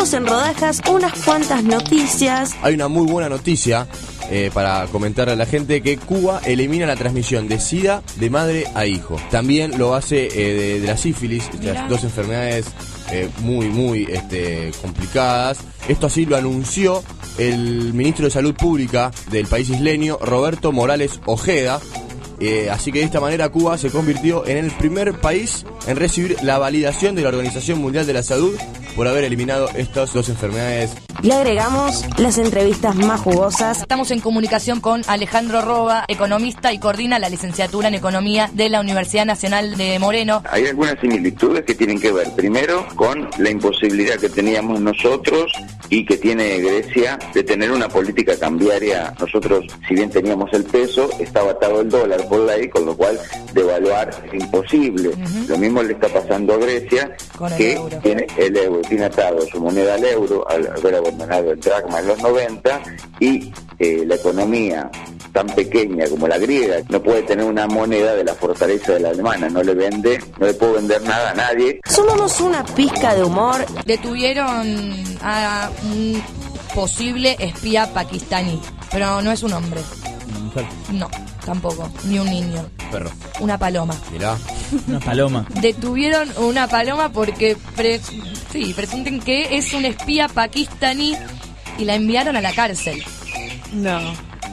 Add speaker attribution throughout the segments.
Speaker 1: tenemos en rodajas unas cuantas noticias.
Speaker 2: Hay una muy buena noticia eh, para comentarle a la gente que Cuba elimina la transmisión de SIDA de madre a hijo. También lo hace eh, de, de la sífilis, las dos enfermedades eh, muy, muy este, complicadas. Esto así lo anunció el ministro de Salud Pública del país isleño, Roberto Morales Ojeda. Eh, así que de esta manera Cuba se convirtió en el primer país en recibir la validación de la Organización Mundial de la Salud por haber eliminado estas dos enfermedades.
Speaker 1: Le agregamos las entrevistas más jugosas.
Speaker 3: Estamos en comunicación con Alejandro Roba, economista y coordina la licenciatura en Economía de la Universidad Nacional de Moreno.
Speaker 4: Hay algunas similitudes que tienen que ver primero con la imposibilidad que teníamos nosotros y que tiene Grecia de tener una política cambiaria. Nosotros, si bien teníamos el peso, estaba atado el dólar por ley, con lo cual devaluar es imposible. Lo mismo le está pasando a Grecia,
Speaker 3: Con el
Speaker 4: que
Speaker 3: euro.
Speaker 4: tiene el euro, tiene atado su moneda al euro, al haber abandonado el dracma en los 90, y eh, la economía tan pequeña como la griega no puede tener una moneda de la fortaleza de la alemana, no le vende, no le puedo vender nada a nadie.
Speaker 1: Sumamos una pizca de humor.
Speaker 3: Detuvieron a un posible espía pakistaní, pero no es un hombre. No, tampoco, ni un niño.
Speaker 2: Perro.
Speaker 3: Una paloma.
Speaker 2: Mirá.
Speaker 5: Una paloma.
Speaker 3: Detuvieron una paloma porque pre- sí, presunten que es un espía pakistaní y la enviaron a la cárcel.
Speaker 1: No.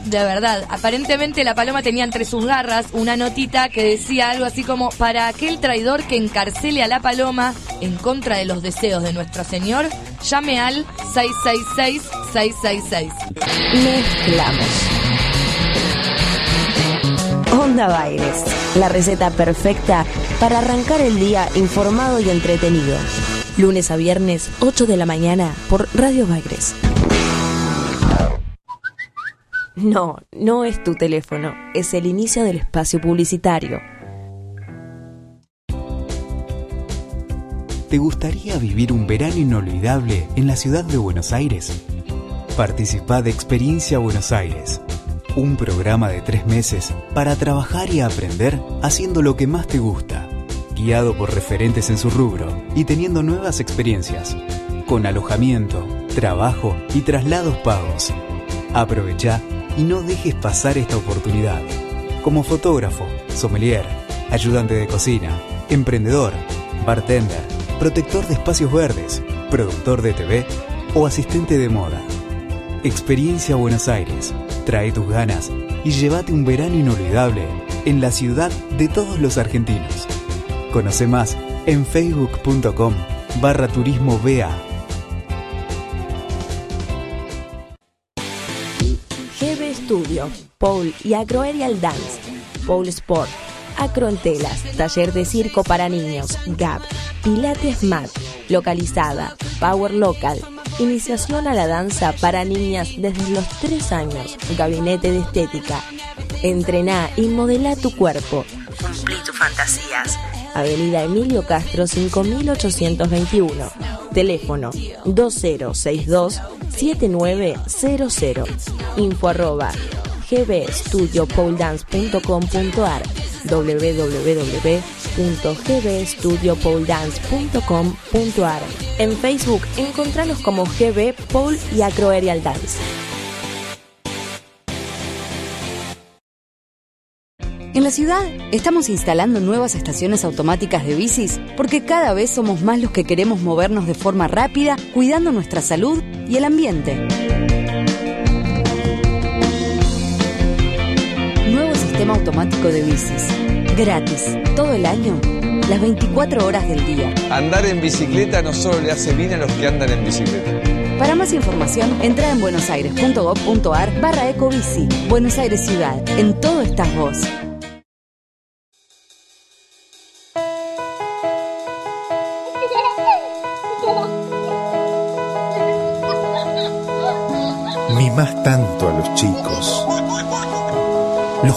Speaker 3: De verdad, aparentemente la paloma tenía entre sus garras una notita que decía algo así como para aquel traidor que encarcele a la paloma en contra de los deseos de nuestro Señor, llame al 666-666.
Speaker 1: Mezclamos. La receta perfecta para arrancar el día informado y entretenido. Lunes a viernes, 8 de la mañana, por Radio Baires. No, no es tu teléfono, es el inicio del espacio publicitario.
Speaker 6: ¿Te gustaría vivir un verano inolvidable en la ciudad de Buenos Aires? Participa de Experiencia Buenos Aires, un programa de tres meses para trabajar y aprender haciendo lo que más te gusta, guiado por referentes en su rubro y teniendo nuevas experiencias, con alojamiento, trabajo y traslados pagos. Aprovecha y no dejes pasar esta oportunidad. Como fotógrafo, sommelier, ayudante de cocina, emprendedor, bartender, protector de espacios verdes, productor de TV o asistente de moda. Experiencia Buenos Aires. Trae tus ganas y llévate un verano inolvidable en la ciudad de todos los argentinos. Conoce más en facebook.com barra turismo BA.
Speaker 1: GB Studio, Pole y Acroaerial Dance, Pole Sport, Acro en telas, taller de circo para niños, GAP, Pilates Mat, localizada, Power Local, iniciación a la danza para niñas desde los 3 años, gabinete de estética, entrená y modela tu cuerpo, cumplí tus fantasías. Avenida Emilio Castro 5821. Teléfono 2062 7900. Info arroba gbstudiopoledance.com.ar www.gbstudiopoledance.com.ar En Facebook encontralos como GB Pole y Acroaerial Dance.
Speaker 7: En la ciudad estamos instalando nuevas estaciones automáticas de bicis porque cada vez somos más los que queremos movernos de forma rápida, cuidando nuestra salud y el ambiente. Sistema automático de bicis. Gratis, todo el año, las 24 horas del día.
Speaker 8: Andar en bicicleta no solo le hace bien a los que andan en bicicleta.
Speaker 7: Para más información, entra en buenosaires.gov.ar barra ecobici. Buenos Aires Ciudad, en todo estás vos.
Speaker 9: Mimás tanto a los chicos. Los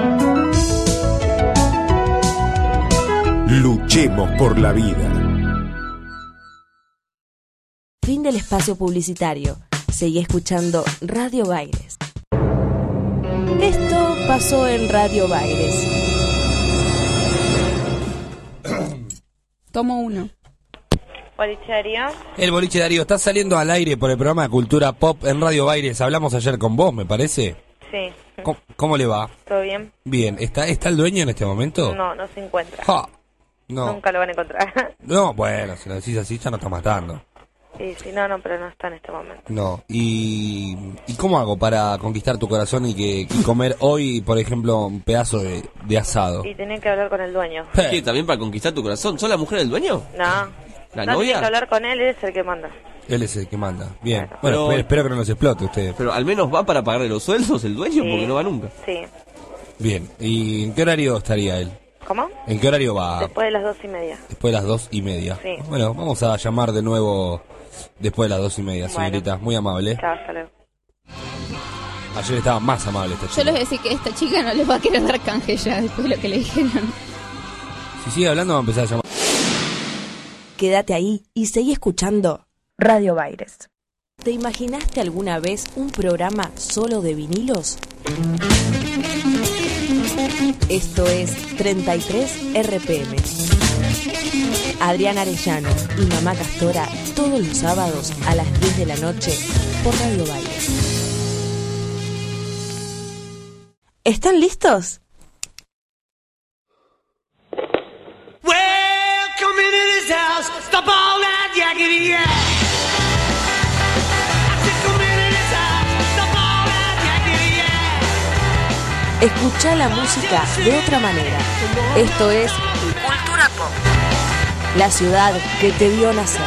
Speaker 9: Luchemos por la vida.
Speaker 1: Fin del espacio publicitario. Seguí escuchando Radio Baires. Esto pasó en Radio Baires.
Speaker 5: Tomo uno.
Speaker 10: Boliche Darío.
Speaker 11: El boliche Darío, está saliendo al aire por el programa de Cultura Pop en Radio Baires. Hablamos ayer con vos, me parece.
Speaker 10: Sí.
Speaker 11: ¿Cómo, cómo le va?
Speaker 10: ¿Todo bien?
Speaker 11: Bien. ¿Está, ¿Está el dueño en este momento?
Speaker 10: No, no se encuentra.
Speaker 11: Ja. No.
Speaker 10: Nunca lo van a encontrar.
Speaker 11: No, bueno, si lo decís así ya no está matando.
Speaker 10: sí, sí, no, no, pero no está en este momento.
Speaker 11: No. ¿Y, ¿y cómo hago para conquistar tu corazón y que y comer hoy, por ejemplo, un pedazo de, de asado?
Speaker 10: Y tienen que hablar con el dueño.
Speaker 12: ¿Qué? ¿También para conquistar tu corazón? ¿Sos la mujer del dueño?
Speaker 10: No.
Speaker 12: ¿La
Speaker 10: no
Speaker 12: novia?
Speaker 10: que hablar con él, él es el que manda.
Speaker 11: Él es el que manda. Bien. Bueno,
Speaker 12: Pero-
Speaker 11: espero, que no nos explote usted.
Speaker 12: Pero al menos va para pagarle los sueldos el dueño,
Speaker 10: Sí.
Speaker 12: porque no va nunca.
Speaker 10: Sí.
Speaker 11: Bien. ¿Y en qué horario estaría él?
Speaker 10: ¿Cómo?
Speaker 11: ¿En qué horario va?
Speaker 10: Después de las dos y media.
Speaker 11: Después de las dos y media.
Speaker 10: Sí.
Speaker 11: Bueno, vamos a llamar de nuevo después de las dos y media,
Speaker 10: Bueno.
Speaker 11: señorita. Muy amable.
Speaker 10: Chao, hasta luego.
Speaker 11: Ayer estaba más amable esta
Speaker 5: Yo
Speaker 11: chica.
Speaker 5: les voy a decir que esta chica no les va a querer dar canje ya después de lo que le dijeron.
Speaker 11: Si sigue hablando, va a empezar a llamar.
Speaker 1: Quédate ahí y seguí escuchando Radio Baires. ¿Te imaginaste alguna vez un programa solo de vinilos? Esto es 33 RPM. Adrián Arellano y Mamá Castora todos los sábados a las 10 de la noche por Radio Baires. ¿Están listos?
Speaker 13: Welcome into this house. Stop all that yakety yak.
Speaker 1: Escucha la música de otra manera. Esto es Cultura Pop. La ciudad que te vio nacer.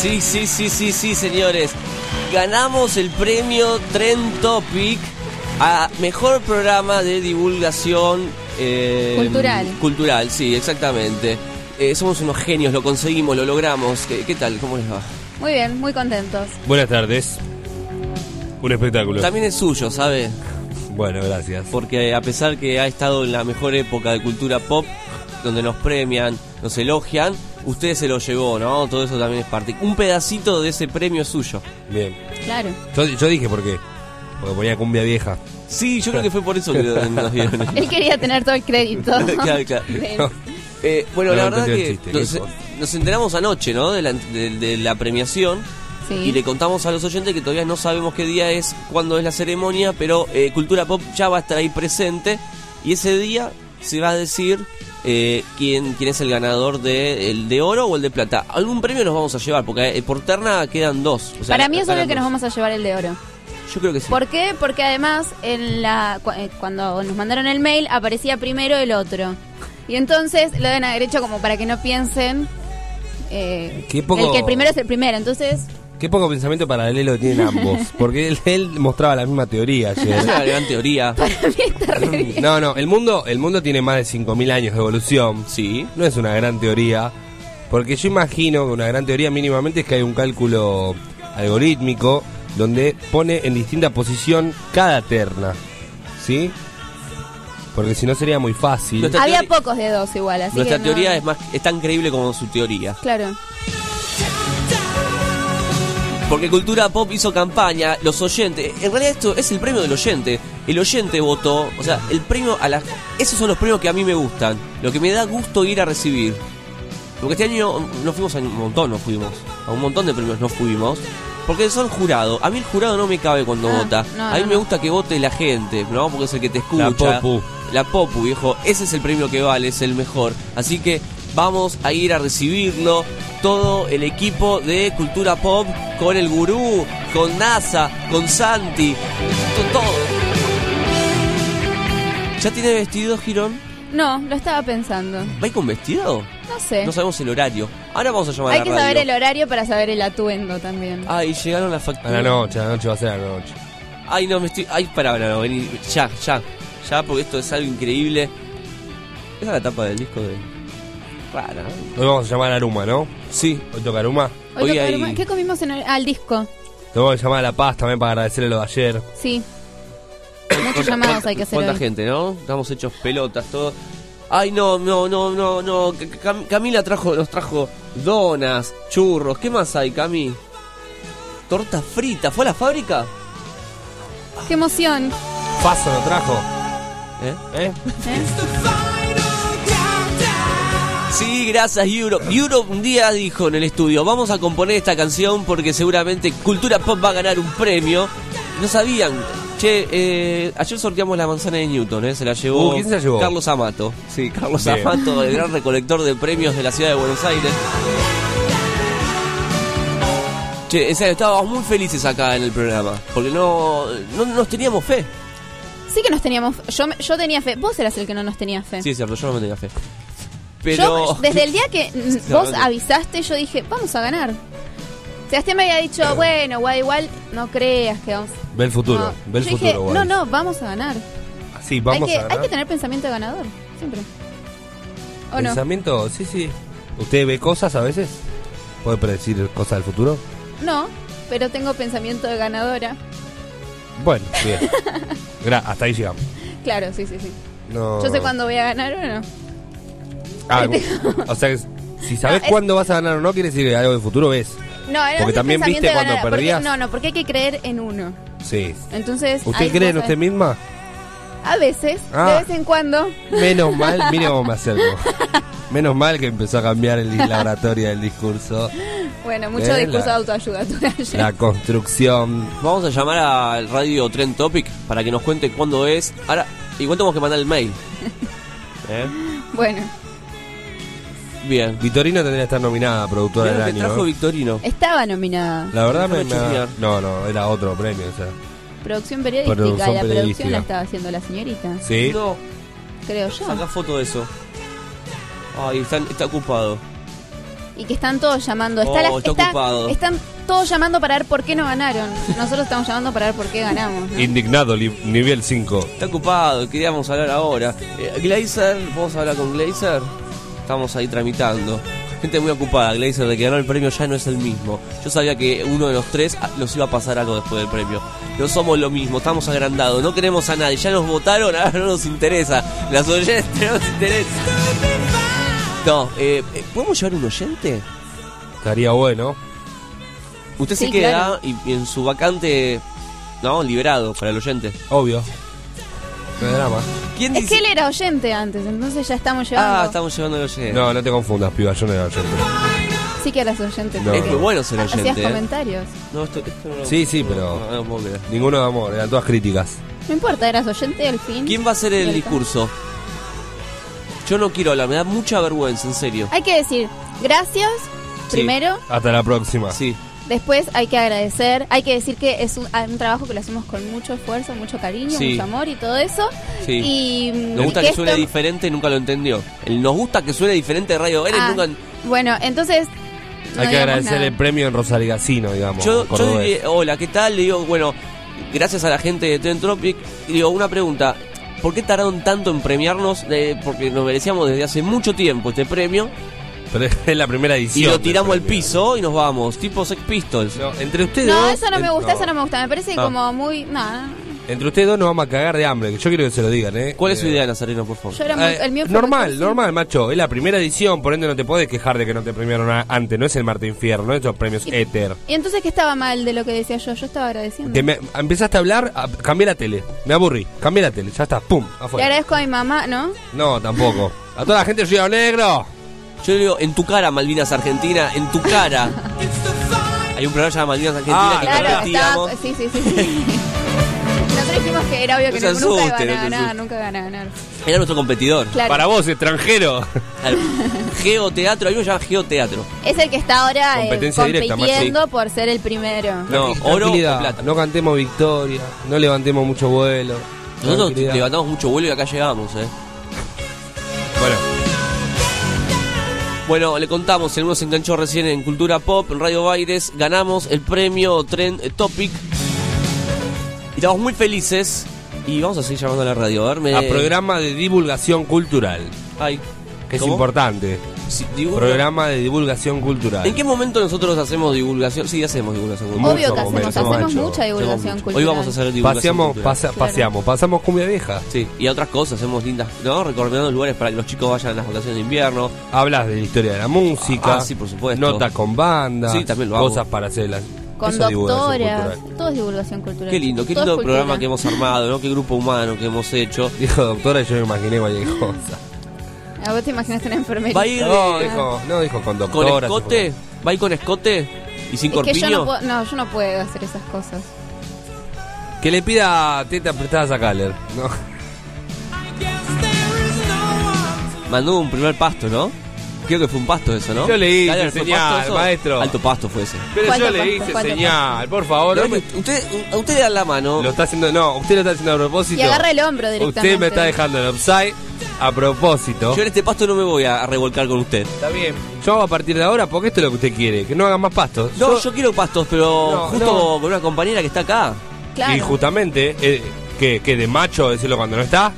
Speaker 12: Sí, sí, sí, sí, sí, señores. Ganamos el premio Trend Topic a mejor programa de divulgación eh,
Speaker 5: Cultural.
Speaker 12: Cultural, sí, exactamente. Eh, somos unos genios, lo conseguimos, lo logramos. ¿Qué, qué tal? ¿Cómo les va?
Speaker 5: Muy bien, muy contentos.
Speaker 11: Buenas tardes. Un espectáculo.
Speaker 12: También es suyo, ¿sabe?
Speaker 11: Bueno, gracias.
Speaker 12: Porque a pesar que ha estado en la mejor época de cultura pop, donde nos premian, nos elogian, usted se lo llevó, ¿no? Todo eso también es parte. Un pedacito de ese premio es suyo.
Speaker 11: Bien.
Speaker 5: Claro.
Speaker 11: Yo, yo dije por qué. Porque ponía cumbia vieja.
Speaker 12: Sí, yo creo que fue por eso que nos dieron.
Speaker 5: Él quería tener todo el crédito.
Speaker 12: Claro, claro. Eh, bueno,
Speaker 11: No,
Speaker 12: la verdad que
Speaker 11: chiste,
Speaker 12: nos, enteramos anoche, ¿no? De la, de- de la premiación.
Speaker 5: Sí.
Speaker 12: Y le contamos a los oyentes que todavía no sabemos qué día es, cuándo es la ceremonia, pero eh, Cultura Pop ya va a estar ahí presente. Y ese día se va a decir eh, quién, quién es el ganador de, el de oro o el de plata. Algún premio nos vamos a llevar, porque eh, por terna quedan dos. O sea,
Speaker 5: Para mí es obvio que nos vamos a llevar el de oro.
Speaker 12: Yo creo que sí.
Speaker 5: ¿Por qué? Porque además en la cu- eh, cuando nos mandaron el mail aparecía primero el otro. Y entonces lo deben haber hecho como para que no piensen eh,
Speaker 11: Qué poco-
Speaker 5: el que el primero es el primero. Entonces,
Speaker 11: Qué poco pensamiento paralelo tienen ambos. Porque él, él mostraba la misma teoría
Speaker 12: Es
Speaker 11: ayer.
Speaker 12: una gran teoría.
Speaker 11: No, no, el mundo, el mundo tiene más de 5.000 años de evolución.
Speaker 12: Sí.
Speaker 11: No es una gran teoría. Porque yo imagino que una gran teoría mínimamente es que hay un cálculo algorítmico donde pone en distinta posición cada terna. ¿Sí? Porque si no sería muy fácil.
Speaker 12: Nuestra
Speaker 5: había
Speaker 12: teoría-
Speaker 5: pocos de dos igual. Así
Speaker 12: Nuestra
Speaker 5: que no-
Speaker 12: teoría es más es tan creíble como su teoría.
Speaker 5: Claro.
Speaker 12: Porque Cultura Pop hizo campaña, los oyentes, en realidad esto es el premio del oyente. El oyente votó, o sea, el premio a la esos son los premios que a mí me gustan, lo que me da gusto ir a recibir. Porque este año no fuimos a un montón, no fuimos. A un montón de premios no fuimos. Porque son jurados. A mí el jurado no me cabe cuando
Speaker 5: Ah,
Speaker 12: vota.
Speaker 5: no,
Speaker 12: a mí
Speaker 5: no,
Speaker 12: me
Speaker 5: no.
Speaker 12: gusta que vote la gente, ¿no? Porque es el que te escucha.
Speaker 11: La popu.
Speaker 12: La popu, viejo. Ese es el premio que vale, es el mejor. Así que vamos a ir a recibirlo. Todo el equipo de Cultura Pop con el gurú, con NASA, con Santi, con todo. ¿Ya tiene vestido, Girón?
Speaker 5: No, lo estaba pensando.
Speaker 12: ¿Va a ir con vestido?
Speaker 5: No sé.
Speaker 12: No sabemos el horario. Ahora vamos a llamar
Speaker 5: Hay
Speaker 12: a
Speaker 5: que
Speaker 12: la
Speaker 5: saber
Speaker 12: radio.
Speaker 5: el horario para saber el atuendo también.
Speaker 12: Ay, llegaron las
Speaker 11: A
Speaker 12: facturas.
Speaker 11: la noche, a la noche va a ser a la noche.
Speaker 12: Ay, no, me estoy. Ay, pará, no, no, vení. Ya, ya. Ya, porque esto es algo increíble. Esa es la tapa del disco de. Rara, ¿no?
Speaker 11: Hoy vamos a llamar a Aruma, ¿no?
Speaker 12: Sí.
Speaker 11: Hoy toca Aruma.
Speaker 5: Hoy
Speaker 12: Hoy
Speaker 5: toca
Speaker 12: hay-
Speaker 5: armar- ¿Qué comimos en el, al disco?
Speaker 11: Te vamos a llamar a La Paz también para agradecerle lo de ayer.
Speaker 5: Sí. Muchos llamados hay que hacer
Speaker 12: ¿Cuánta
Speaker 5: hoy.
Speaker 12: gente, no? Estamos hechos pelotas, todo. Ay, no, no, no, no, no. Cam- Camila trajo, nos trajo donas, churros. ¿Qué más hay, Cami? Torta frita. ¿Fue a la fábrica?
Speaker 5: ¡Qué emoción!
Speaker 11: Paso lo trajo.
Speaker 12: ¿Eh?
Speaker 11: ¿Eh?
Speaker 12: Sí, gracias Europe. Europe un día dijo en el estudio, vamos a componer esta canción porque seguramente Cultura Pop va a ganar un premio. No sabían. Che, eh, ayer sorteamos la manzana de Newton, ¿eh? Se la llevó,
Speaker 11: Uh, ¿quién se la llevó?
Speaker 12: Carlos Amato. Sí, Carlos
Speaker 11: Bien.
Speaker 12: Amato, el gran recolector de premios de la ciudad de Buenos Aires. Che, en serio, estábamos muy felices acá en el programa. Porque no, no nos teníamos fe.
Speaker 5: Sí que nos teníamos... Yo, yo tenía fe. Vos eras el que no nos tenía fe.
Speaker 12: Sí, es cierto, yo no me tenía fe. Pero...
Speaker 5: Yo, desde el día que
Speaker 12: No,
Speaker 5: vos
Speaker 12: no.
Speaker 5: avisaste, yo dije, vamos a ganar. Sebastián me había dicho, bueno, igual, igual, no creas que vamos...
Speaker 11: Ve el futuro,
Speaker 5: No.
Speaker 11: ve el
Speaker 5: Yo
Speaker 11: futuro.
Speaker 5: dije, no, no, vamos a ganar.
Speaker 11: Sí, vamos
Speaker 5: hay, que,
Speaker 11: a ganar.
Speaker 5: hay que tener pensamiento de ganador, siempre. ¿O no?
Speaker 11: Pensamiento, sí, sí. ¿Usted ve cosas a veces? ¿Puede predecir cosas del futuro?
Speaker 5: No, pero tengo pensamiento de ganadora.
Speaker 11: Bueno, bien. Gra- hasta ahí llegamos.
Speaker 5: Claro, sí, sí, sí.
Speaker 11: No.
Speaker 5: Yo sé cuándo voy a ganar o no.
Speaker 11: Ah, o sea, si sabes
Speaker 5: No, es-
Speaker 11: cuándo vas a ganar o no, quiere decir que algo del futuro ves.
Speaker 5: No, era
Speaker 11: Porque también viste
Speaker 5: de
Speaker 11: cuando
Speaker 5: ganar, porque-
Speaker 11: perdías.
Speaker 5: no, no, porque hay que creer en uno.
Speaker 11: Sí.
Speaker 5: Entonces.
Speaker 11: ¿Usted cree en usted misma?
Speaker 5: A veces,
Speaker 11: Ah.
Speaker 5: de vez en cuando.
Speaker 11: Menos mal, mire cómo me acerco. Menos mal que empezó a cambiar el, la oratoria del discurso.
Speaker 5: Bueno, mucho
Speaker 11: Eh,
Speaker 5: discurso de autoayuda.
Speaker 11: La construcción.
Speaker 12: Vamos a llamar al radio Trend Topic para que nos cuente cuándo es. Ahora, igual tenemos que mandar el mail. ¿Eh?
Speaker 5: Bueno,
Speaker 12: Bien.
Speaker 11: Vitorino tendría que estar nominada a productora del
Speaker 12: que
Speaker 11: año.
Speaker 12: trajo
Speaker 11: ¿eh?
Speaker 12: Victorino.
Speaker 5: estaba nominada.
Speaker 11: La verdad me, me-. No, no, era otro premio. O sea.
Speaker 5: Producción periodística.
Speaker 11: Producción
Speaker 5: y la producción
Speaker 11: periodística.
Speaker 5: la estaba haciendo la señorita.
Speaker 11: Sí.
Speaker 12: No,
Speaker 5: Creo yo.
Speaker 12: saca foto de eso. Ay, está, está ocupado.
Speaker 5: y que están todos llamando. Está
Speaker 12: Oh,
Speaker 5: la-
Speaker 12: está
Speaker 5: está-
Speaker 12: ocupado.
Speaker 5: están todos llamando para ver por qué no ganaron. Nosotros estamos llamando para ver por qué ganamos. ¿no?
Speaker 11: Indignado, li- nivel 5.
Speaker 12: Está ocupado, queríamos hablar ahora. Eh, Glazer, ¿podemos hablar con Glazer? Estamos ahí tramitando. Gente muy ocupada, Glazer, de que ganó el premio ya no es el mismo. Yo sabía que uno de los tres nos iba a pasar algo después del premio. No somos lo mismo, estamos agrandados, no queremos a nadie. Ya nos votaron, ahora no nos interesa. Las oyentes no nos interesa. No, eh, eh, ¿podemos llevar un oyente?
Speaker 11: Estaría bueno.
Speaker 12: Usted se queda
Speaker 5: claro.
Speaker 12: y, y en su vacante, no, liberado para el oyente.
Speaker 11: Obvio. No hay drama.
Speaker 12: ¿Quién
Speaker 5: Es
Speaker 12: dice?
Speaker 5: que él era oyente antes, entonces ya estamos llevando.
Speaker 12: Ah, estamos llevando al oyente.
Speaker 11: No, no te confundas, piba, yo no era oyente.
Speaker 5: Sí que eras oyente.
Speaker 11: No.
Speaker 12: Es muy bueno ser
Speaker 5: Hacías
Speaker 12: oyente. ¿eh?
Speaker 5: comentarios.
Speaker 12: No, esto, esto no lo-
Speaker 11: Sí, sí, pero-
Speaker 12: no, no puedo creer.
Speaker 11: Ninguno de amor, eran todas críticas.
Speaker 5: No importa, eras oyente al fin.
Speaker 12: ¿Quién va a hacer el discurso? Yo no quiero hablar, me da mucha vergüenza, en serio.
Speaker 5: Hay que decir gracias
Speaker 12: Sí.
Speaker 5: primero,
Speaker 11: Hasta la próxima.
Speaker 12: Sí.
Speaker 5: Después hay que agradecer, hay que decir que es un, un trabajo que lo hacemos con mucho esfuerzo, mucho cariño,
Speaker 12: Sí.
Speaker 5: mucho amor y todo eso.
Speaker 12: Sí.
Speaker 5: Y
Speaker 12: Nos gusta
Speaker 5: y
Speaker 12: que, suene
Speaker 5: esto-
Speaker 12: diferente, nunca lo entendió. El nos gusta que suene diferente de Radio Vélez,
Speaker 5: Ah,
Speaker 12: nunca...
Speaker 5: Bueno, entonces no
Speaker 11: Hay que agradecer
Speaker 5: nada.
Speaker 11: el premio en Rosalgacino, digamos.
Speaker 12: Yo, yo diría, hola, ¿qué tal? Le digo, bueno, gracias a la gente de Tentropic. Y digo, una pregunta. ¿Por qué tardaron tanto en premiarnos? Eh, porque nos merecíamos desde hace mucho tiempo este premio.
Speaker 11: Pero es la primera
Speaker 12: Y
Speaker 11: edición.
Speaker 12: lo
Speaker 11: del
Speaker 12: tiramos al piso y nos vamos. Tipo Sex Pistols.
Speaker 11: No, entre ustedes
Speaker 5: No,
Speaker 11: dos.
Speaker 5: eso no me gusta, eso no me gusta. Me parece
Speaker 12: Ah.
Speaker 5: como muy. Nada.
Speaker 11: Entre ustedes dos nos vamos a cagar de hambre. que Yo quiero que se lo digan, ¿eh?
Speaker 12: ¿Cuál es su
Speaker 11: Eh,
Speaker 12: idea, Nazareno, por favor?
Speaker 5: Yo era muy-
Speaker 11: eh,
Speaker 5: el mío fue
Speaker 11: normal, normal, macho. Es la primera edición, por ende no te podés quejar de que no te premiaron antes. No es el Marte Infierno, no es los premios Éter.
Speaker 5: Y entonces, ¿qué estaba mal de lo que decía yo? Yo estaba agradeciendo.
Speaker 11: Que me- empezaste a hablar, a- cambié la tele. Me aburrí, cambié la tele, ya está, pum,
Speaker 5: Le
Speaker 11: afuera.
Speaker 5: agradezco a mi mamá, ¿no?
Speaker 11: No, tampoco. A toda la gente Río Negro.
Speaker 12: Yo le digo, en tu cara, Malvinas Argentina, en tu cara. Hay un programa llamado Malvinas Argentina
Speaker 11: Ah,
Speaker 12: que
Speaker 5: Claro,
Speaker 12: competíamos.
Speaker 5: estaba. Sí, sí, sí. sí. Nosotros dijimos que era obvio que
Speaker 12: No
Speaker 5: nunca
Speaker 12: asuste,
Speaker 5: iban a ganar, nunca iban a ganar.
Speaker 12: Era nuestro competidor.
Speaker 5: Claro.
Speaker 11: Para vos, extranjero.
Speaker 12: Claro. Geoteatro, hay uno que llama Geoteatro.
Speaker 5: Es el que está ahora eh,
Speaker 11: Competencia directa, Maxi.
Speaker 5: compitiendo por ser el primero.
Speaker 12: No, oro o plata.
Speaker 11: No cantemos victoria, no levantemos mucho vuelo.
Speaker 12: Nosotros levantamos mucho vuelo y acá llegamos, eh.
Speaker 11: Bueno,
Speaker 12: Bueno, le contamos, el uno se enganchó recién en Cultura Pop, en Radio Baires, ganamos el premio Trend Topic. Y estamos muy felices. Y vamos a seguir llamando a la radio. A ver, me...
Speaker 11: a programa de divulgación cultural,
Speaker 12: Ay,
Speaker 11: que es importante.
Speaker 12: Divulga-
Speaker 11: Programa de divulgación cultural.
Speaker 12: ¿En qué momento nosotros hacemos divulgación? Sí, hacemos divulgación cultural.
Speaker 5: Obvio que
Speaker 11: Mucho
Speaker 5: hacemos,
Speaker 11: momento,
Speaker 5: hacemos
Speaker 11: macho.
Speaker 5: mucha divulgación
Speaker 12: Hacemos mucho.
Speaker 5: cultural.
Speaker 12: Hoy vamos a hacer divulgación
Speaker 11: Paseamos,
Speaker 12: cultural.
Speaker 11: pasa-
Speaker 5: Claro.
Speaker 11: paseamos, pasamos cumbia vieja.
Speaker 12: Sí, y a otras cosas, hacemos lindas, ¿no? Recordando lugares para que los chicos vayan a las vacaciones de invierno.
Speaker 11: Hablas de la historia de la música.
Speaker 12: Ah, sí, por supuesto.
Speaker 11: Notas con banda.
Speaker 12: Sí, también lo hago.
Speaker 11: Cosas para hacer las.
Speaker 5: Con
Speaker 11: eso es divulgación
Speaker 5: doctoras.
Speaker 11: cultural.
Speaker 5: Todo es divulgación cultural.
Speaker 12: Qué lindo, qué
Speaker 5: Todo es
Speaker 12: lindo
Speaker 5: cultura.
Speaker 12: programa que hemos armado, ¿no? Qué grupo humano que hemos hecho.
Speaker 11: Dijo doctora y yo me imaginé cualquier cosa.
Speaker 5: A vos te imaginaste una enfermería.
Speaker 12: Va a ir
Speaker 11: No,
Speaker 12: de-
Speaker 11: dijo, no, dijo con
Speaker 12: con
Speaker 11: doctora.
Speaker 12: escote, va a ir con escote y sin
Speaker 5: Es que yo
Speaker 12: corpiño.
Speaker 5: no puedo, no, yo no puedo hacer esas cosas.
Speaker 11: Que le pida tetas prestadas a Caller. No.
Speaker 12: Mandó un primer pasto, ¿no? Creo que fue un pasto eso, ¿no?
Speaker 11: Yo le hice
Speaker 12: ¿fue
Speaker 11: señal,
Speaker 12: eso?
Speaker 11: maestro.
Speaker 12: Alto pasto fue ese.
Speaker 11: Pero
Speaker 5: ¿Cuánto
Speaker 11: yo le
Speaker 5: pasto?
Speaker 11: hice
Speaker 5: ¿Cuánto
Speaker 11: señal, por favor.
Speaker 12: No,
Speaker 11: no me-
Speaker 12: usted, a usted le dan la mano.
Speaker 11: Lo está haciendo, no, usted lo está haciendo a propósito.
Speaker 5: Y agarra el hombro directamente.
Speaker 11: Usted me está dejando el upside a propósito.
Speaker 12: Yo en este pasto no me voy a, a revolcar con usted.
Speaker 11: Está bien. Yo hago a partir de ahora porque esto es lo que usted quiere, que no haga más pastos.
Speaker 12: No, yo, quiero pastos, pero
Speaker 11: No,
Speaker 12: justo
Speaker 11: no.
Speaker 12: con una compañera que está acá.
Speaker 5: Claro.
Speaker 11: Y justamente, eh, que, que de macho decirlo cuando no está.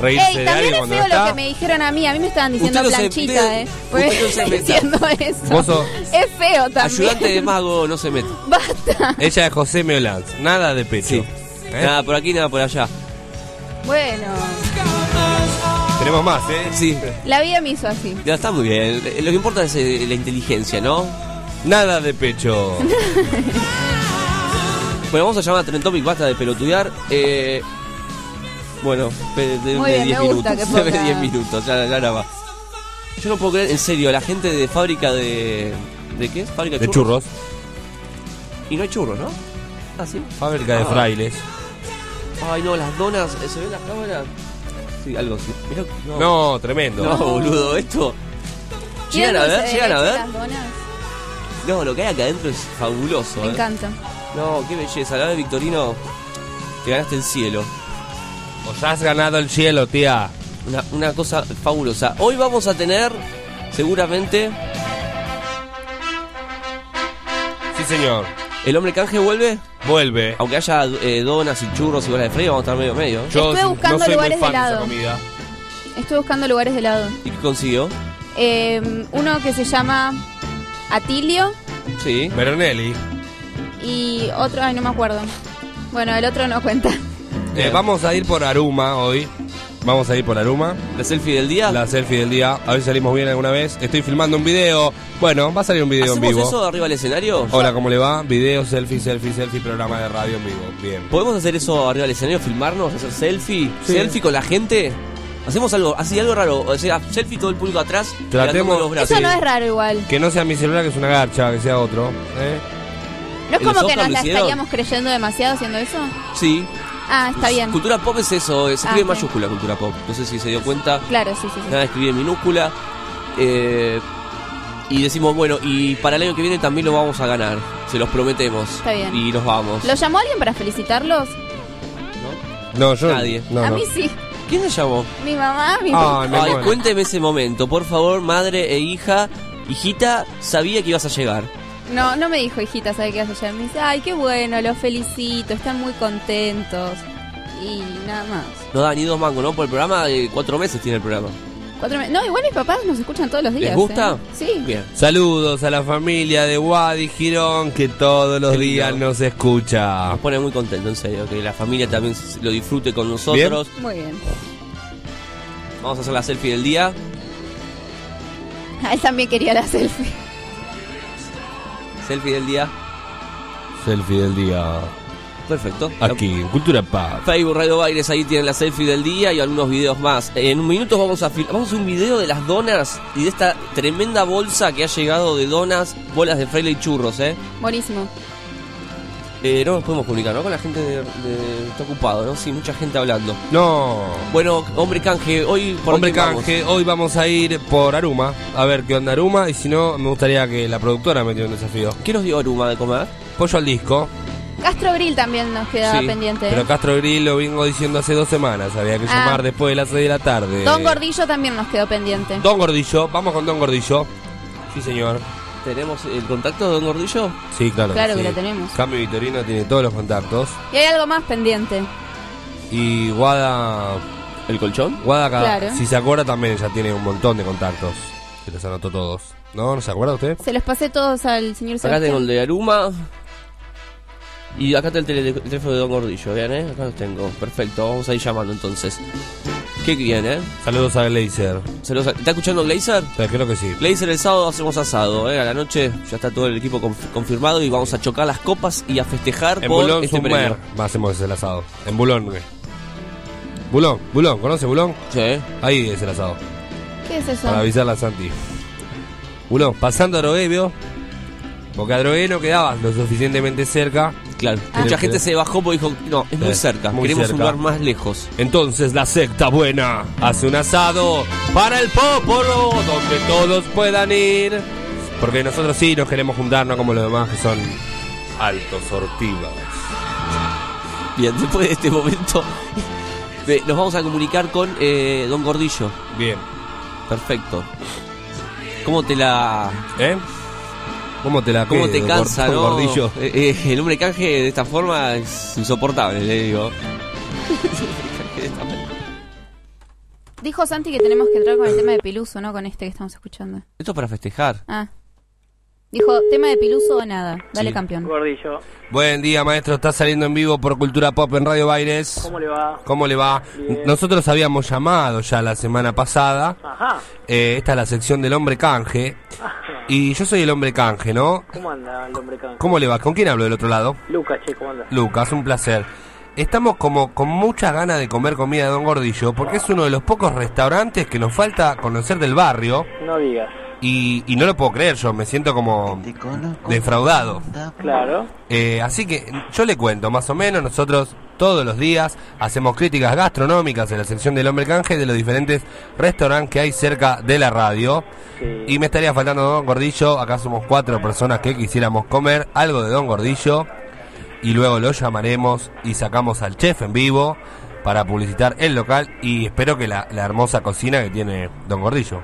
Speaker 11: Reírse
Speaker 5: Ey,
Speaker 11: de
Speaker 5: también es
Speaker 11: cuando
Speaker 5: feo lo que me dijeron a mí. A mí me estaban diciendo
Speaker 12: Usted se-
Speaker 5: planchita, ¿eh? Pues
Speaker 12: usted no se meta.
Speaker 5: diciendo eso.
Speaker 11: Vos sos-
Speaker 5: Es feo también.
Speaker 12: Ayudante de mago no se mete.
Speaker 5: Basta.
Speaker 11: Ella es José Meolanz, nada de pecho.
Speaker 12: Sí.
Speaker 11: ¿Eh?
Speaker 12: Nada por aquí, nada por allá.
Speaker 5: Bueno,
Speaker 11: Tenemos más, ¿eh?
Speaker 12: Sí.
Speaker 5: la vida me hizo así.
Speaker 12: Ya está muy bien. Lo que importa es eh, la inteligencia, ¿no?
Speaker 11: Nada de pecho.
Speaker 12: Bueno, vamos a llamar a Trend Topic, basta de pelotudear. Eh, bueno, de, de, de
Speaker 5: bien,
Speaker 12: 10
Speaker 5: me gusta
Speaker 12: minutos. De
Speaker 5: ponga-
Speaker 12: 10 minutos, ya, ya la va. Yo no puedo creer, en serio, la gente de fábrica de. ¿De qué? ¿Fábrica
Speaker 11: De churros.
Speaker 12: Y no hay churros, ¿no? Ah, sí.
Speaker 11: Fábrica de
Speaker 12: Ah.
Speaker 11: frailes.
Speaker 12: Ay, no, las donas. eh, ¿Se ven las cámaras? Sí, algo así. Mirá, no.
Speaker 11: No, tremendo.
Speaker 12: No, boludo, esto.
Speaker 5: ¿Quién
Speaker 12: ¿Llegan a ver?
Speaker 5: de
Speaker 12: ¿Llegan a ver?
Speaker 5: las donas?
Speaker 12: No, lo que hay acá adentro es fabuloso.
Speaker 5: Me
Speaker 12: eh.
Speaker 5: encanta.
Speaker 12: No, qué belleza. La verdad, Victorino, te ganaste el cielo.
Speaker 11: Os has ganado el cielo, tía.
Speaker 12: Una, una cosa fabulosa. Hoy vamos a tener, seguramente,
Speaker 11: Sí, señor.
Speaker 12: ¿El hombre canje vuelve?
Speaker 11: Vuelve.
Speaker 12: Aunque haya eh, donas y churros y bolas de freír, vamos a estar medio medio.
Speaker 11: Yo
Speaker 5: Estuve buscando
Speaker 11: no soy
Speaker 5: lugares
Speaker 11: muy fan
Speaker 5: de
Speaker 11: de esa
Speaker 5: helado.
Speaker 11: comida.
Speaker 5: Estoy buscando lugares de helado.
Speaker 12: ¿Y qué consiguió?
Speaker 5: Eh, uno que se llama Atilio
Speaker 12: Sí.
Speaker 11: Veronelli.
Speaker 5: y otro, ay, no me acuerdo. Bueno, el otro no cuenta.
Speaker 11: Eh, vamos a ir por Aruma hoy. Vamos a ir por Aruma.
Speaker 12: ¿La selfie del día?
Speaker 11: La selfie del día. A ver si salimos bien alguna vez. Estoy filmando un video. Bueno, va a salir un video en
Speaker 12: ¿Hacemos
Speaker 11: vivo.
Speaker 12: eso arriba del escenario?
Speaker 11: Hola, ¿cómo le va? Video, selfie, selfie, selfie, programa de radio en vivo. Bien.
Speaker 12: ¿Podemos hacer eso arriba del escenario? ¿Filmarnos? ¿Hacer selfie?
Speaker 11: Sí.
Speaker 12: ¿Selfie con la gente? Hacemos algo, así algo raro. O sea, selfie todo el público atrás.
Speaker 11: Tratemos-
Speaker 12: levantando los brazos.
Speaker 5: Eso no es raro igual.
Speaker 11: Que no sea mi celular, que es una garcha, que sea otro. ¿eh?
Speaker 5: ¿No es
Speaker 12: ¿En los
Speaker 5: como que nos la estaríamos creyendo demasiado haciendo eso?
Speaker 12: Sí.
Speaker 5: Ah, está bien.
Speaker 12: Cultura pop es eso, se
Speaker 5: Ah,
Speaker 12: escribe en
Speaker 5: ok.
Speaker 12: mayúscula cultura pop. No sé si se dio cuenta.
Speaker 5: Claro, sí, sí, sí.
Speaker 12: Nada de escribir en minúscula. Eh, y decimos, bueno, y para el año que viene también lo vamos a ganar. Se los prometemos.
Speaker 5: Está bien.
Speaker 12: Y nos vamos.
Speaker 5: ¿Lo llamó alguien para felicitarlos?
Speaker 11: No, yo.
Speaker 12: Nadie.
Speaker 11: No,
Speaker 5: a
Speaker 11: no.
Speaker 5: mí sí.
Speaker 12: ¿Quién se llamó?
Speaker 5: Mi mamá, mi
Speaker 11: Ay, me
Speaker 12: Ay, cuénteme ese momento, por favor, madre e hija. Hijita, sabía que ibas a llegar.
Speaker 5: No, no me dijo, hijita, ¿sabe qué vas a llegar? Me dice, ay, qué bueno, los felicito, están muy contentos. Y nada más.
Speaker 12: No da ni dos mangos, ¿no? Por el programa de cuatro meses tiene el programa.
Speaker 5: Cuatro me- No, igual mis papás nos escuchan todos los días.
Speaker 12: ¿Les gusta?
Speaker 5: ¿eh? Sí.
Speaker 12: Bien.
Speaker 11: Saludos a la familia de Wadi Girón que todos los días nos escucha.
Speaker 12: Nos pone muy contento, en serio, que la familia también lo disfrute con nosotros.
Speaker 5: Muy bien.
Speaker 12: Vamos a hacer la selfie del día.
Speaker 5: Él también quería la selfie.
Speaker 12: Selfie del día.
Speaker 11: Selfie del día.
Speaker 12: Perfecto.
Speaker 11: Aquí, en Cultura Paz.
Speaker 12: Facebook Radio Baires, ahí tienen la selfie del día y algunos videos más. En un minuto vamos a fil- vamos a hacer un video de las donas y de esta tremenda bolsa que ha llegado de donas, bolas de fraile y churros, ¿eh?
Speaker 5: Buenísimo.
Speaker 12: Eh, no nos podemos comunicar, ¿no? Con la gente de, de- está ocupado, ¿no? Sí, mucha gente hablando.
Speaker 11: No.
Speaker 12: Bueno, hombre canje, hoy por
Speaker 11: Hombre
Speaker 12: vamos?
Speaker 11: canje, hoy vamos a ir por Aruma. A ver qué onda Aruma. Y si no, me gustaría que la productora me diera un desafío.
Speaker 12: ¿Qué nos dio Aruma de comer?
Speaker 11: Pollo al disco.
Speaker 5: Castro Grill también nos quedaba
Speaker 11: Sí,
Speaker 5: pendiente. ¿eh?
Speaker 11: Pero Castro Grill lo vengo diciendo hace dos semanas. Había que
Speaker 5: Ah.
Speaker 11: llamar después de las 6 de la tarde.
Speaker 5: Don Gordillo también nos quedó pendiente.
Speaker 11: Don Gordillo. Vamos con Don Gordillo. Sí, señor.
Speaker 12: ¿Tenemos el contacto de Don Gordillo?
Speaker 11: Sí, claro.
Speaker 5: Claro que
Speaker 11: sí.
Speaker 5: lo tenemos.
Speaker 11: Cambio Vitorino tiene todos los contactos.
Speaker 5: Y hay algo más pendiente.
Speaker 11: Y Guada.
Speaker 12: ¿El colchón?
Speaker 11: Guada, acá,
Speaker 5: Claro.
Speaker 11: si se acuerda, también ya tiene un montón de contactos. Se los anotó todos. ¿No? ¿No se acuerda usted?
Speaker 5: Se los pasé todos al señor
Speaker 12: Acá tengo el
Speaker 5: Sebastián.
Speaker 12: de Aruma. Y acá está el, teléfono de Don Gordillo, ¿bien, eh? Acá los tengo. Perfecto, vamos a ir llamando entonces. Qué bien, ¿eh?
Speaker 11: Saludos a Glazer.
Speaker 12: Saludos a- ¿Está escuchando Glazer?
Speaker 11: Sí, creo que sí.
Speaker 12: Glazer el sábado hacemos asado, ¿eh? A la noche ya está todo el equipo conf- confirmado y vamos a chocar las copas y a festejar
Speaker 11: En
Speaker 12: por
Speaker 11: Bulón
Speaker 12: este
Speaker 11: Summer
Speaker 12: premio.
Speaker 11: hacemos el asado. En Bulón, güey. Bulón, Bulón, ¿conoce Bulón?
Speaker 12: Sí.
Speaker 11: Ahí es el asado.
Speaker 5: ¿Qué es eso?
Speaker 11: Para avisarle a Santi. Bulón, pasando a Drogué, ¿vio? Porque a Drogué no quedaba lo suficientemente cerca.
Speaker 12: Claro.
Speaker 5: Ah.
Speaker 12: Mucha gente se bajó porque dijo, no, es muy cerca,
Speaker 11: muy
Speaker 12: queremos
Speaker 11: cerca.
Speaker 12: un lugar más lejos.
Speaker 11: Entonces la secta buena hace un asado para el popolo donde todos puedan ir. Porque nosotros sí nos queremos juntar, no como los demás que son altos sortivas.
Speaker 12: Bien, después de este momento nos vamos a comunicar con eh, Don Gordillo.
Speaker 11: Bien.
Speaker 12: Perfecto. ¿Cómo te la...
Speaker 11: ¿Eh? ¿Cómo te la
Speaker 12: ¿Cómo te cansa, no?
Speaker 11: Gordillo?
Speaker 12: Eh, eh, el hombre canje de esta forma es insoportable, le digo.
Speaker 5: Dijo Santi que tenemos que entrar con el tema de Piluso, ¿no? Con este que estamos escuchando.
Speaker 12: Esto es para festejar.
Speaker 5: Ah. Dijo, tema de Piluso o nada. Dale,
Speaker 11: Sí.
Speaker 5: campeón.
Speaker 14: Gordillo,
Speaker 11: Buen día, maestro. Está saliendo en vivo por Cultura Pop en Radio Baires.
Speaker 14: ¿cómo le va?
Speaker 11: ¿Cómo le va?
Speaker 14: Bien.
Speaker 11: Nosotros habíamos llamado ya la semana pasada.
Speaker 14: Ajá.
Speaker 11: Eh, esta es la sección del hombre canje. Y yo soy el hombre canje, ¿no?
Speaker 14: ¿Cómo anda el hombre canje?
Speaker 11: ¿Cómo le va? ¿Con quién hablo del otro lado?
Speaker 14: Lucas, che, ¿cómo anda?
Speaker 11: Lucas, un placer. Estamos como con muchas ganas de comer comida de Don Gordillo porque es uno de los pocos restaurantes que nos falta conocer del barrio
Speaker 14: No digas.
Speaker 11: Y, y no lo puedo creer yo, me siento como defraudado.
Speaker 14: Claro.
Speaker 11: Eh, así que yo le cuento, más o menos, nosotros todos los días hacemos críticas gastronómicas en la sección del hombre canje de los diferentes restaurantes que hay cerca de la radio. Y me estaría faltando Don Gordillo, acá somos cuatro personas que quisiéramos comer algo de Don Gordillo y luego lo llamaremos y sacamos al chef en vivo para publicitar el local y espero que la, la hermosa cocina que tiene Don Gordillo.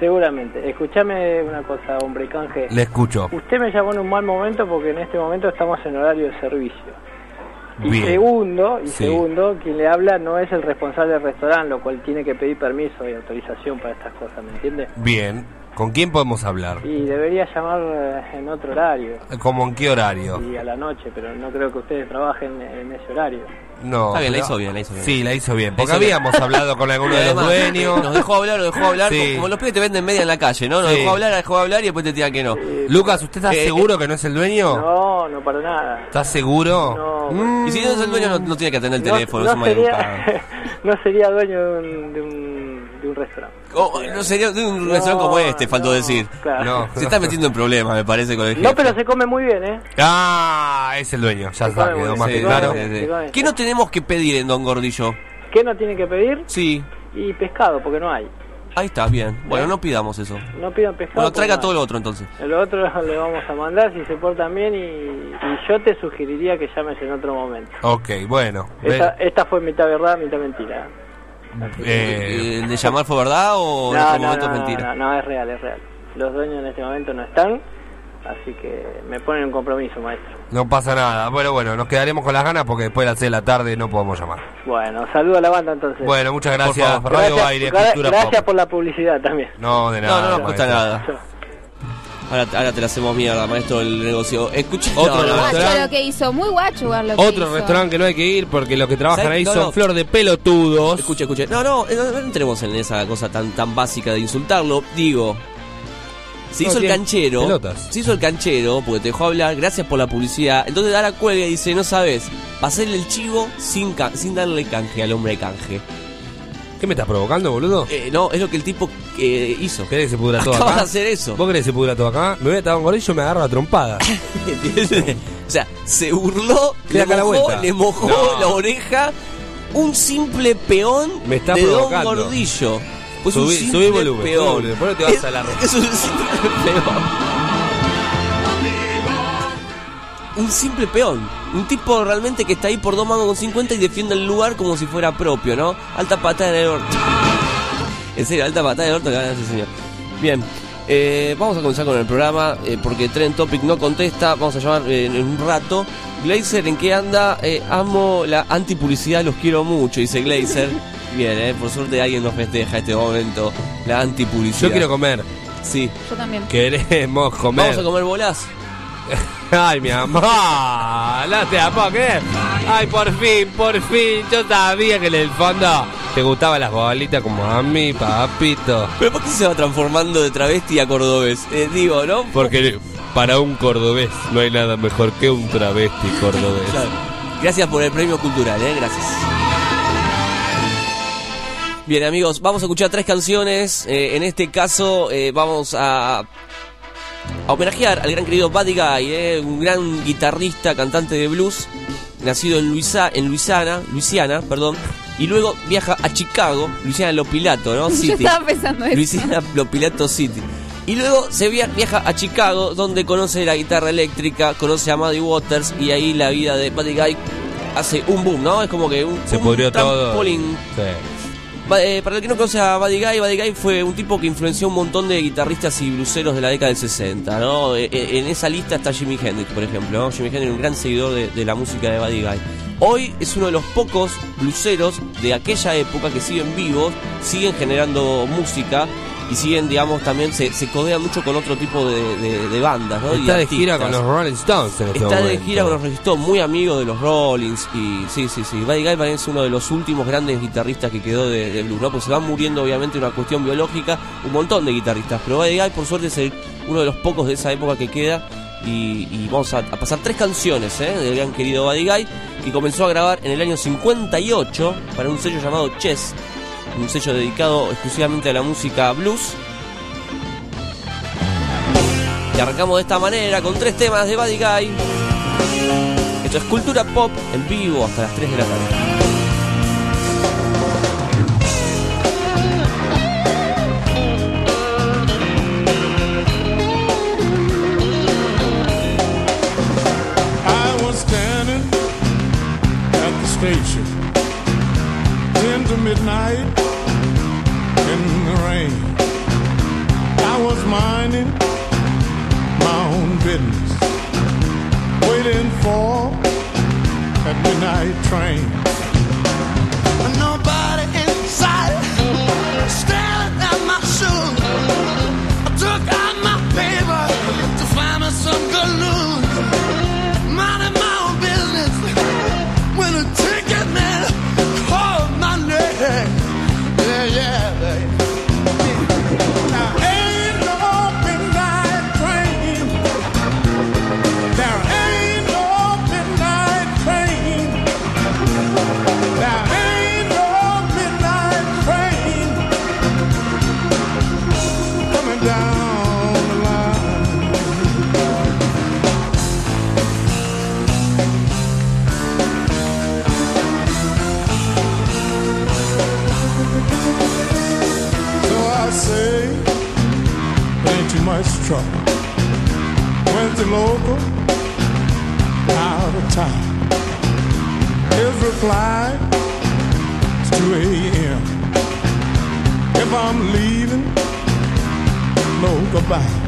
Speaker 14: Seguramente. Escúchame una cosa, hombre canje.
Speaker 11: Le escucho.
Speaker 14: Usted me llamó en un mal momento porque en este momento estamos en horario de servicio. Y
Speaker 11: Bien.
Speaker 14: segundo, y
Speaker 11: Sí.
Speaker 14: segundo, quien le habla no es el responsable del restaurante, lo cual tiene que pedir permiso y autorización para estas cosas, ¿me entiende?
Speaker 11: Bien. ¿Con quién podemos hablar?
Speaker 14: Y debería llamar eh, en otro horario.
Speaker 11: ¿Cómo en qué horario?
Speaker 14: Y a la noche, pero no creo que ustedes trabajen en ese horario.
Speaker 11: No.
Speaker 12: Está bien, la hizo bien, la hizo bien.
Speaker 11: Sí, la hizo bien. Porque
Speaker 12: hizo bien.
Speaker 11: habíamos hablado con alguno de los dueños.
Speaker 12: Nos dejó hablar, nos dejó hablar.
Speaker 11: Sí.
Speaker 12: Como los pibes te venden media en la calle, ¿no? Nos
Speaker 11: Sí.
Speaker 12: dejó hablar, dejó hablar y después te tira que no.
Speaker 11: Lucas, ¿usted está
Speaker 12: Eh,
Speaker 11: seguro que no es el dueño?
Speaker 14: No, no para nada.
Speaker 11: ¿Estás seguro?
Speaker 14: No,
Speaker 12: Y si no es el dueño, no, no tiene que atender el
Speaker 14: no-
Speaker 12: teléfono,
Speaker 14: no sería, no sería dueño de un, de un, de un restaurante.
Speaker 12: Oh, no sería de un
Speaker 14: No,
Speaker 12: restaurante como este, faltó decir.
Speaker 14: claro.
Speaker 11: No.
Speaker 12: Se está metiendo en problemas, me parece, con el
Speaker 14: No,
Speaker 12: jefe.
Speaker 14: pero se come muy bien, ¿eh?
Speaker 11: Ah, es el dueño. Ya está, quedó más
Speaker 12: Sí,
Speaker 11: que
Speaker 12: sí,
Speaker 11: claro.
Speaker 12: sí, sí. ¿Qué no tenemos que pedir en Don Gordillo?
Speaker 14: ¿Qué no tiene que pedir?
Speaker 12: Sí,
Speaker 14: Y pescado, porque no hay.
Speaker 12: ahí está, bien. Bueno, no pidamos eso.
Speaker 14: No pidan pescado.
Speaker 12: Bueno, traiga
Speaker 14: no
Speaker 12: todo lo otro entonces.
Speaker 14: El otro le vamos a mandar si se portan bien y, y yo te sugeriría que llames en otro momento.
Speaker 11: Ok, bueno.
Speaker 14: Esta fue mitad verdad, mitad mentira.
Speaker 11: Eh,
Speaker 12: ¿El de llamar fue verdad o en
Speaker 14: No,
Speaker 12: este
Speaker 14: no,
Speaker 12: momento
Speaker 14: no,
Speaker 12: es mentira?
Speaker 14: no, no, es real, es real. Los dueños en este momento no están, así que me ponen un compromiso, maestro.
Speaker 11: no pasa nada. Bueno, bueno, nos quedaremos con las ganas porque después de las 6 de la tarde no podemos llamar.
Speaker 14: Bueno, saludo a la banda entonces.
Speaker 11: Bueno, muchas gracias.
Speaker 12: favor.
Speaker 11: Radio
Speaker 14: gracias,
Speaker 11: Aire,
Speaker 14: gra-
Speaker 11: Cultura
Speaker 14: gracias
Speaker 11: Pop.
Speaker 14: por la publicidad también.
Speaker 11: No, de
Speaker 12: No,
Speaker 11: nada.
Speaker 12: no nos cuesta nada. Ahora, ahora te la hacemos mierda, maestro, el negocio. Escucha,
Speaker 11: Otro
Speaker 12: no,
Speaker 11: restaurante.
Speaker 5: lo que hizo, muy guacho ver lo que
Speaker 11: Otro
Speaker 5: hizo.
Speaker 11: restaurante que no hay que ir porque los que trabajan
Speaker 12: ¿Sabes?
Speaker 11: ahí
Speaker 12: No,
Speaker 11: son
Speaker 12: no.
Speaker 11: flor de pelotudos.
Speaker 12: Escuche, escuche. No, no, no, no entremos en esa cosa tan tan básica de insultarlo. Digo, se
Speaker 11: No,
Speaker 12: hizo el canchero.
Speaker 11: pelotas.
Speaker 12: Se hizo el canchero porque te dejó hablar. Gracias por la publicidad. Entonces Dara cuelga y dice, no sabes, pasarle el chivo sin, ca- sin darle canje al hombre de canje.
Speaker 11: ¿Qué me estás provocando, boludo?
Speaker 12: Eh, no, es lo que el tipo eh, hizo.
Speaker 11: ¿Querés que se pudra todo
Speaker 12: Acaba
Speaker 11: acá?
Speaker 12: de hacer eso.
Speaker 11: ¿Vos querés que se pudra todo acá? Me voy a estar un gordillo me agarro la trompada.
Speaker 12: O sea, se burló, le
Speaker 11: acá la
Speaker 12: mojó,
Speaker 11: vuelta.
Speaker 12: le mojó
Speaker 11: No.
Speaker 12: la oreja. Un simple peón
Speaker 11: Me está
Speaker 12: de Don
Speaker 11: provocando.
Speaker 12: Gordillo. Pues un
Speaker 11: Subí-
Speaker 12: simple
Speaker 11: subí volumen, subí
Speaker 12: peón.
Speaker 11: volumen, por eso te vas a la-
Speaker 12: Es un simple peón. Un simple peón. Un tipo realmente que está ahí por dos mangos con 50 y defiende el lugar como si fuera propio, ¿no? Alta patada el orto. En serio, alta patada el orto que ese señor. Bien. eh, vamos a comenzar con el programa eh, porque Trend Topic no contesta. Vamos a llamar eh, en un rato. Glazer, ¿en qué anda? Eh, amo la antipublicidad, los quiero mucho, dice Glazer. Bien, eh, por suerte alguien nos festeja este momento. La antipublicidad.
Speaker 11: Yo quiero comer.
Speaker 12: Sí.
Speaker 5: Yo también.
Speaker 11: Queremos comer.
Speaker 12: Vamos a comer bolas.
Speaker 11: Ay, mi amor, no te la puedo creer. Ay, por fin, por fin. Yo sabía que en el fondo te gustaban las bolitas como a mí, papito.
Speaker 12: ¿Pero por qué se va transformando de travesti a cordobés? Eh, digo, ¿no?
Speaker 11: Porque para un cordobés no hay nada mejor que un travesti cordobés.
Speaker 12: Claro. Gracias por el premio cultural, ¿eh? Gracias. Bien, amigos, vamos a escuchar tres canciones. Eh, en este caso, eh, vamos a, a homenajear al gran querido Buddy Guy, eh, un gran guitarrista, cantante de blues, nacido en, Luisa, en Luisiana, Luisiana, perdón, y luego viaja a Chicago, Luisiana Lopilato, ¿no?
Speaker 5: Yo
Speaker 12: City.
Speaker 5: estaba pensando eso.
Speaker 12: Luisiana Lopilato City. Y luego se via- viaja a Chicago, donde conoce la guitarra eléctrica, conoce a Muddy Waters y ahí la vida de Buddy Guy hace un boom, ¿no? Es como que un,
Speaker 11: Se
Speaker 12: un
Speaker 11: pudrió todo.
Speaker 12: trampolín.
Speaker 11: Sí.
Speaker 12: Eh, para el que no conoce a Buddy Guy, Buddy Guy fue un tipo que influenció un montón de guitarristas y bluseros de la década del 60, ¿no? Eh, eh, en esa lista está Jimi Hendrix, por ejemplo, ¿no? Jimi Hendrix, un gran seguidor de, de la música de Buddy Guy. Hoy es uno de los pocos bluseros de aquella época que siguen vivos, siguen generando música y siguen, digamos, también se, se codean mucho con otro tipo de, de- de bandas, ¿no? Y
Speaker 11: Está de gira con los Rolling Stones en este
Speaker 12: Está de gira con los Rolling Stones, muy amigo de los Rollins y sí, sí, sí. Buddy Guy es uno de los últimos grandes guitarristas que quedó de, de blues, ¿no? Pues se van muriendo obviamente una cuestión biológica, un montón de guitarristas, pero Buddy Guy por suerte es el- uno de los pocos de esa época que queda y, y vamos a, a pasar tres canciones ¿eh? del gran querido Buddy Guy que comenzó a grabar en el año 58 para un sello llamado Chess, un sello dedicado exclusivamente a la música blues. Y arrancamos de esta manera con tres temas de Buddy Guy. Esto es Cultura Pop en vivo hasta las 3 de la tarde.
Speaker 15: Station, ten to midnight I was minding my own business, waiting for that midnight train. trouble. Went to local, out of town. His reply is 2 a.m. If I'm leaving, no goodbye.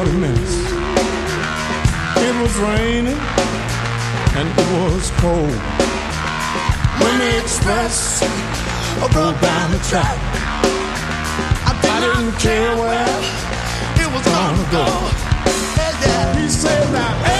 Speaker 13: 40 minutes.
Speaker 15: It was raining and it was cold. When the express broke down the track, I didn't care where it was gonna go. He said, "Hey."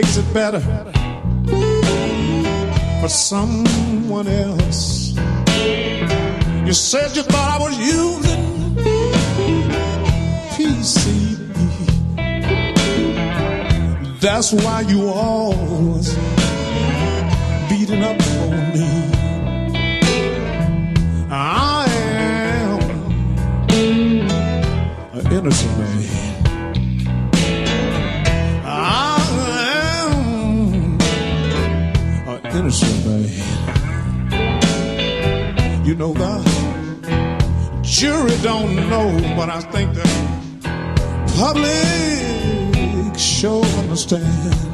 Speaker 15: makes it better for someone else. You said you thought I was using PCB. That's why you always. jury don't know, but I think the public sure understands.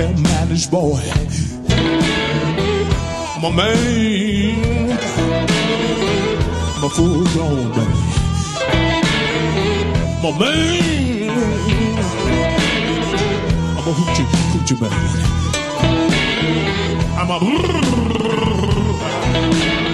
Speaker 15: well-managed boy. I'm a man, I'm a full-grown man. I'm a man, I'm a hoochie, hoochie man. I'm a...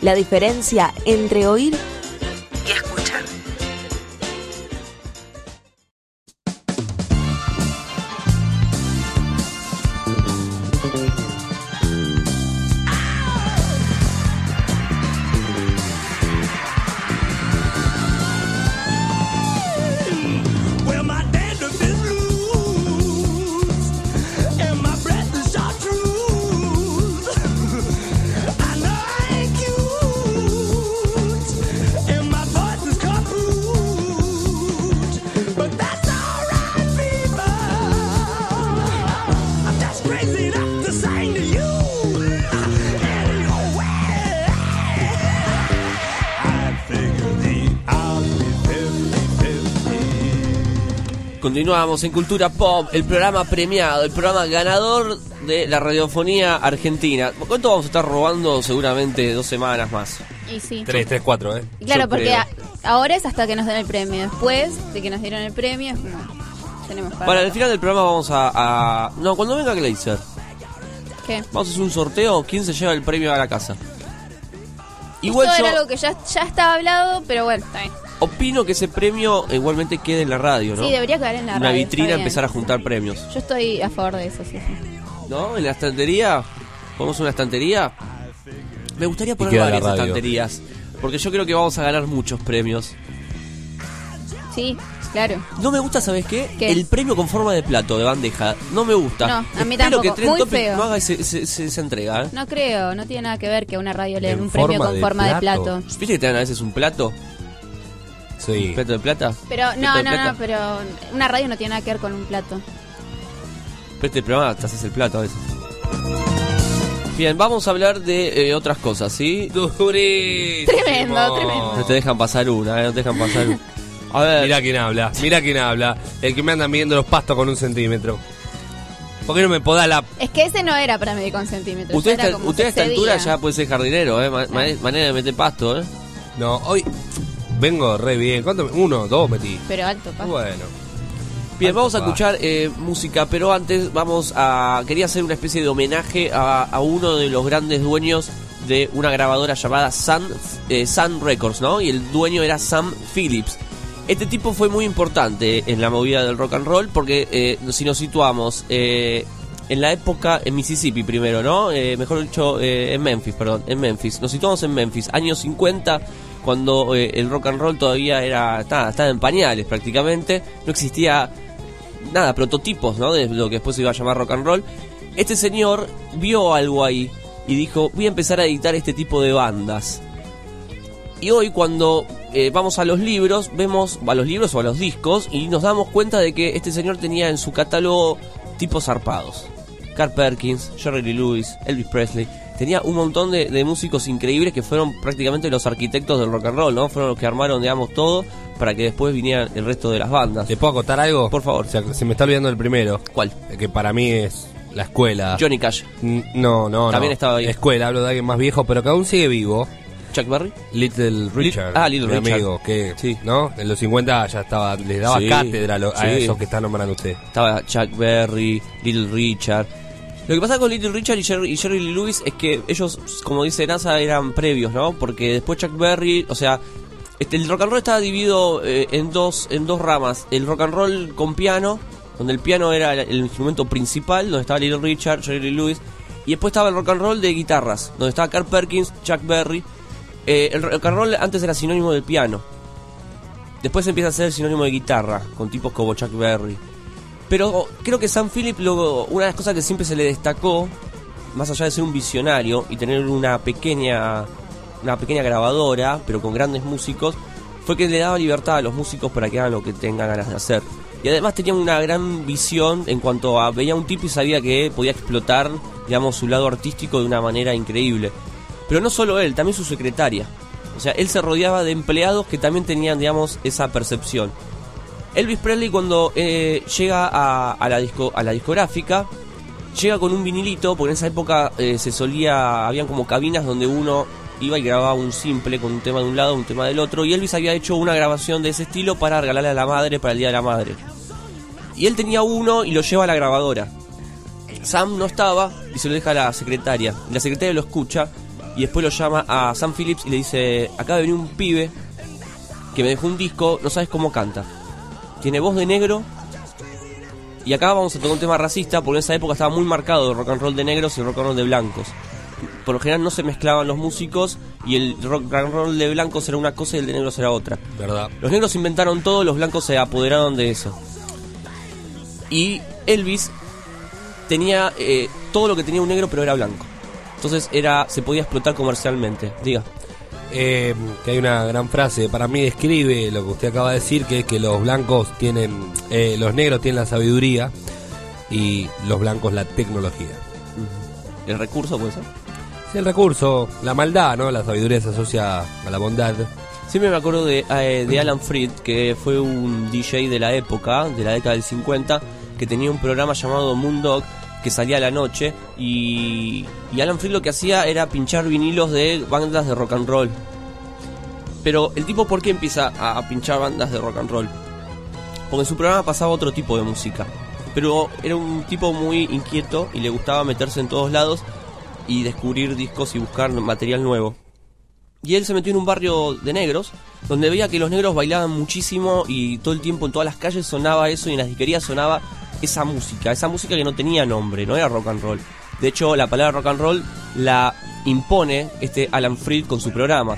Speaker 1: La diferencia entre oír
Speaker 12: Continuamos en Cultura Pop, el programa premiado, el programa ganador de la radiofonía argentina. ¿Cuánto vamos a estar robando? Seguramente dos semanas más.
Speaker 5: Y sí.
Speaker 11: Tres, tres, cuatro, ¿eh?
Speaker 5: Claro,
Speaker 12: Yo
Speaker 5: porque a- ahora es hasta que nos den el premio. Después de que nos dieron el premio, es como. Tenemos para.
Speaker 12: Para el final del programa vamos a... a- No, cuando venga Glazer,
Speaker 5: ¿Qué?
Speaker 12: vamos a hacer un sorteo. ¿Quién se lleva el premio a la casa? Igual
Speaker 5: Esto
Speaker 12: yo
Speaker 5: era algo que ya, ya estaba hablado, pero bueno, está bien.
Speaker 12: Opino que ese premio igualmente quede en la radio, ¿no?
Speaker 5: Sí, debería quedar en la
Speaker 12: Una
Speaker 5: radio,
Speaker 12: vitrina,
Speaker 5: está bien.
Speaker 12: empezar a juntar premios.
Speaker 5: Yo estoy a favor de eso, sí. sí.
Speaker 12: ¿No? En la estantería. ¿Ponemos una estantería? Me gustaría poner varias estanterías. Porque yo creo que vamos a ganar muchos premios.
Speaker 5: Sí, claro.
Speaker 12: No me gusta, ¿sabes qué?
Speaker 5: ¿Qué?
Speaker 12: El premio con forma de plato, de bandeja. No me gusta.
Speaker 5: No, a mí
Speaker 12: Espero
Speaker 5: tampoco.
Speaker 12: que
Speaker 5: Muy
Speaker 12: Topic
Speaker 5: feo.
Speaker 12: no haga ese- ese- ese- esa entrega. ¿eh?
Speaker 5: No creo, no tiene nada que ver que a una radio le den
Speaker 11: En
Speaker 5: un premio
Speaker 11: forma
Speaker 5: con
Speaker 11: de
Speaker 5: forma de
Speaker 11: plato.
Speaker 5: plato.
Speaker 12: ¿Viste que te dan a veces un plato?
Speaker 11: Sí.
Speaker 12: ¿Un plato de plata?
Speaker 5: Pero
Speaker 12: ¿Plato
Speaker 5: no, no,
Speaker 12: plata?
Speaker 5: no, pero una radio no tiene nada que ver con un plato.
Speaker 12: Pero este programa te haces el plato a veces. Bien, vamos a hablar de eh, otras cosas, ¿sí?
Speaker 5: Tremendo, tremendo.
Speaker 12: No te dejan pasar una, ¿eh? No te dejan pasar una. A ver.
Speaker 11: Mira quién habla, mira quién habla. El que me anda midiendo los pastos con un centímetro. ¿Por qué no me podás la
Speaker 5: Es que ese no era para medir con centímetros.
Speaker 12: Usted, está- usted a esta altura ya puede ser jardinero, ¿eh? Ma- ma- manera de meter pasto, ¿eh?
Speaker 11: No, hoy vengo re bien. ¿Cuánto? me- Uno, dos metí.
Speaker 5: Pero alto, pa.
Speaker 11: Bueno.
Speaker 12: Bien, vamos a
Speaker 11: pa.
Speaker 12: escuchar eh, música, pero antes vamos a... Quería hacer una especie de homenaje a, a uno de los grandes dueños de una grabadora llamada Sun, eh, Sun Records, ¿no? Y el dueño era Sam Phillips. Este tipo fue muy importante en la movida del rock and roll porque eh, si nos situamos eh, en la época en Mississippi primero, ¿no? Eh, mejor dicho, eh, en Memphis, perdón, en Memphis. Nos situamos en Memphis, años 50, cuando eh, el rock and roll todavía era estaba, estaba en pañales prácticamente, no existía nada, prototipos, ¿no? De lo que después se iba a llamar rock and roll. Este señor vio algo ahí y dijo, voy a empezar a editar este tipo de bandas. Y hoy cuando eh, vamos a los libros, vemos a los libros o a los discos y nos damos cuenta de que este señor tenía en su catálogo tipos zarpados. Carl Perkins, Jerry Lee Lewis, Elvis Presley. Tenía un montón de, de músicos increíbles que fueron prácticamente los arquitectos del rock and roll, ¿no? Fueron los que armaron, digamos, todo para que después vinieran el resto de las bandas.
Speaker 11: ¿Te puedo acotar algo?
Speaker 12: Por favor.
Speaker 11: Se, se me está olvidando el primero.
Speaker 12: ¿Cuál?
Speaker 11: El que para mí es la escuela.
Speaker 12: Johnny Cash.
Speaker 11: N- No, no, no.
Speaker 12: También estaba ahí.
Speaker 11: Escuela, hablo de alguien más viejo, pero que aún sigue vivo.
Speaker 12: Chuck Berry.
Speaker 11: Little Richard.
Speaker 12: ah, Little
Speaker 11: mi
Speaker 12: Richard.
Speaker 11: amigo, que, ¿no? En los 50 ya estaba, le daba
Speaker 12: Sí,
Speaker 11: cátedra a, lo- a
Speaker 12: sí.
Speaker 11: esos que está nombrando usted.
Speaker 12: Estaba Chuck Berry, Little Richard. Lo que pasa con Little Richard y Jerry, y Jerry Lee Lewis es que ellos, como dice NASA, eran previos, ¿no? Porque después Chuck Berry, o sea, Este, el rock and roll estaba dividido eh, en dos en dos ramas. El rock and roll con piano, donde el piano era el, instrumento principal, donde estaba Little Richard, Jerry Lee Lewis, y después estaba el rock and roll de guitarras, donde estaba Carl Perkins, Chuck Berry. Eh, el rock and roll antes era sinónimo del piano. Después empieza a ser sinónimo de guitarra, con tipos como Chuck Berry. Pero creo que Sam Philip, una de las cosas que siempre se le destacó, más allá de ser un visionario y tener una pequeña, una pequeña grabadora, pero con grandes músicos, fue que le daba libertad a los músicos para que hagan lo que tengan ganas de hacer. Y además tenía una gran visión en cuanto a veía un tipo y sabía que podía explotar, digamos, su lado artístico de una manera increíble. Pero no solo él, también su secretaria. O sea, él se rodeaba de empleados que también tenían, digamos, esa percepción. Elvis Presley cuando eh, llega a, la disco, a la discográfica, llega con un vinilito, porque en esa época eh, se solía, habían como cabinas donde uno iba y grababa un simple con un tema de un lado, un tema del otro, y Elvis había hecho una grabación de ese estilo para regalarle a la madre para el Día de la Madre. Y él tenía uno y lo lleva a la grabadora. Sam no estaba y se lo deja a la secretaria. La secretaria lo escucha y después lo llama a Sam Phillips y le dice, acaba de venir un pibe que me dejó un disco, no sabes cómo canta. Tiene voz de negro y acá vamos a tocar un tema racista porque en esa época estaba muy marcado el rock and roll de negros y el rock and roll de blancos. Por lo general no se mezclaban los músicos y el rock and roll de blancos era una cosa y el de negros era otra.
Speaker 11: ¿Verdad?
Speaker 12: Los negros inventaron todo, los blancos se apoderaron de eso. Y Elvis tenía eh, todo lo que tenía un negro pero era blanco. Entonces era se podía explotar comercialmente. Diga.
Speaker 11: Eh, que hay una gran frase, para mí describe lo que usted acaba de decir, que es que los blancos tienen, eh, los negros tienen la sabiduría y los blancos la tecnología.
Speaker 12: ¿El recurso puede ser?
Speaker 11: Sí, el recurso, la maldad, ¿no? La sabiduría se asocia a la bondad.
Speaker 12: Siempre me acuerdo de, eh, de Alan Freed, que fue un DJ de la época, de la década del 50, que tenía un programa llamado Moondog, que salía a la noche, y, y Alan Freed lo que hacía era pinchar vinilos de bandas de rock and roll. Pero el tipo, ¿por qué empieza a, a pinchar bandas de rock and roll? Porque en su programa pasaba otro tipo de música. Pero era un tipo muy inquieto y le gustaba meterse en todos lados y descubrir discos y buscar material nuevo. Y él se metió en un barrio de negros, donde veía que los negros bailaban muchísimo y todo el tiempo en todas las calles sonaba eso y en las disquerías sonaba esa música, esa música que no tenía nombre, no era rock and roll. De hecho, la palabra rock and roll la impone este Alan Freed con su programa.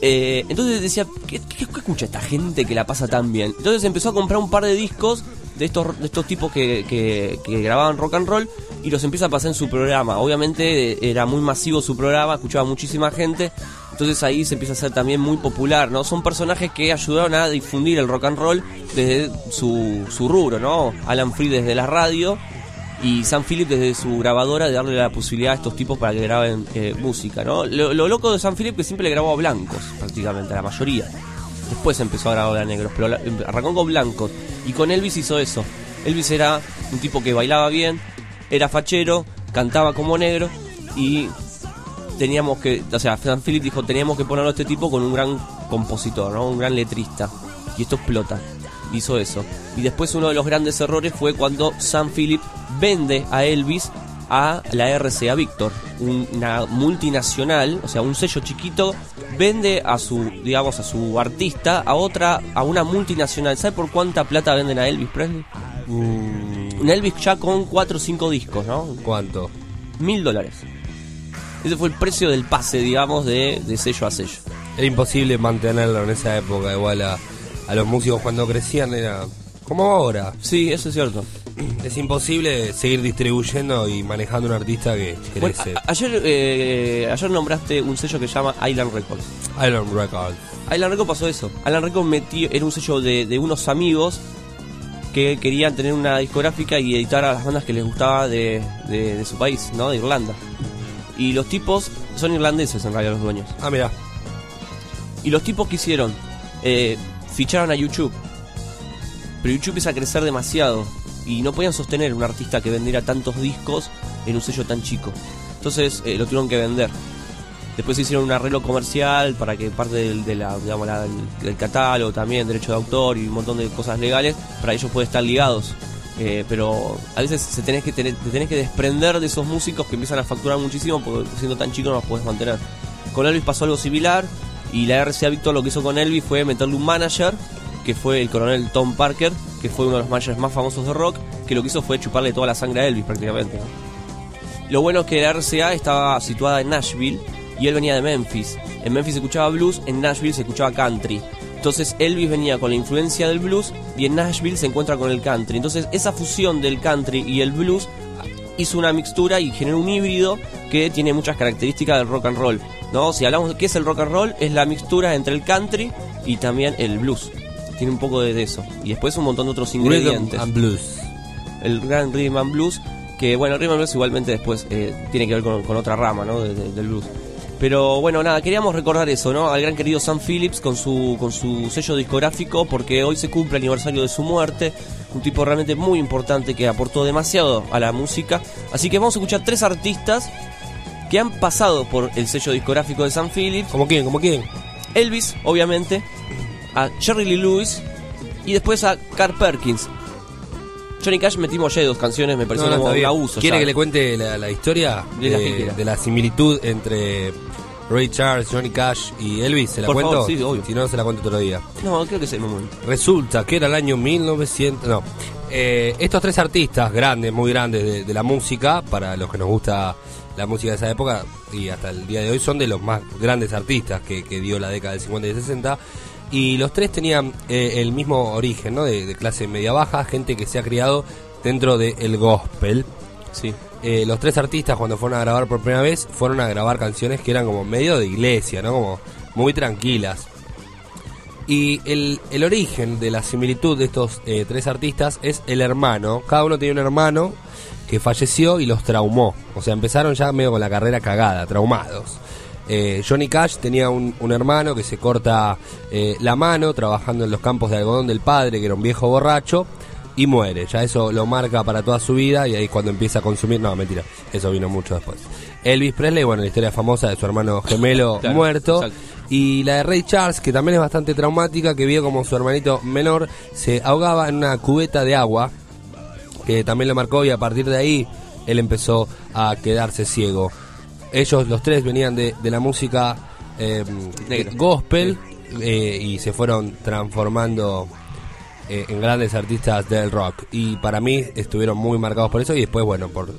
Speaker 12: Eh, entonces decía, ¿qué, escucha esta gente que la pasa tan bien? Entonces empezó a comprar un par de discos de estos, de estos tipos que, que, que grababan rock and roll y los empieza a pasar en su programa. Obviamente eh, era muy masivo su programa, escuchaba muchísima gente, entonces ahí se empieza a hacer también muy popular, ¿no? Son personajes que ayudaron a difundir el rock and roll desde su, su rubro, ¿no? Alan Freed desde la radio y Sam Phillips desde su grabadora de darle la posibilidad a estos tipos para que graben eh, música, ¿no? Lo, lo loco de Sam Phillips que siempre le grabó a blancos, prácticamente, a la mayoría. Después empezó a grabar a negros, pero arrancó con blancos. Y con Elvis hizo eso. Elvis era un tipo que bailaba bien, era fachero, cantaba como negro y teníamos que, o sea, Sam Phillips dijo, teníamos que ponerlo a este tipo con un gran compositor, ¿no? Un gran letrista. Y esto explota. Hizo eso. Y después uno de los grandes errores fue cuando Sam Phillips vende a Elvis a la RCA Victor, una multinacional, o sea, un sello chiquito, vende a su, digamos, a su artista a otra, a una multinacional. ¿Sabe por cuánta plata venden a Elvis Presley? Un Elvis ya con 4 o 5 discos, ¿no?
Speaker 11: ¿Cuánto?
Speaker 12: Mil dólares. Ese fue el precio del pase, digamos, de, de sello a sello.
Speaker 11: Era imposible mantenerlo en esa época, igual a, a los músicos cuando crecían era como ahora.
Speaker 12: Sí, eso es cierto.
Speaker 11: Es imposible seguir distribuyendo y manejando un artista que crece.
Speaker 12: ayer, eh, ayer nombraste un sello que se llama Island Records.
Speaker 11: Island Records.
Speaker 12: Island Records pasó eso. Island Records metió, era un sello de, de unos amigos que querían tener una discográfica y editar a las bandas que les gustaba de, de- de su país, ¿no? De Irlanda. Y los tipos son irlandeses en realidad los dueños.
Speaker 11: Ah, mira.
Speaker 12: Y los tipos que hicieron, eh, ficharon a YouTube. Pero YouTube empieza a crecer demasiado. Y no podían sostener un artista que vendiera tantos discos en un sello tan chico. Entonces eh, lo tuvieron que vender. Después hicieron un arreglo comercial para que parte del, de la, digamos, la- del, del catálogo también, derecho de autor y un montón de cosas legales, para ellos pueden estar ligados. Eh, pero a veces se que tener- te tenés que desprender de esos músicos que empiezan a facturar muchísimo porque siendo tan chico no los puedes mantener. Con Elvis pasó algo similar. Y la RCA Victor lo que hizo con Elvis fue meterle un manager, que fue el coronel Tom Parker, que fue uno de los managers más famosos de rock, que lo que hizo fue chuparle toda la sangre a Elvis prácticamente. Lo bueno es que la RCA estaba situada en Nashville y él venía de Memphis. En Memphis se escuchaba blues, en Nashville se escuchaba country. Entonces Elvis venía con la influencia del blues y en Nashville se encuentra con el country. Entonces esa fusión del country y el blues hizo una mixtura y generó un híbrido que tiene muchas características del rock and roll. ¿no? Si hablamos de qué es el rock and roll, es la mixtura entre el country y también el blues. Tiene un poco de eso. Y después un montón de otros
Speaker 11: Rhythm
Speaker 12: ingredientes.
Speaker 11: and blues.
Speaker 12: El gran rhythm and blues, que bueno, el rhythm and blues igualmente después eh, tiene que ver con, con otra rama ¿no? de- de- del blues. Pero bueno, nada, queríamos recordar eso, ¿no? Al gran querido Sam Phillips con su, con su sello discográfico, porque hoy se cumple el aniversario de su muerte. Un tipo realmente muy importante que aportó demasiado a la música. Así que vamos a escuchar tres artistas que han pasado por el sello discográfico de Sam Phillips.
Speaker 11: ¿Como quién? ¿Como quién?
Speaker 12: Elvis, obviamente, a Jerry Lee Lewis y después a Carl Perkins. Johnny Cash metimos ya dos canciones, me pareció
Speaker 11: No, no,
Speaker 12: como
Speaker 11: está
Speaker 12: un
Speaker 11: bien.
Speaker 12: abuso.
Speaker 11: ¿Quiere
Speaker 12: ya.
Speaker 11: que le cuente la, la historia
Speaker 12: De la que
Speaker 11: de, la similitud entre Ray Charles, Johnny Cash y Elvis? ¿Se la
Speaker 12: Por
Speaker 11: cuento?
Speaker 12: favor, sí, obvio.
Speaker 11: Si no, se la cuento otro día.
Speaker 12: No, creo que es el momento.
Speaker 11: Resulta que era el año 1900. No. Eh, estos tres artistas grandes, muy grandes de, de la música, para los que nos gusta la música de esa época y hasta el día de hoy, son de los más grandes artistas que, que dio la década del 50 y del 60. Y los tres tenían eh, el mismo origen, ¿no? De, de clase media-baja, gente que se ha criado dentro del gospel.
Speaker 12: Sí.
Speaker 11: Eh, los tres artistas cuando fueron a grabar por primera vez fueron a grabar canciones que eran como medio de iglesia, ¿no? Como muy tranquilas. Y el, el origen de la similitud de estos eh, tres artistas es el hermano. Cada uno tiene un hermano que falleció y los traumó. O sea, empezaron ya medio con la carrera cagada, traumados. Eh, Johnny Cash tenía un, un hermano que se corta eh, la mano trabajando en los campos de algodón del padre, que era un viejo borracho, y muere. Ya eso lo marca para toda su vida y ahí es cuando empieza a consumir. No, mentira, eso vino mucho después. Elvis Presley, bueno, la historia famosa de su hermano gemelo
Speaker 12: Claro,
Speaker 11: muerto.
Speaker 12: exacto.
Speaker 11: Y la de Ray Charles, que también es bastante traumática, que vio como su hermanito menor se ahogaba en una cubeta de agua, que también lo marcó y a partir de ahí él empezó a quedarse ciego. Ellos, los tres, venían de, de la música eh, gospel eh, y se fueron transformando eh, en grandes artistas del rock. Y para mí estuvieron muy marcados por eso y después, bueno, por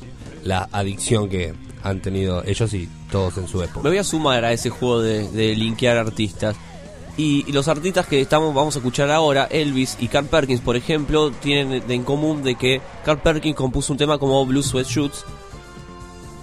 Speaker 11: la adicción que han tenido ellos y todos en su época.
Speaker 12: Me voy a sumar a ese juego de, de linkear artistas. Y, y los artistas que estamos vamos a escuchar ahora, Elvis y Carl Perkins, por ejemplo, tienen de- en común de que Carl Perkins compuso un tema como Blue Sweatshirts.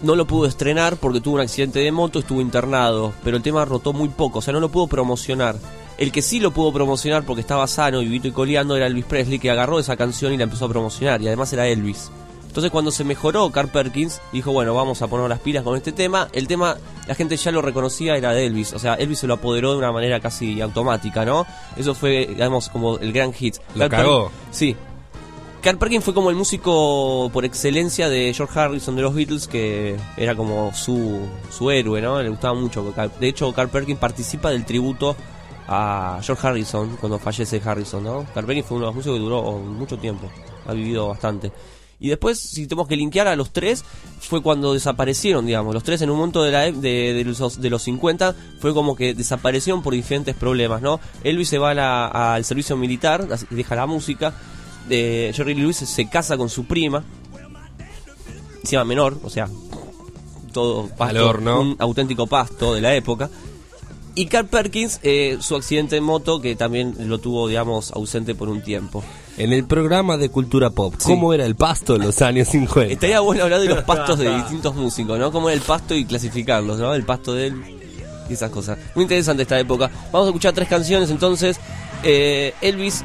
Speaker 12: No lo pudo estrenar porque tuvo un accidente de moto, estuvo internado, pero el tema rotó muy poco, o sea, no lo pudo promocionar. El que sí lo pudo promocionar porque estaba sano, vivito y coleando era Elvis Presley, que agarró esa canción y la empezó a promocionar, y además era Elvis. Entonces cuando se mejoró Carl Perkins, dijo, bueno, vamos a poner las pilas con este tema. El tema, la gente ya lo reconocía, era de Elvis. O sea, Elvis se lo apoderó de una manera casi automática, ¿no? Eso fue, digamos, como el gran hit.
Speaker 11: Lo
Speaker 12: Carl Per-
Speaker 11: cagó.
Speaker 12: Sí. Carl Perkins fue como el músico por excelencia de George Harrison de los Beatles, que era como su, su héroe, ¿no? Le gustaba mucho. De hecho, Carl Perkins participa del tributo a George Harrison cuando fallece Harrison, ¿no? Carl Perkins fue uno de los músicos que duró mucho tiempo, ha vivido bastante. Y después, si tenemos que linkear a los tres, fue cuando desaparecieron, digamos. Los tres en un momento de, la, de, de los, de los 50 fue como que desaparecieron por diferentes problemas, ¿no? Elvis se va al servicio militar, deja la música. Eh, Jerry Lewis se casa con su prima, encima menor, o sea, todo pasto, un auténtico pasto de la época. Y Carl Perkins, eh, su accidente en moto, que también lo tuvo, digamos, ausente por un tiempo.
Speaker 11: En el programa de cultura pop, ¿cómo era el pasto en los años 50?
Speaker 12: Estaría bueno hablar de los pastos de distintos músicos, ¿no? Cómo era el pasto y clasificarlos, ¿no? El pasto de él y esas cosas. Muy interesante esta época. Vamos a escuchar tres canciones entonces. Eh, Elvis,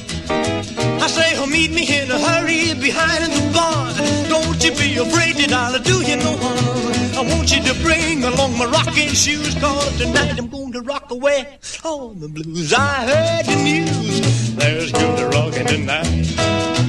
Speaker 13: I say, oh, meet me in a hurry behind the bars. Don't you be afraid that I'll do you no harm.
Speaker 16: I want you to bring along my rocking shoes, cause tonight I'm going to rock away all the blues. I heard the news, there's good rocking tonight.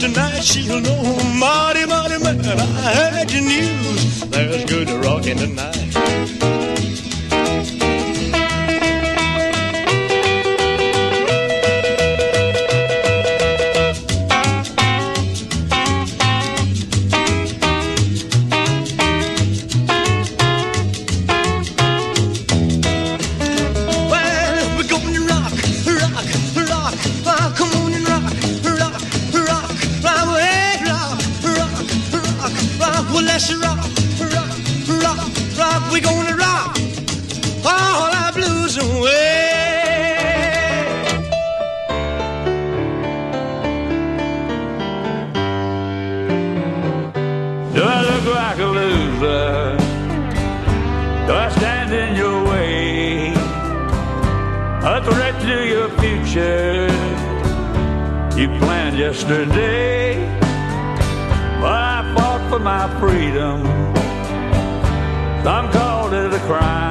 Speaker 16: tonight, she'll know. Marty, Marty, man, I heard the news. There's good rockin' tonight. And
Speaker 17: yesterday, I fought for my freedom. Some called it a crime.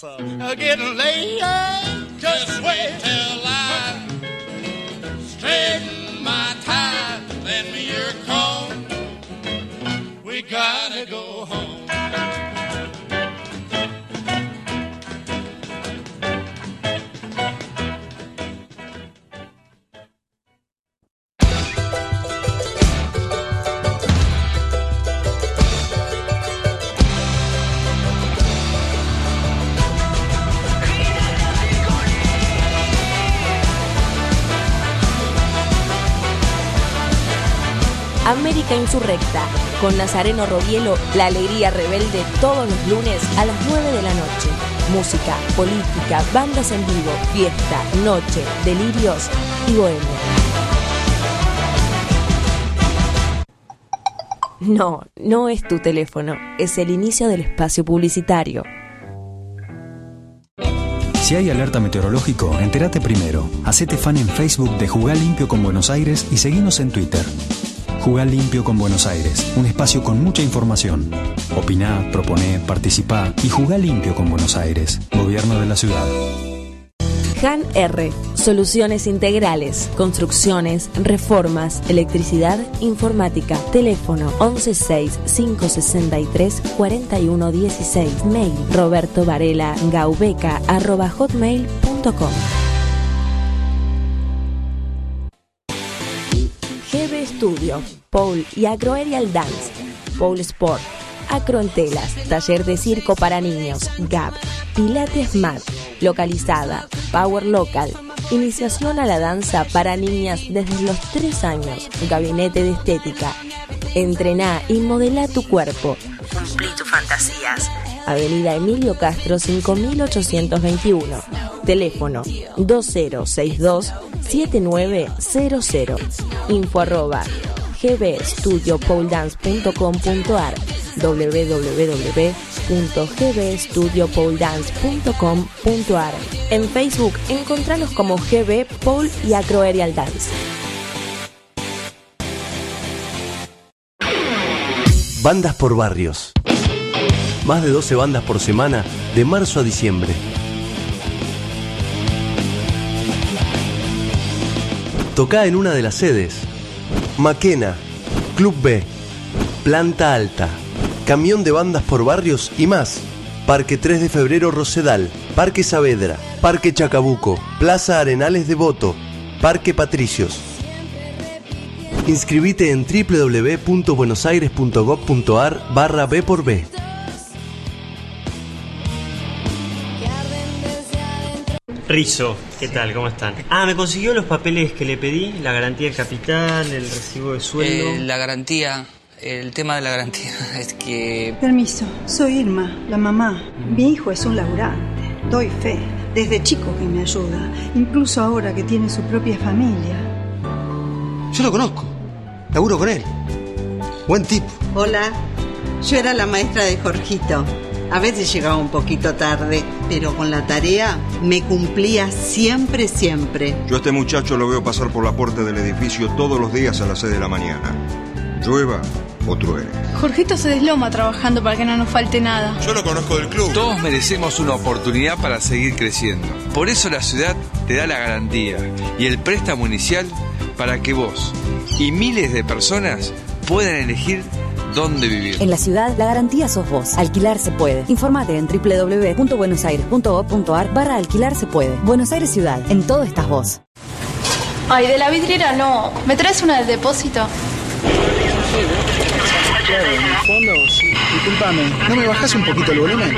Speaker 1: That's Nazareno Robielo, la alegría rebelde todos los lunes a las 9 de la noche. Música, política, bandas en vivo, fiesta, noche, delirios y bohemia. No, no es tu teléfono, es el inicio del espacio publicitario.
Speaker 6: Si hay alerta meteorológico, entérate primero. Hacete fan en Facebook de Jugar Limpio con Buenos Aires y seguinos en Twitter. Jugar Limpio con Buenos Aires, un espacio con mucha información. Opiná, proponé, participá y jugá limpio con Buenos Aires, Gobierno de la Ciudad.
Speaker 1: Han R. Soluciones integrales, construcciones, reformas, electricidad, informática. Teléfono 116-563-4116. Mail roberto varela gaubeca arroba hotmail.com. Studio, Pole y Agroaerial Dance, Pole Sport, Acro en telas, taller de circo para niños, GAP, Pilates Mat, localizada, Power Local, iniciación a la danza para niñas desde los 3 años, gabinete de estética. Entrená y modela tu cuerpo. Cumplí tus fantasías. Avenida Emilio Castro 5821. Teléfono 2062-7900. Info arroba gbstudiopoledance.com.ar www.gbstudiopoledance.com.ar En Facebook, encontralos como GB Pole y Acroaerial Dance.
Speaker 18: Bandas por barrios. Más de 12 bandas por semana, de marzo a diciembre. Toca en una de las sedes. Maquena, Club B, Planta Alta, Camión de bandas por barrios y más. Parque 3 de febrero Rosedal, Parque Saavedra, Parque Chacabuco, Plaza Arenales de Voto, Parque Patricios. Inscribite en www.buenosaires.gov.ar barra B por B.
Speaker 19: Rizo, ¿qué tal? ¿Cómo están? Ah, me consiguió los papeles que le pedí, la garantía del capital, el recibo de sueldo.
Speaker 20: Eh, la garantía, el tema de la garantía es que...
Speaker 21: Permiso, soy Irma, la mamá. Mi hijo es un laburante, doy fe. Desde chico que me ayuda, incluso ahora que tiene su propia familia.
Speaker 22: Yo lo conozco. Laburo con él. Buen tipo.
Speaker 23: Hola, yo era la maestra de Jorgito. A veces llegaba un poquito tarde, pero con la tarea me cumplía siempre, siempre.
Speaker 24: Yo a este muchacho lo veo pasar por la puerta del edificio todos los días a las 6 de la mañana. Llueva o truene.
Speaker 25: Jorgito se desloma trabajando para que no nos falte nada.
Speaker 8: Yo lo conozco del club. Todos merecemos una oportunidad para seguir creciendo. Por eso la ciudad te da la garantía y el préstamo inicial para que vos y miles de personas puedan elegir dónde vivir.
Speaker 26: En la ciudad, la garantía sos vos. Alquilar se puede. Informate en www.buenosaires.gov.ar barra alquilar se puede. Buenos Aires Ciudad. En todo estás vos.
Speaker 25: Ay, de la vidriera no. ¿Me traes una del depósito?
Speaker 27: Claro, en el fondo, sí. Disculpame, ¿no me bajas un poquito el volumen?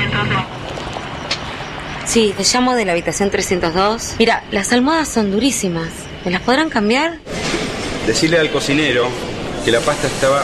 Speaker 28: Sí, te llamo de la habitación 302. Mira, las almohadas son durísimas. ¿Me las podrán cambiar?
Speaker 29: Decirle al cocinero que la pasta estaba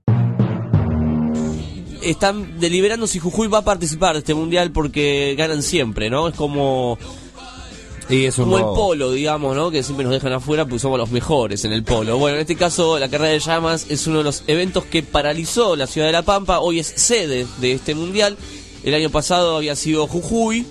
Speaker 12: Están deliberando si Jujuy va a participar de este mundial porque ganan siempre, ¿no? Es como.
Speaker 11: Y es un
Speaker 12: como el polo, digamos, ¿no? Que siempre nos dejan afuera porque somos los mejores en el polo. Bueno, en este caso, la carrera de llamas es uno de los eventos que paralizó la ciudad de La Pampa. Hoy es sede de este mundial. El año pasado había sido Jujuy.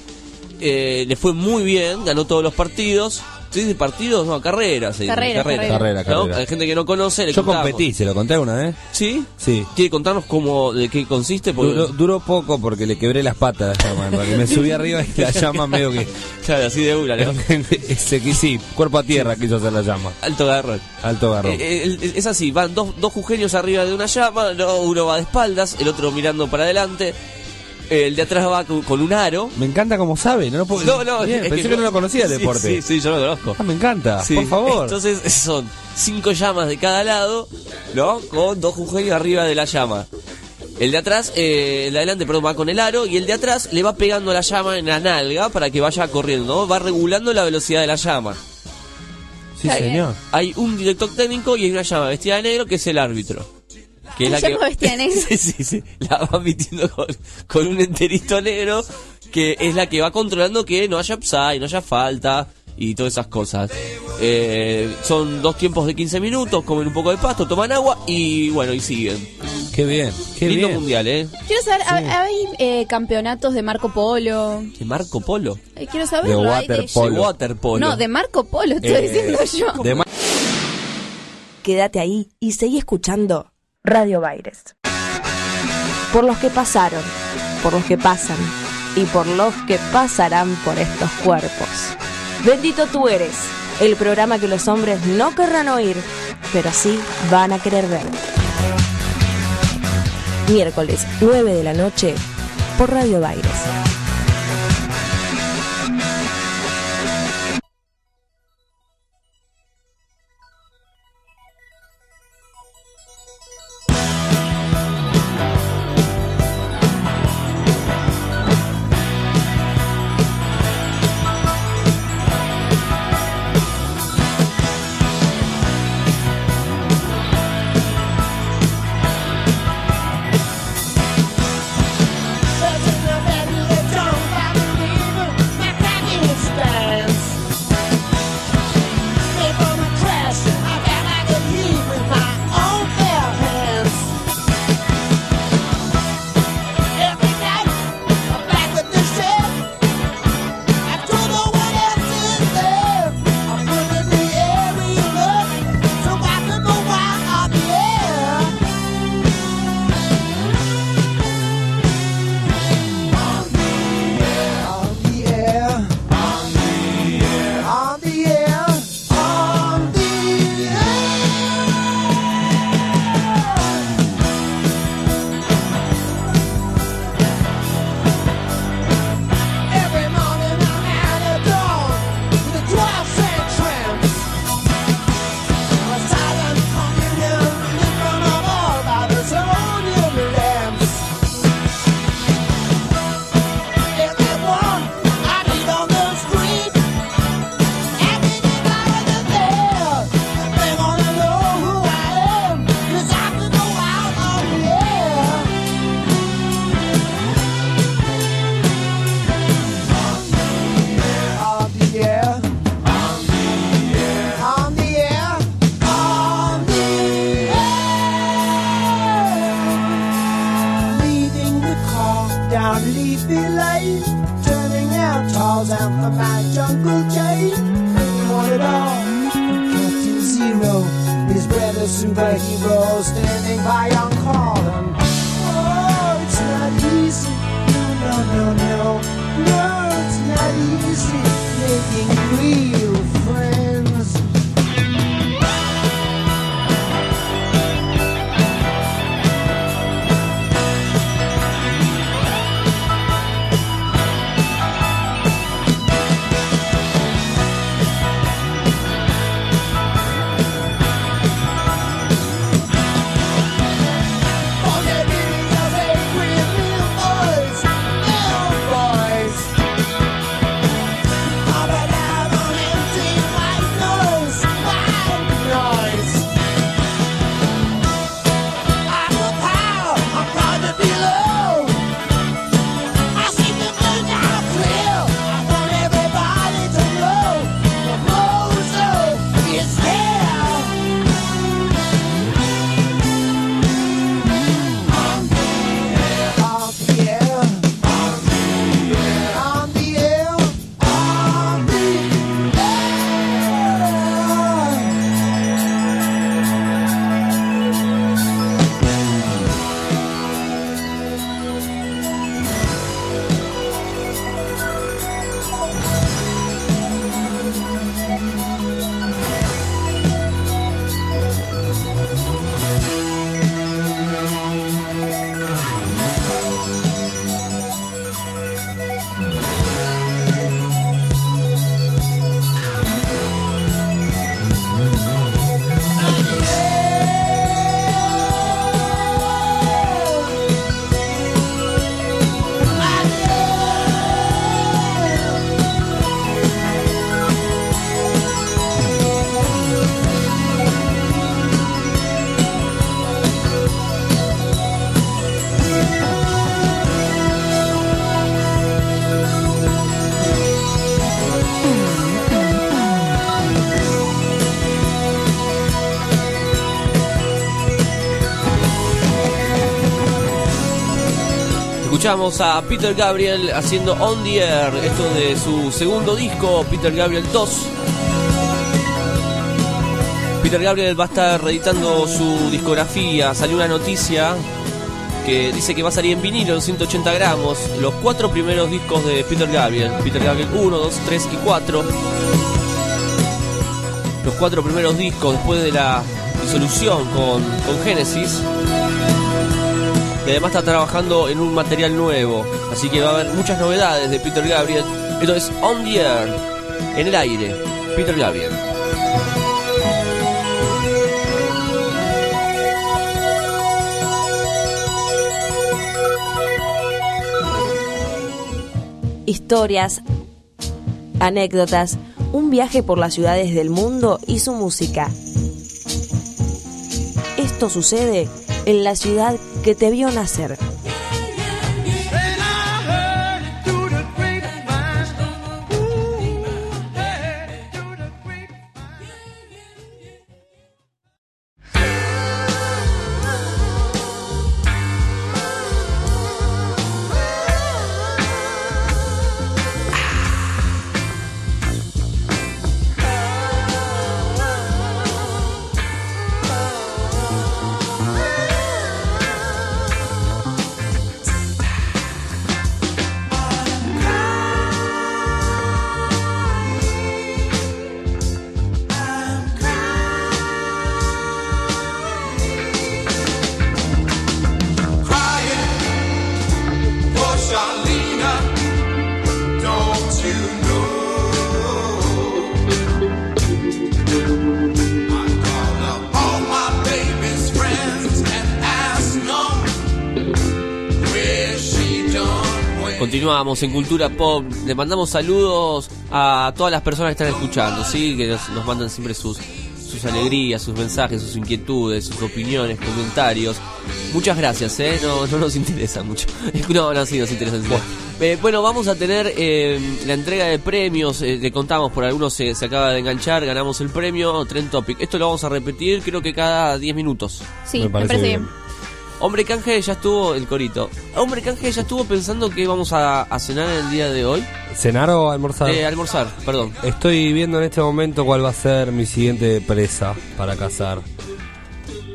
Speaker 12: Eh, le fue muy bien, ganó todos los partidos. ¿Sí? ¿De partidos? No, carreras. se dice,
Speaker 5: Carrera, carrera.
Speaker 11: Carrera,
Speaker 12: ¿no?
Speaker 11: carrera.
Speaker 12: Hay gente que no conoce. Le
Speaker 11: Yo
Speaker 12: contamos.
Speaker 11: competí, se lo conté una vez.
Speaker 12: ¿Sí?
Speaker 11: Sí.
Speaker 12: ¿Quiere contarnos cómo, de qué consiste? Porque-
Speaker 11: Duró, duró poco porque le quebré las patas a la llama. porque Me subí arriba y la llama medio que.
Speaker 12: Claro, así de una, ¿no?
Speaker 11: Se sí, cuerpo a tierra quiso hacer la llama.
Speaker 12: Alto garrón.
Speaker 11: Alto garrón.
Speaker 12: Eh, eh, el- es así, van dos, dos jujeños arriba de una llama, no, uno va de espaldas, el otro mirando para adelante, el de atrás va con, un aro.
Speaker 11: Me encanta como sabe, no lo puedo
Speaker 12: No, no,
Speaker 11: Bien, pensé que, no lo conocía el
Speaker 12: sí,
Speaker 11: deporte.
Speaker 12: Sí, sí, yo lo conozco.
Speaker 11: Ah, me encanta,
Speaker 12: Sí.
Speaker 11: por favor.
Speaker 12: Entonces son cinco llamas de cada lado, ¿no? Con dos jujeños arriba de la llama. El de atrás, eh, el de adelante, perdón, va con el aro y el de atrás le va pegando la llama en la nalga para que vaya corriendo, ¿no? Va regulando la velocidad de la llama.
Speaker 11: Sí, señor.
Speaker 12: Hay un director técnico y hay una llama vestida de negro que es el árbitro. Que es
Speaker 5: ¿Una
Speaker 12: la que
Speaker 5: de
Speaker 12: sí, sí, sí. La va metiendo con, con un enterito negro que es la que va controlando que no haya upside, no haya falta y todas esas cosas. Eh, son dos tiempos de 15 minutos, comen un poco de pasto, toman agua y bueno, y siguen.
Speaker 11: Qué bien, qué
Speaker 12: Lindo
Speaker 11: bien.
Speaker 12: mundial, ¿eh?
Speaker 5: Quiero saber, ¿ha- ¿hay eh, campeonatos de Marco Polo?
Speaker 12: De Marco Polo.
Speaker 5: Eh, quiero saberlo. ¿hay
Speaker 12: De waterpolo.
Speaker 5: No, de Marco Polo estoy
Speaker 1: Eh,
Speaker 5: diciendo yo.
Speaker 11: de
Speaker 1: Quédate ahí y seguí escuchando Radio Baires. Por los que pasaron, por los que pasan y por los que pasarán por estos cuerpos. Bendito tú eres, el programa que los hombres no querrán oír, pero sí van a querer ver. Miércoles, 9 de la noche, por Radio Baires.
Speaker 12: Escuchamos a Peter Gabriel haciendo On the Air, esto de su segundo disco, Peter Gabriel 2. Peter Gabriel va a estar reeditando su discografía. Salió una noticia que dice que va a salir en vinilo en 180 gramos. Los cuatro primeros discos de Peter Gabriel: Peter Gabriel 1, 2, 3 y 4. Los cuatro primeros discos después de la disolución con, con Genesis. Y además está trabajando en un material nuevo. Así que va a haber muchas novedades de Peter Gabriel. Esto es On the Air, en el aire. Peter Gabriel.
Speaker 1: Historias, anécdotas, un viaje por las ciudades del mundo y su música. Esto sucede en la ciudad que te vio nacer.
Speaker 12: En Cultura Pop. Le mandamos saludos a todas las personas que están escuchando, ¿sí? Que nos, nos mandan siempre sus, sus alegrías, sus mensajes, sus inquietudes, sus opiniones, comentarios. Muchas gracias, ¿eh? No, no nos interesa mucho. No, no, sí nos interesa. Eh, bueno, vamos a tener eh, la entrega de premios. eh, le contamos, por algunos se, se acaba de enganchar. Ganamos el premio Trend Topic. Esto lo vamos a repetir, creo que cada 10 minutos.
Speaker 5: Sí, me parece, bien.
Speaker 12: Hombre Canje ya estuvo, el corito. Hombre Canje ya estuvo pensando que vamos a, a cenar el día de hoy.
Speaker 11: ¿Cenar o almorzar?
Speaker 12: Eh, almorzar, perdón.
Speaker 11: Estoy viendo en este momento cuál va a ser mi siguiente presa para cazar.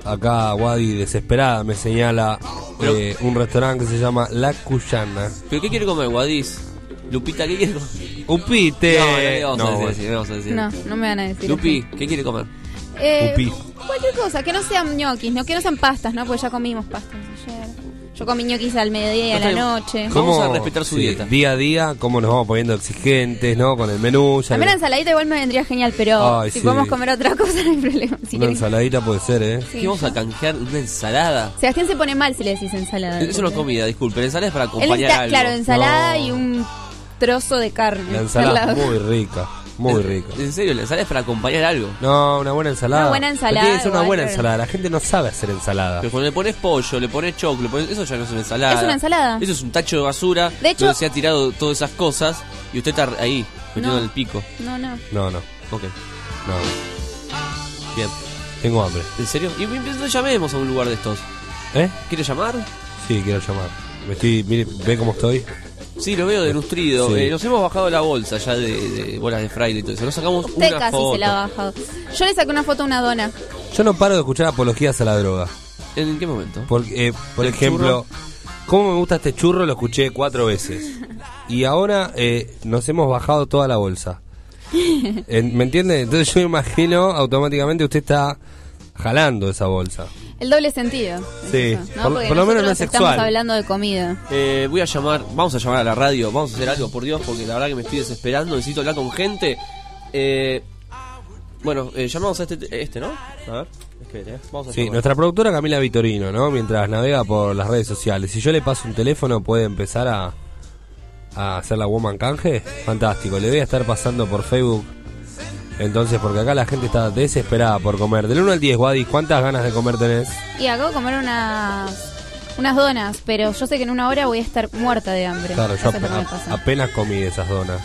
Speaker 11: Acá Wadi desesperada me señala eh, un restaurante que se llama La Cuyana.
Speaker 12: ¿Pero qué quiere comer, Guadis? Lupita, ¿qué quiere comer?
Speaker 11: Upite.
Speaker 12: No, no
Speaker 11: No.
Speaker 5: No, no me van a decir.
Speaker 12: Lupi, ¿qué quiere comer?
Speaker 5: Eh, cualquier cosa, que no sean ñoquis, no, que no sean pastas, ¿no? Porque ya comimos pastas ayer. Yo comí ñoquis al mediodía y a la noche.
Speaker 12: Vamos a respetar su
Speaker 11: sí,
Speaker 12: dieta.
Speaker 11: Día a día, cómo nos vamos poniendo exigentes, ¿no? Con el menú. Ya
Speaker 5: A mí
Speaker 11: le-
Speaker 5: la ensaladita igual me vendría genial, pero
Speaker 11: Ay,
Speaker 5: si
Speaker 11: sí.
Speaker 5: podemos comer otra cosa no hay problema. Si
Speaker 11: Una
Speaker 5: querés-
Speaker 11: ensaladita puede ser, ¿eh?
Speaker 5: Sí,
Speaker 12: ¿Qué vamos a canjear? ¿Una ensalada?
Speaker 5: Sebastián se pone mal si le decís ensalada.
Speaker 12: Eso no es comida, disculpe. La ensalada es para acompañar algo.
Speaker 5: claro, ensalada
Speaker 11: No.
Speaker 5: y un trozo de carne.
Speaker 11: La
Speaker 5: al
Speaker 11: ensalada es muy rica, muy rica.
Speaker 12: En serio, la ensalada es para acompañar algo.
Speaker 11: No, una buena ensalada.
Speaker 5: Una buena ensalada,
Speaker 11: Tiene que ser una buena ensalada. La gente no sabe hacer ensalada.
Speaker 12: Pero cuando le pones pollo, le pones choclo, le pones... eso ya no es una ensalada.
Speaker 5: Es una ensalada.
Speaker 12: Eso es un tacho de basura.
Speaker 5: De hecho-
Speaker 12: donde se ha tirado todas esas cosas y usted está ahí, metido
Speaker 5: No.
Speaker 12: en el pico.
Speaker 5: No, no.
Speaker 11: No, no,
Speaker 12: Ok.
Speaker 11: no.
Speaker 12: Bien.
Speaker 11: Tengo hambre.
Speaker 12: ¿En serio? Y entonces llamemos a un lugar de estos.
Speaker 11: ¿Eh?
Speaker 12: ¿Quiere llamar?
Speaker 11: Sí, quiero llamar. Me estoy, mire, ve cómo estoy.
Speaker 12: Sí, lo veo denutrido.
Speaker 11: Sí.
Speaker 12: Eh, nos hemos bajado la bolsa ya de, de bolas de fraile y todo eso. Nos sacamos
Speaker 5: Usted
Speaker 12: una
Speaker 5: casi
Speaker 12: foto.
Speaker 5: se la ha bajado. Yo le saqué una foto a una dona.
Speaker 11: Yo no paro de escuchar apologías a la droga.
Speaker 12: ¿En qué momento?
Speaker 11: Porque, eh, por
Speaker 12: ¿El
Speaker 11: ejemplo, ¿cómo me gusta este churro? Lo escuché cuatro veces. Y ahora eh, nos hemos bajado toda la bolsa. ¿Me entiende? Entonces yo imagino automáticamente usted está jalando esa bolsa.
Speaker 5: El doble sentido.
Speaker 11: Sí,
Speaker 5: ¿no?
Speaker 11: por,
Speaker 5: Porque
Speaker 11: por lo menos no es
Speaker 5: Estamos
Speaker 11: sexual.
Speaker 5: hablando de comida.
Speaker 12: Eh, voy a llamar, vamos a llamar a la radio, vamos a hacer algo, por Dios, porque la verdad que me estoy desesperando, necesito hablar con gente. Eh, bueno, eh, llamamos a este, este, ¿no? A ver, espere, eh, vamos a
Speaker 11: Sí,
Speaker 12: llamar.
Speaker 11: nuestra productora Camila Vitorino, ¿no? Mientras navega por las redes sociales. Si yo le paso un teléfono, puede empezar a, a hacer la woman canje. Fantástico. Le voy a estar pasando por Facebook. Entonces, porque acá la gente está desesperada por comer. Del 1 al 10, Wadi, ¿cuántas ganas de comer tenés?
Speaker 5: Y acabo de comer unas unas donas, pero yo sé que en una hora voy a estar muerta de hambre.
Speaker 11: Claro, yo
Speaker 5: es lo que me
Speaker 11: ap-
Speaker 5: pasa.
Speaker 11: apenas comí esas donas.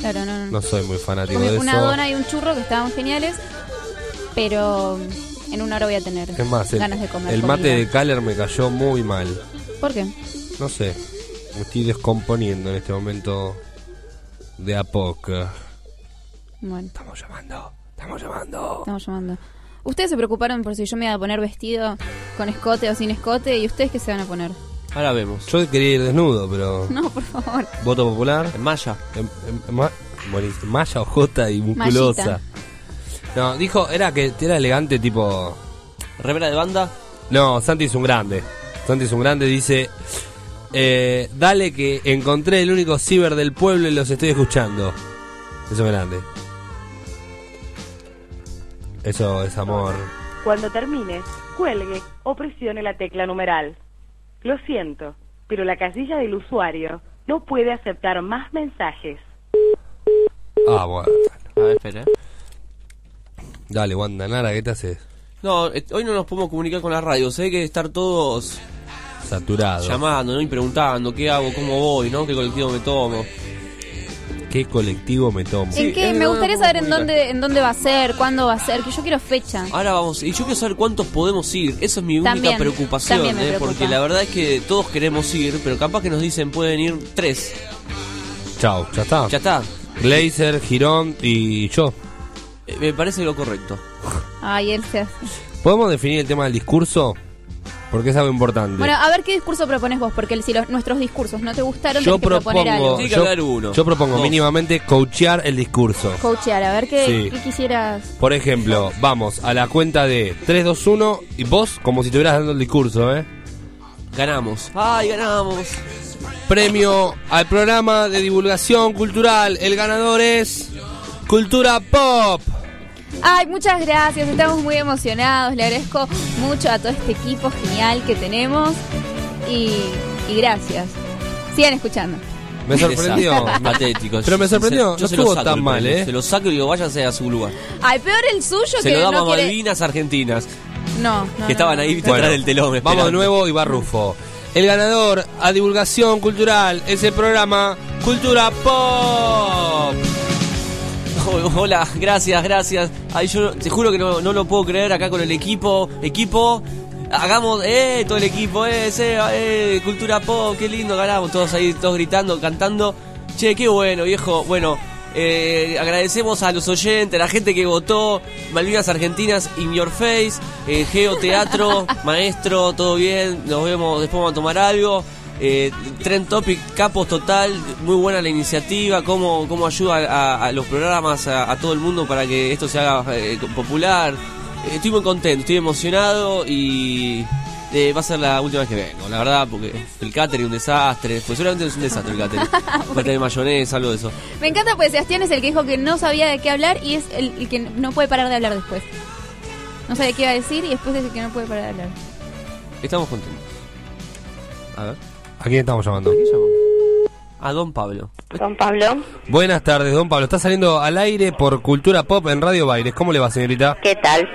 Speaker 5: Claro, no, no.
Speaker 11: No soy muy fanático
Speaker 5: Comí
Speaker 11: de
Speaker 5: una
Speaker 11: eso.
Speaker 5: dona y un churro que estaban geniales, pero en una hora voy a tener
Speaker 11: Es más, el,
Speaker 5: ganas de comer.
Speaker 11: el
Speaker 5: comida.
Speaker 11: mate de Caller me cayó muy mal.
Speaker 5: ¿Por qué?
Speaker 11: No sé, me estoy descomponiendo en este momento de a poco.
Speaker 5: Bueno.
Speaker 11: Estamos llamando, estamos llamando.
Speaker 5: Estamos llamando. Ustedes se preocuparon por si yo me iba a poner vestido con escote o sin escote, ¿y ustedes qué se van a poner?
Speaker 12: Ahora vemos.
Speaker 11: Yo quería ir desnudo, pero...
Speaker 5: No, por favor.
Speaker 11: Voto popular.
Speaker 12: En malla.
Speaker 11: En, en- en ma- buenísimo. malla ojota y musculosa.
Speaker 5: Mallita.
Speaker 11: No, dijo, era que era elegante tipo...
Speaker 12: ¿Remera de banda?
Speaker 11: No, Santi es un grande. Santi es un grande, dice... eh, dale que encontré el único ciber del pueblo y los estoy escuchando. Eso es grande. Eso es amor.
Speaker 30: Cuando termine, cuelgue o presione la tecla numeral. Lo siento, pero la casilla del usuario no puede aceptar más mensajes.
Speaker 11: Ah, bueno.
Speaker 12: A ver, espera.
Speaker 11: Dale, Wanda Nara, ¿qué te haces?
Speaker 12: No, eh, hoy no nos podemos comunicar con la radio. Sé que estar todos
Speaker 11: Saturado.
Speaker 12: llamando, ¿no? Y preguntando qué hago, cómo voy, ¿no? ¿Qué colectivo me tomo?
Speaker 11: ¿Qué colectivo me tomo?
Speaker 5: ¿En qué?
Speaker 12: es
Speaker 5: Me gustaría saber en dónde, en dónde va a ser, cuándo va a ser, que yo quiero fecha.
Speaker 12: Ahora vamos, y yo quiero saber cuántos podemos ir. Eso es mi única
Speaker 5: También,
Speaker 12: preocupación,
Speaker 5: también me
Speaker 12: ¿eh? porque la verdad es que todos queremos ir, pero capaz que nos dicen pueden ir tres.
Speaker 11: Chao, ya está.
Speaker 12: Ya está.
Speaker 11: Glazer, Girón y yo.
Speaker 12: Eh, me parece lo correcto.
Speaker 5: Ay, él se hace.
Speaker 11: ¿Podemos definir el tema del discurso? Porque es algo importante.
Speaker 5: Bueno, a ver qué discurso propones vos, porque si los, nuestros discursos no te gustaron,
Speaker 11: yo
Speaker 5: tenés que proponer
Speaker 11: propongo,
Speaker 5: algo.
Speaker 11: yo, yo propongo
Speaker 12: Dos.
Speaker 11: mínimamente coachear el discurso.
Speaker 5: Coachear, a ver qué,
Speaker 11: Sí.
Speaker 5: qué quisieras.
Speaker 11: Por ejemplo, vamos a la cuenta de 3, 2, 1 y vos como si estuvieras dando el discurso, ¿eh?
Speaker 12: Ganamos. ¡Ay, ganamos!
Speaker 11: Premio al programa de divulgación cultural. El ganador es Cultura Pop.
Speaker 5: Ay, muchas gracias, estamos muy emocionados. Le agradezco mucho a todo este equipo genial que tenemos. Y, y gracias. Sigan escuchando.
Speaker 11: Me sorprendió.
Speaker 12: Patético.
Speaker 11: Pero me sorprendió,
Speaker 12: Yo
Speaker 11: no
Speaker 12: se lo
Speaker 11: estuvo
Speaker 12: saco
Speaker 11: tan mal,
Speaker 12: premio.
Speaker 11: ¿eh?
Speaker 12: Se lo saco y digo, váyanse a su lugar.
Speaker 5: Ay, peor el suyo
Speaker 12: Se
Speaker 5: que
Speaker 12: lo damos
Speaker 5: no
Speaker 12: a
Speaker 5: quiere.
Speaker 12: Malvinas Argentinas,
Speaker 5: No, no.
Speaker 12: que estaban
Speaker 5: no,
Speaker 12: ahí atrás del telón.
Speaker 11: Vamos de nuevo y va Rufo. El ganador a divulgación cultural es el programa Cultura Pop.
Speaker 12: Hola, gracias, gracias. Ay, yo te juro que no, no lo puedo creer acá con el equipo. Equipo, hagamos, eh, todo el equipo, eh, Seba, eh, cultura pop, qué lindo, ganamos, todos ahí, todos gritando, cantando. Che, qué bueno, viejo. Bueno, eh, agradecemos a los oyentes, a la gente que votó, Malvinas Argentinas, In Your Face, eh, Geo Teatro, Maestro, todo bien, nos vemos, después vamos a tomar algo. Eh, Trend Topic, Capos Total, muy buena la iniciativa, cómo, cómo ayuda a, a los programas, a, a todo el mundo para que esto se haga eh, popular. Eh, estoy muy contento, estoy emocionado y eh, va a ser la última vez que vengo, la verdad, porque el catering es un desastre, pues seguramente es un desastre el catering. Va a tener mayonesa, algo de eso.
Speaker 5: Me encanta porque Sebastián es el que dijo que no sabía de qué hablar y es el, el que no puede parar de hablar después. No sabe qué iba a decir y después es el que no puede parar de hablar.
Speaker 12: Estamos contentos. A ver.
Speaker 11: ¿A quién estamos llamando?
Speaker 12: A Don Pablo.
Speaker 31: Don Pablo,
Speaker 11: Buenas tardes, don Pablo. Está saliendo al aire por Cultura Pop en Radio Baires. ¿Cómo le va, señorita?
Speaker 31: ¿qué tal?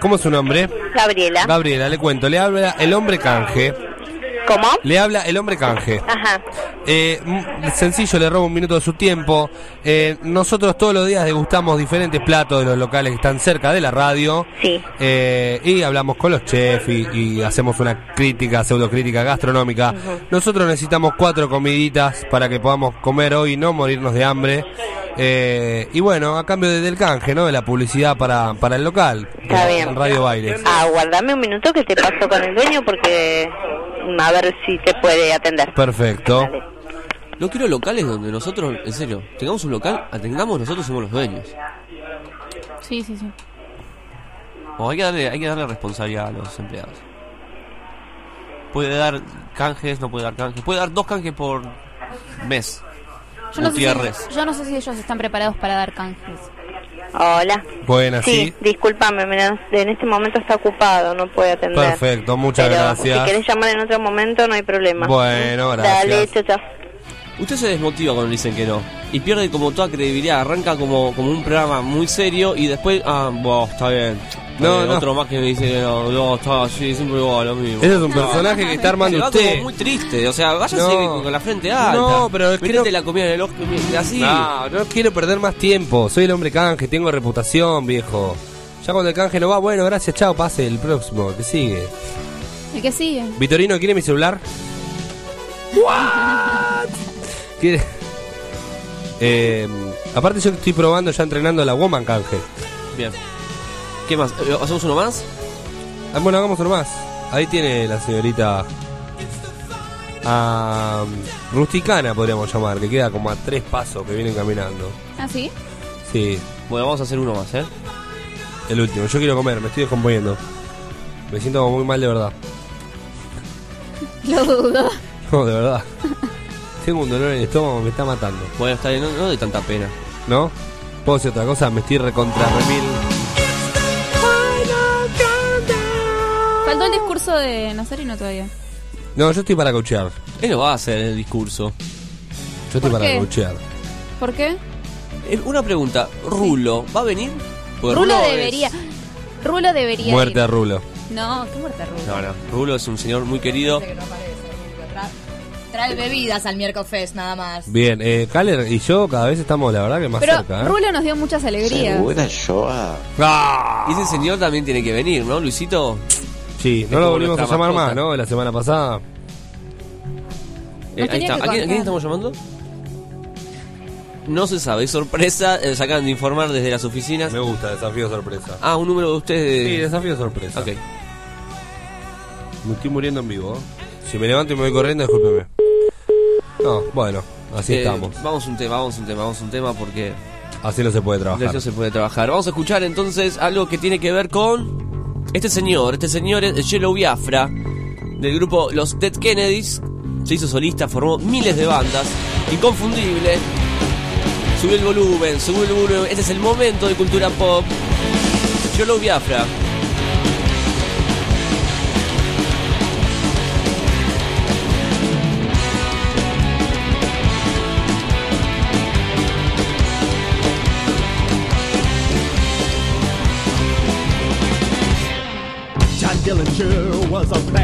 Speaker 11: ¿Cómo es su nombre?
Speaker 31: Gabriela.
Speaker 11: Gabriela, le cuento. Le habla el hombre canje.
Speaker 31: ¿Cómo?
Speaker 11: Le habla el hombre canje.
Speaker 31: Ajá.
Speaker 11: Eh, sencillo, le robo un minuto de su tiempo. Eh, nosotros todos los días degustamos diferentes platos de los locales que están cerca de la radio.
Speaker 31: Sí.
Speaker 11: Eh, y hablamos con los chefs y, y hacemos una crítica, pseudocrítica gastronómica. Nosotros necesitamos cuatro comiditas para que podamos comer hoy y no morirnos de hambre. Eh, y bueno, a cambio de- del canje, ¿no? De la publicidad para, para el local.
Speaker 31: Está
Speaker 11: en
Speaker 31: bien.
Speaker 11: Radio Baires.
Speaker 31: Ah, guardame un minuto que te paso con el dueño porque a ver si te puede atender.
Speaker 11: Perfecto.
Speaker 12: No quiero locales donde nosotros, en serio, tengamos un local, atendamos, nosotros somos los dueños.
Speaker 5: Sí, sí, sí.
Speaker 12: O hay que darle, hay que darle responsabilidad a los empleados. Puede dar canjes, no puede dar canjes. Puede dar dos canjes por mes.
Speaker 5: Yo no, sé si, yo no sé si ellos están preparados para dar canjes.
Speaker 31: Hola.
Speaker 11: Buenas,
Speaker 31: Sí,
Speaker 11: sí.
Speaker 31: discúlpame, mira, en este momento está ocupado, no puede atender.
Speaker 11: Perfecto, muchas
Speaker 31: Pero
Speaker 11: gracias.
Speaker 31: si querés llamar en otro momento no hay problema.
Speaker 11: Bueno, gracias.
Speaker 31: Dale, chao, chao.
Speaker 12: Usted se desmotiva cuando le dicen que no. Y pierde como toda credibilidad. Arranca como, como un programa muy serio y después, ah, bueno, está bien.
Speaker 11: No,
Speaker 12: Eh,
Speaker 11: no.
Speaker 12: Otro más que me dice que no, no, está así, siempre igual, lo mismo.
Speaker 11: Ese es un personaje que está armando
Speaker 12: va
Speaker 11: usted.
Speaker 12: como muy triste, o sea, váyase
Speaker 11: No.
Speaker 12: con la frente alta.
Speaker 11: No, pero es que
Speaker 12: la comida en el ojo, así.
Speaker 11: No, no quiero perder más tiempo. Soy el hombre canje, tengo reputación, viejo. Ya cuando el canje no va, bueno, gracias, chao, pase el próximo, que sigue.
Speaker 5: El que sigue.
Speaker 11: Vitorino, ¿quiere mi celular? ¿Quiere? Eh, aparte yo estoy probando ya entrenando la Woman canje.
Speaker 12: Bien. ¿Qué más? Eh, ¿Hacemos uno más?
Speaker 11: Ah, bueno, hagamos uno más. Ahí tiene la señorita ah, rusticana, podríamos llamar, que queda como a tres pasos que vienen caminando.
Speaker 5: ¿Ah, sí?
Speaker 11: Sí,
Speaker 12: Bueno, vamos a hacer uno más, ¿eh?
Speaker 11: el último. Yo quiero comer, me estoy descomponiendo. Me siento como muy mal de verdad.
Speaker 5: Lo dudo.
Speaker 11: No, de verdad. Tengo un dolor en el estómago, me está matando.
Speaker 12: Bueno, está bien, no, no de tanta pena.
Speaker 11: ¿No? ¿Puedo decir otra cosa? Me estoy recontra remil.
Speaker 5: Discurso de Nazareno todavía.
Speaker 11: No, yo estoy para cochear.
Speaker 12: Él no va a hacer el discurso.
Speaker 11: Yo estoy
Speaker 5: ¿Por
Speaker 11: para
Speaker 5: qué?
Speaker 11: cochear.
Speaker 5: ¿Por qué?
Speaker 12: Eh, una pregunta, ¿Rulo va a venir? Porque
Speaker 5: Rulo
Speaker 12: es-
Speaker 5: debería. Rulo debería.
Speaker 11: Muerte
Speaker 5: ir.
Speaker 11: a Rulo.
Speaker 5: No, qué muerte a Rulo.
Speaker 12: No, no. Rulo es un señor muy querido.
Speaker 32: Trae bebidas al miércoles Fest, nada más.
Speaker 11: Bien, eh, Kaller y yo cada vez estamos, la verdad, que más
Speaker 5: Pero
Speaker 11: cerca. ¿eh?
Speaker 5: Rulo nos dio muchas alegrías.
Speaker 11: ¡Ah!
Speaker 12: Y ese señor también tiene que venir, ¿no, Luisito?
Speaker 11: Sí, no lo volvimos a llamar más, ¿no? La semana pasada.
Speaker 12: Eh, ahí está. ¿A quién, a quién
Speaker 5: contar.
Speaker 12: estamos llamando? No se sabe, es sorpresa. eh, se acaban de informar desde las oficinas.
Speaker 11: Me gusta, desafío sorpresa.
Speaker 12: Ah, un número de ustedes.
Speaker 11: Sí, desafío sorpresa.
Speaker 12: Ok.
Speaker 11: Me estoy muriendo en vivo. ¿eh? Si me levanto y me voy corriendo, discúlpeme. No, bueno, así
Speaker 12: Eh,
Speaker 11: estamos.
Speaker 12: Vamos a un tema, vamos a un tema, vamos a un tema porque
Speaker 11: Así no se puede
Speaker 12: de
Speaker 11: trabajar.
Speaker 12: eso se puede trabajar. Vamos a escuchar entonces algo que tiene que ver con este señor. Este señor es Yellow Biafra del grupo Los Dead Kennedys. Se hizo solista, formó miles de bandas. Inconfundible. Subió el volumen, subió el volumen. Este es el momento de cultura pop. Yellow Biafra.
Speaker 13: furniture was a bad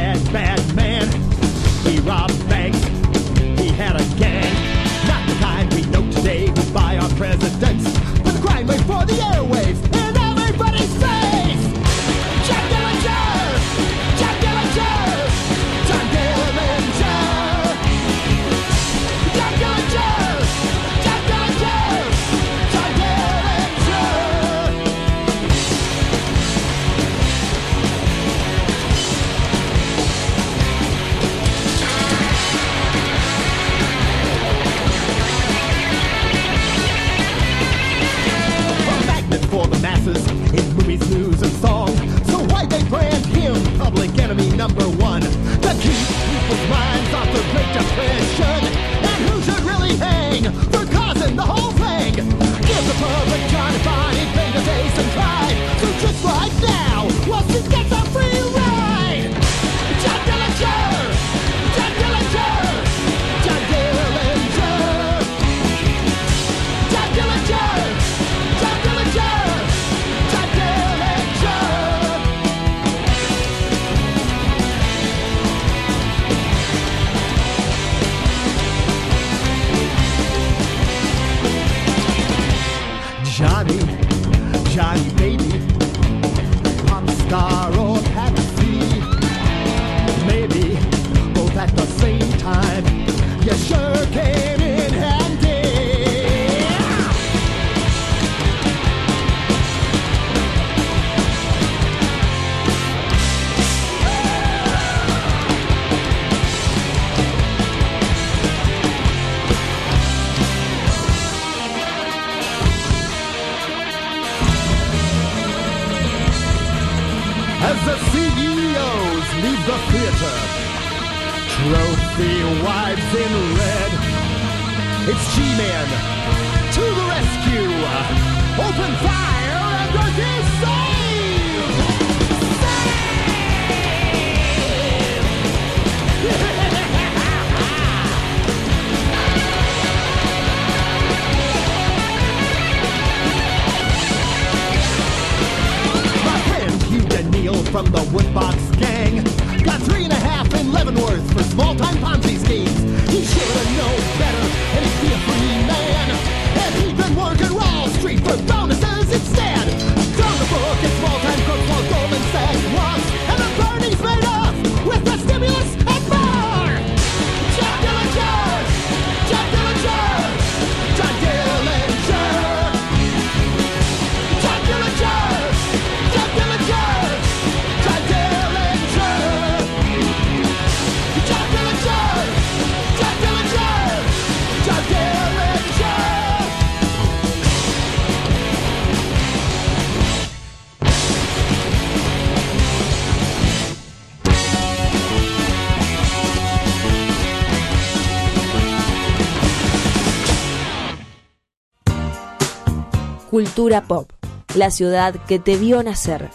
Speaker 1: Cultura Pop, la ciudad que te vio nacer.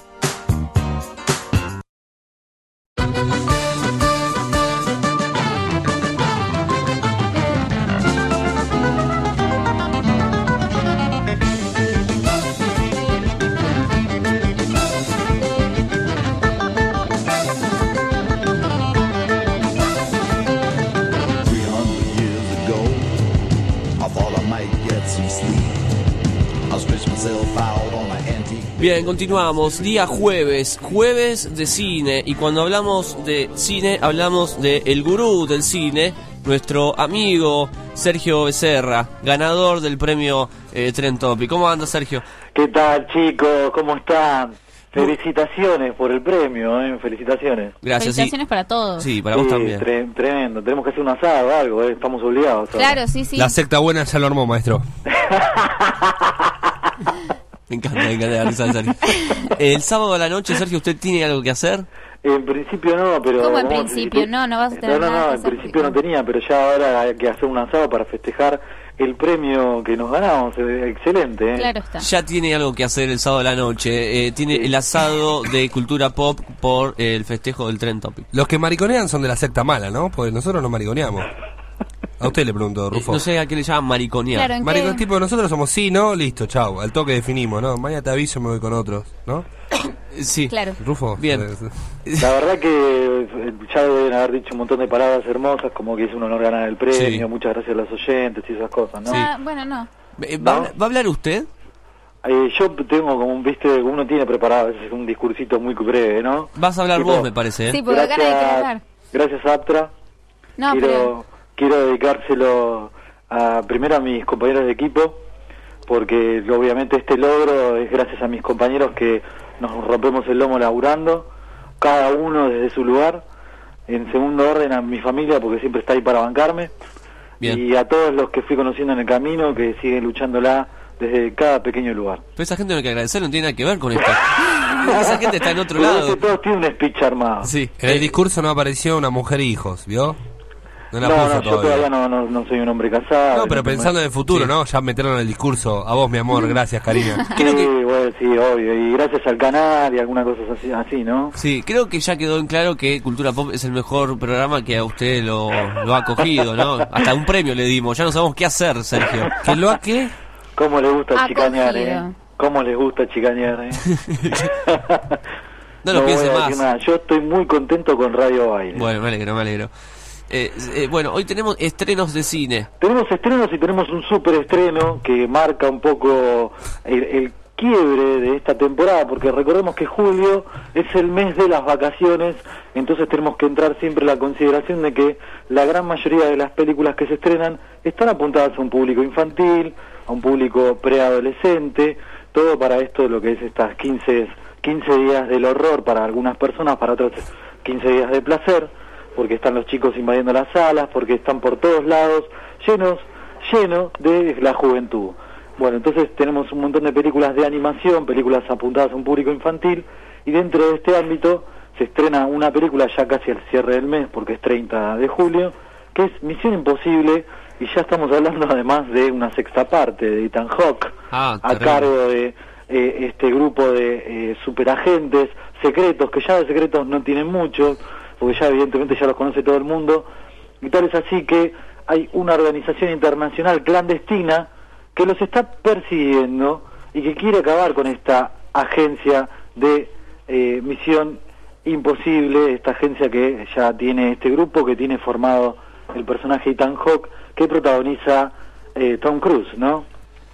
Speaker 12: Bien, continuamos. Día jueves, jueves de cine. Y cuando hablamos de cine, hablamos de el gurú del cine, nuestro amigo Sergio Becerra, ganador del premio eh, Tren Topic. ¿Cómo anda, Sergio?
Speaker 33: ¿Qué tal, chicos? ¿Cómo están? Felicitaciones por el premio, ¿eh? Felicitaciones.
Speaker 12: Gracias.
Speaker 5: Felicitaciones para todos.
Speaker 12: Sí, para vos también.
Speaker 33: tre- tremendo. Tenemos que hacer un asado o algo, ¿eh? Estamos obligados. ahora.
Speaker 5: Claro, sí, sí.
Speaker 11: La secta buena ya lo armó, maestro.
Speaker 12: Me encanta, me encanta la risa de Sergio. El sábado a la noche, Sergio, ¿usted tiene algo que hacer?
Speaker 33: En principio no, pero...
Speaker 5: ¿Cómo en principio? No, no vas a tener
Speaker 33: No, no,
Speaker 5: nada
Speaker 33: no, en principio no tenía, pero ya ahora hay que hacer un asado para festejar el premio que nos ganamos. eh, Excelente, ¿eh?
Speaker 5: Claro está.
Speaker 12: Ya tiene algo que hacer el sábado a la noche. Eh, tiene el asado de cultura pop por el festejo del Tren Topic.
Speaker 11: Los que mariconean son de la secta mala, ¿no? Porque nosotros no mariconeamos. A usted le pregunto, Rufo.
Speaker 12: No sé a qué le llaman mariconear.
Speaker 5: Claro,
Speaker 11: tipo, nosotros somos sí, no, listo, chau. Al toque definimos, ¿no? Mañana te aviso, me voy con otros, ¿no?
Speaker 12: Sí.
Speaker 5: Claro.
Speaker 11: Rufo.
Speaker 12: Bien.
Speaker 11: eh,
Speaker 33: La verdad que eh, ya deben haber dicho un montón de palabras hermosas, como que es un honor ganar el premio,
Speaker 12: Sí.
Speaker 33: muchas gracias a los oyentes y esas cosas, ¿no?
Speaker 5: Ah, bueno, no.
Speaker 12: Eh, ¿Va, a hablar- ¿Va a hablar usted?
Speaker 33: Eh, yo tengo como un, viste, uno tiene preparado veces un discursito muy breve, ¿no?
Speaker 12: Vas a hablar
Speaker 33: Tipo,
Speaker 12: vos, me parece. ¿eh?
Speaker 5: Sí, porque acá nadie quiere hablar.
Speaker 33: Gracias, Aptra.
Speaker 5: No,
Speaker 33: quiero,
Speaker 5: pero...
Speaker 33: quiero dedicárselo a, primero a mis compañeros de equipo, porque obviamente este logro es gracias a mis compañeros que nos rompemos el lomo laburando, cada uno desde su lugar. En segundo orden a mi familia, porque siempre está ahí para bancarme.
Speaker 12: Bien.
Speaker 33: Y a todos los que fui conociendo en el camino, que siguen luchándola desde cada pequeño lugar.
Speaker 12: Pero esa gente no hay que agradecer, no tiene nada que ver con esto. esa gente está en otro lado.
Speaker 33: todos tienen un speech armado.
Speaker 12: Sí.
Speaker 11: En el discurso no apareció una mujer e hijos, ¿vio? No la
Speaker 33: no,
Speaker 11: puso
Speaker 33: no, yo
Speaker 11: todavía.
Speaker 33: todavía no, no, no soy un hombre casado.
Speaker 11: No, pero pensando en el futuro, ¿no? Ya metieron en el discurso. A vos, mi amor, gracias, Karina.
Speaker 33: Sí, bueno, sí, obvio. Y gracias al canal y algunas cosas así, así ¿no?
Speaker 12: Sí, creo que ya quedó en claro que Cultura Pop es el mejor programa que a usted lo, lo ha acogido, ¿no? Hasta un premio le dimos, ya no sabemos qué hacer, Sergio.
Speaker 11: ¿Que lo ha qué?
Speaker 33: ¿Cómo le gusta chicanear, eh?
Speaker 5: Acogido.
Speaker 33: ¿Cómo les gusta chicanear, eh?
Speaker 12: No lo
Speaker 33: voy
Speaker 12: piense
Speaker 33: a
Speaker 12: más.
Speaker 33: nada. Yo estoy muy contento con Radio Baile.
Speaker 12: Bueno, me alegro, me alegro. Eh, eh, bueno, hoy tenemos estrenos de cine.
Speaker 33: Tenemos estrenos y tenemos un super estreno que marca un poco el, quiebre de esta temporada, porque recordemos que julio es el mes de las vacaciones, entonces tenemos que entrar siempre en la consideración de que la gran mayoría de las películas que se estrenan están apuntadas a un público infantil, a un público preadolescente, todo para esto lo que es estas 15, 15 días del horror para algunas personas, para otras 15 días de placer, porque están los chicos invadiendo las salas, porque están por todos lados, llenos, llenos de la juventud. Bueno, entonces tenemos un montón de películas de animación, películas apuntadas a un público infantil, y dentro de este ámbito se estrena una película ya casi al cierre del mes, porque es 30 de julio, que es Misión Imposible, y ya estamos hablando además de una sexta parte de Ethan Hawke,
Speaker 12: Ah,
Speaker 33: a cargo de eh, este grupo de eh, superagentes secretos, que ya de secretos no tienen muchos, porque ya evidentemente ya los conoce todo el mundo, y tal es así que hay una organización internacional clandestina que los está persiguiendo y que quiere acabar con esta agencia de eh, misión imposible, esta agencia que ya tiene este grupo, que tiene formado el personaje Ethan Hawke, que protagoniza eh, Tom Cruise, ¿no?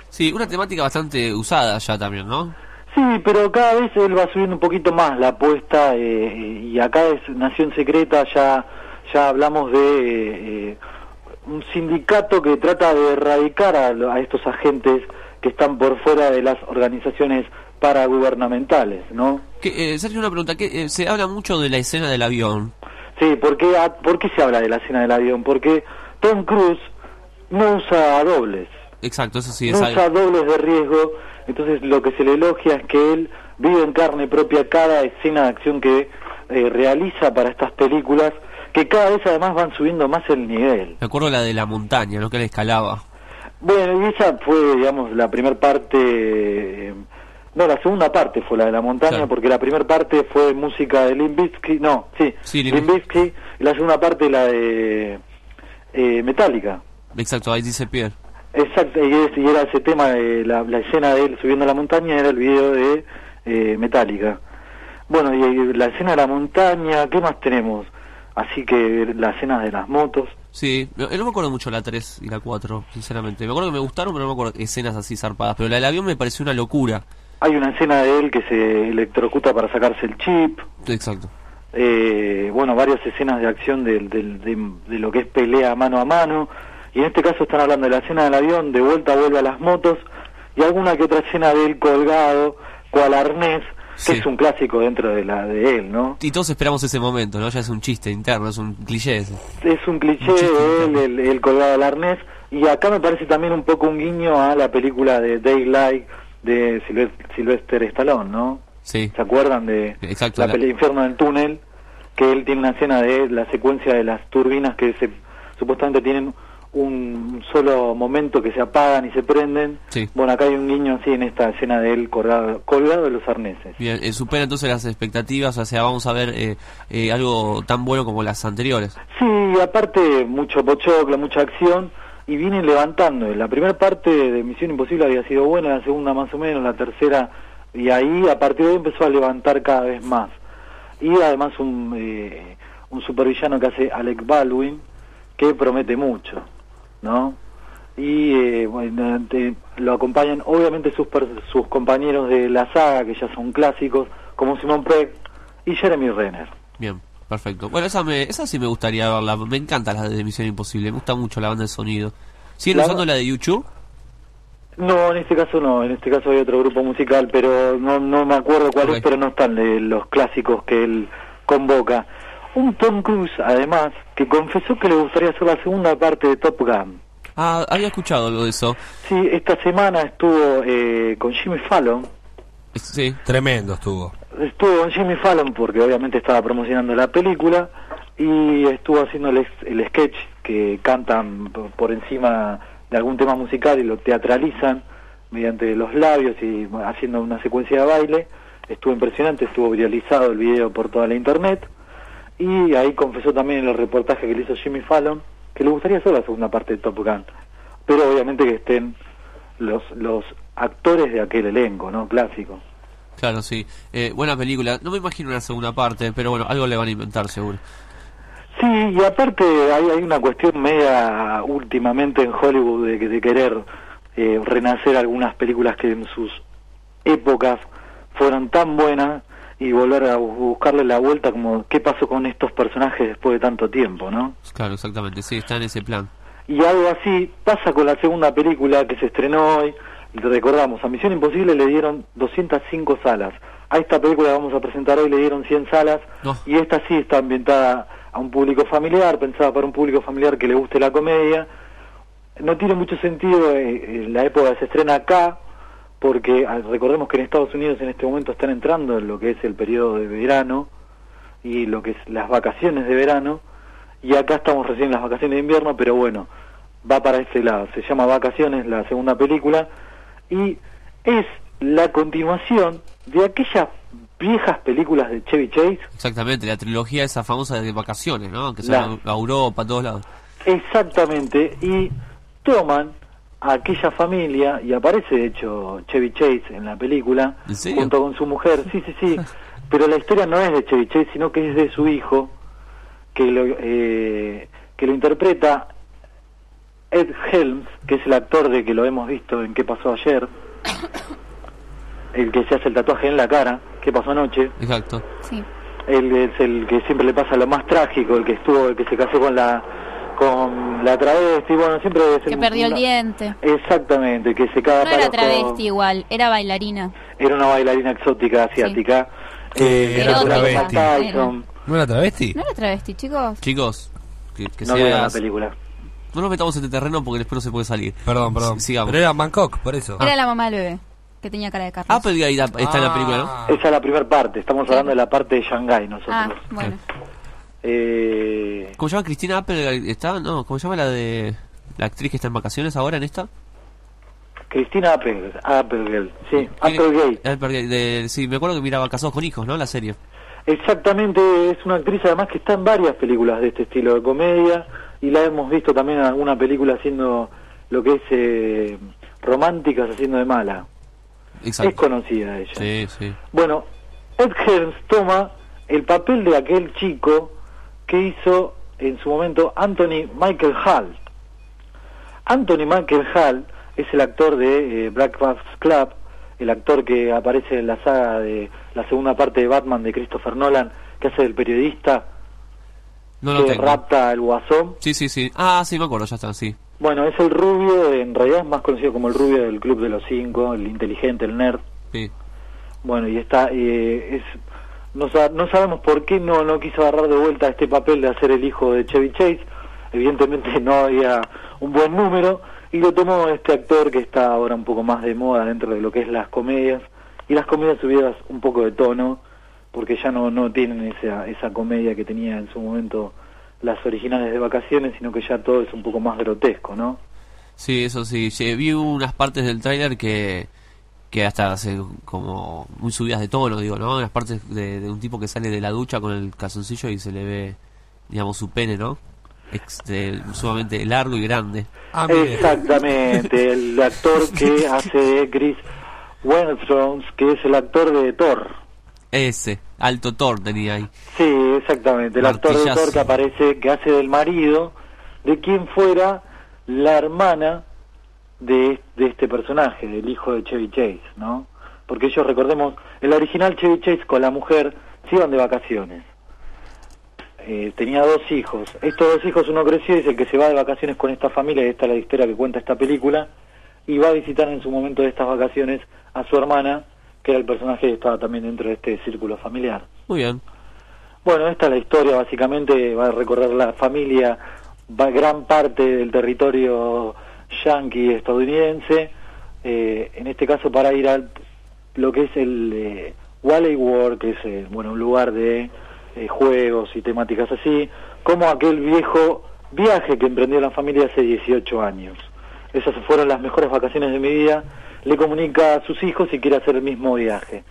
Speaker 12: Sí, una temática bastante usada ya también, ¿no?
Speaker 33: Sí, pero cada vez él va subiendo un poquito más la apuesta eh, y acá es Nación Secreta, ya, ya hablamos de eh, un sindicato que trata de erradicar a, a estos agentes que están por fuera de las organizaciones paragubernamentales, ¿no?
Speaker 12: Que, eh, Sergio, una pregunta. que Se habla mucho de la escena del avión.
Speaker 33: Sí, ¿por qué, a- ¿por qué se habla de la escena del avión? Porque Tom Cruise no usa dobles.
Speaker 12: Exacto, eso sí
Speaker 33: no
Speaker 12: es
Speaker 33: usa
Speaker 12: algo.
Speaker 33: dobles de riesgo, entonces lo que se le elogia es que él vive en carne propia cada escena de acción que eh, realiza para estas películas, que cada vez además van subiendo más el nivel.
Speaker 12: Me acuerdo la de la montaña, ¿no? Que él escalaba.
Speaker 33: Bueno, y esa fue, digamos, la primera parte, eh, no, la segunda parte fue la de la montaña,
Speaker 12: Claro.
Speaker 33: porque la primera parte fue música de Limp Bizkit, no, sí,
Speaker 12: Sí,
Speaker 33: Bizkit, y la segunda parte la de eh, Metallica.
Speaker 12: Exacto, ahí dice Pierre.
Speaker 33: Exacto, y, es- y era ese tema, de la, la escena de él subiendo a la montaña, era el video de eh, Metallica. Bueno, y, la escena de la montaña, ¿qué más tenemos? Así que la escena de las motos.
Speaker 12: Sí, no, no me acuerdo mucho la 3 y la 4, sinceramente. Me acuerdo que me gustaron, pero no me acuerdo escenas así zarpadas. Pero la del avión me pareció una locura.
Speaker 33: Hay una escena de él que se electrocuta para sacarse el chip.
Speaker 12: Exacto.
Speaker 33: Eh, bueno, varias escenas de acción del- del- de, de lo que es pelea mano a mano. Y en este caso están hablando de la escena del avión, de vuelta vuelve a las motos, y alguna que otra escena de él colgado, cual arnés, que
Speaker 12: Sí.
Speaker 33: es un clásico dentro de la de él, ¿no?
Speaker 12: Y todos esperamos ese momento, ¿no? Ya es un chiste interno, es un cliché ese.
Speaker 33: Es un cliché de él, el, el colgado al arnés, y acá me parece también un poco un guiño a la película de Daylight de Silve- Sylvester Stallone, ¿no?
Speaker 12: Sí.
Speaker 33: ¿Se acuerdan de
Speaker 12: Exacto.
Speaker 33: la
Speaker 12: la-
Speaker 33: pelea Infierno del túnel? Que él tiene una escena de la secuencia de las turbinas que se, supuestamente tienen un solo momento que se apagan y se prenden.
Speaker 12: Sí.
Speaker 33: Bueno, acá hay un guiño así en esta escena de él colgado, colgado de los arneses.
Speaker 12: Bien, eh, supera entonces las expectativas, o sea, vamos a ver eh, eh, algo tan bueno como las anteriores.
Speaker 33: Sí, aparte mucho pochoclo, mucha acción y vienen levantando. La primera parte de Misión Imposible había sido buena, la segunda más o menos, la tercera y ahí a partir de ahí empezó a levantar cada vez más. Y además un, eh, un supervillano que hace Alec Baldwin que promete mucho, ¿no? Y eh, bueno, te- lo acompañan obviamente sus, sus compañeros de la saga que ya son clásicos como Simon Pegg y Jeremy Renner.
Speaker 12: Bien, perfecto. Bueno, esa, me, esa sí me gustaría verla. Me encanta la de Misión Imposible, me gusta mucho la banda de sonido. ¿Siguen
Speaker 33: La-
Speaker 12: usando la de YouTube?
Speaker 33: No, en este caso no, en este caso hay otro grupo musical, pero no, no me acuerdo cuál es, pero no están de los clásicos que él convoca. Un Tom Cruise, además, que confesó que le gustaría hacer la segunda parte de Top Gun.
Speaker 12: Ah, había escuchado algo de eso.
Speaker 33: Sí, esta semana estuvo eh, con Jimmy Fallon,
Speaker 12: Sí.
Speaker 11: Tremendo estuvo.
Speaker 33: estuvo con Jimmy Fallon porque obviamente estaba promocionando la película y estuvo haciendo el, ex- el sketch que cantan por encima de algún tema musical y lo teatralizan mediante los labios y haciendo una secuencia de baile. Estuvo impresionante, estuvo viralizado el video por toda la internet y ahí confesó también en el reportaje que le hizo Jimmy Fallon que le gustaría hacer la segunda parte de Top Gun, pero obviamente que estén los los actores de aquel elenco, ¿no? Clásico.
Speaker 12: Claro, sí. Eh, buena película. No me imagino una segunda parte, pero bueno, algo le van a inventar seguro.
Speaker 33: Sí, y aparte hay, hay una cuestión media últimamente en Hollywood de, de querer eh, renacer algunas películas que en sus épocas fueron tan buenas y volver a bu- buscarle la vuelta como qué pasó con estos personajes después de tanto tiempo, ¿no?
Speaker 12: Claro, exactamente, sí, está en ese plan.
Speaker 33: Y algo así pasa con la segunda película que se estrenó hoy. Recordamos, a Misión Imposible le dieron 205 salas. A esta película que vamos a presentar hoy le dieron 100 salas. Y esta sí está ambientada a un público familiar, pensada para un público familiar que le guste la comedia. No tiene mucho sentido eh, eh, la época se estrena acá, porque ah, recordemos que en Estados Unidos en este momento están entrando en lo que es el periodo de verano y lo que es las vacaciones de verano y acá estamos recién en las vacaciones de invierno, pero bueno, va para este lado. Se llama Vacaciones, la segunda película, y es la continuación de aquellas viejas películas de Chevy Chase,
Speaker 12: Exactamente, la trilogía esa famosa de vacaciones, ¿no? Que se
Speaker 33: La-
Speaker 12: a Europa, a todos lados.
Speaker 33: exactamente, y toman a aquella familia, y aparece de hecho Chevy Chase en la película, junto con su mujer, sí, sí, sí, pero la historia no es de Chevy Chase, sino que es de su hijo, que lo, eh, que lo interpreta Ed Helms, que es el actor de que lo hemos visto en ¿Qué pasó ayer? El que se hace el tatuaje en la cara, ¿Qué pasó anoche?
Speaker 12: Exacto.
Speaker 5: Sí.
Speaker 33: Él es el que siempre le pasa lo más trágico, el que estuvo, el que se casó con la con la travesti, bueno, siempre
Speaker 5: Que
Speaker 33: un-
Speaker 5: perdió el diente.
Speaker 33: Exactamente, que se caga
Speaker 5: No era travesti igual, era bailarina.
Speaker 33: Era una bailarina exótica asiática.
Speaker 11: Que
Speaker 33: Eh,
Speaker 11: era travesti.
Speaker 33: Tyson.
Speaker 11: ¿No era travesti?
Speaker 5: ¿No era travesti, chicos?
Speaker 12: Chicos, que, que
Speaker 33: No vieron la
Speaker 12: seas-
Speaker 33: película.
Speaker 12: No nos metamos en este terreno porque después no se puede salir.
Speaker 11: Perdón, perdón.
Speaker 12: S- sigamos.
Speaker 11: Pero era Bangkok, por eso.
Speaker 5: Era la mamá del bebé, que tenía cara de carne.
Speaker 12: Applegate está está en la película, ¿no?
Speaker 33: Esa es la primera parte, estamos hablando de la parte de Shanghái nosotros.
Speaker 5: Ah, bueno.
Speaker 33: Eh,
Speaker 12: ¿Cómo se llama Cristina Applegate? ¿Está? No, ¿cómo se llama la de la actriz que está en vacaciones ahora en esta?
Speaker 33: Cristina Applegate, Applegate, sí, Applegate.
Speaker 12: Applegate, de- sí, me acuerdo que miraba Casados con Hijos, ¿no? La serie.
Speaker 33: Exactamente, es una actriz además que está en varias películas de este estilo de comedia y la hemos visto también en alguna película haciendo lo que es eh, románticas haciendo de mala.
Speaker 12: Exacto.
Speaker 33: Es conocida ella.
Speaker 12: Sí, sí.
Speaker 33: Bueno, Ed Helms toma el papel de aquel chico que hizo en su momento Anthony Michael Hall. Anthony Michael Hall es el actor de eh, Breakfast Club, el actor que aparece en la saga de la segunda parte de Batman de Christopher Nolan, que hace el periodista
Speaker 12: No lo
Speaker 33: que
Speaker 12: tengo.
Speaker 33: rapta al guasón.
Speaker 12: Sí, sí, sí. Ah, sí, me acuerdo, ya está, sí.
Speaker 33: Bueno, es el rubio, en realidad es más conocido como el rubio del Club de los Cinco, el inteligente, el nerd.
Speaker 12: Sí.
Speaker 33: Bueno, y está, eh, es, no, no sabemos por qué no, no quiso agarrar de vuelta este papel de hacer el hijo de Chevy Chase. Evidentemente no había un buen número y lo tomó este actor que está ahora un poco más de moda dentro de lo que es las comedias y las comedias subidas un poco de tono porque ya no, no tienen esa, esa comedia que tenía en su momento las originales de vacaciones, sino que ya todo es un poco más grotesco, ¿no?
Speaker 12: Sí, eso sí. Sí, Vi unas partes del tráiler que que hasta hace como muy subidas de tono, digo, ¿no? Las partes de, de un tipo que sale de la ducha con el calzoncillo y se le ve, digamos, su pene, ¿no? De- sumamente largo y grande.
Speaker 11: Ah,
Speaker 33: Exactamente, el actor que hace de Chris Wenström, que es el actor de Thor.
Speaker 12: Ese, alto Thor tenía ahí.
Speaker 33: Sí, exactamente, el actor de. Thor que aparece, que hace del marido de quien fuera la hermana de, de este personaje, del hijo de Chevy Chase, ¿no? Porque ellos, recordemos, el original Chevy Chase con la mujer se iban de vacaciones. Eh, tenía dos hijos. Estos dos hijos, uno creció y es el que se va de vacaciones con esta familia, y esta es la historia que cuenta esta película, y va a visitar en su momento de estas vacaciones a su hermana, que era el personaje que estaba también dentro de este círculo familiar.
Speaker 12: Muy bien.
Speaker 33: Bueno, esta es la historia, básicamente va a recorrer la familia, va gran parte del territorio yanqui estadounidense, eh, en este caso para ir a lo que es el eh, Wally World, que es eh, bueno un lugar de eh, juegos y temáticas así, como aquel viejo viaje que emprendió la familia hace 18 años. Esas fueron las mejores vacaciones de mi vida. Le comunica a sus hijos y quiere hacer el mismo viaje.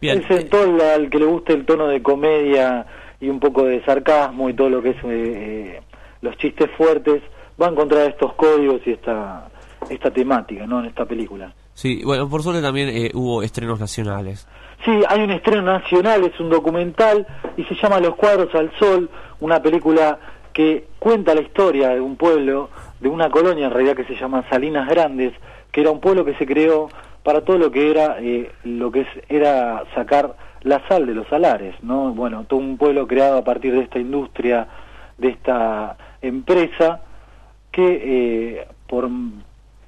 Speaker 12: Bien.
Speaker 33: Es en todo el- al que le guste el tono de comedia y un poco de sarcasmo y todo lo que es eh, eh, los chistes fuertes, va a encontrar estos códigos y esta esta temática, ¿no? En esta película.
Speaker 12: Sí, bueno, por suerte también eh, hubo estrenos nacionales.
Speaker 33: Sí, hay un estreno nacional, es un documental y se llama Los cuadros al sol, una película que cuenta la historia de un pueblo, de una colonia en realidad que se llama Salinas Grandes, que era un pueblo que se creó para todo lo que era eh, lo que es, era sacar la sal de los salares, ¿no? Bueno, todo un pueblo creado a partir de esta industria, de esta empresa que eh, por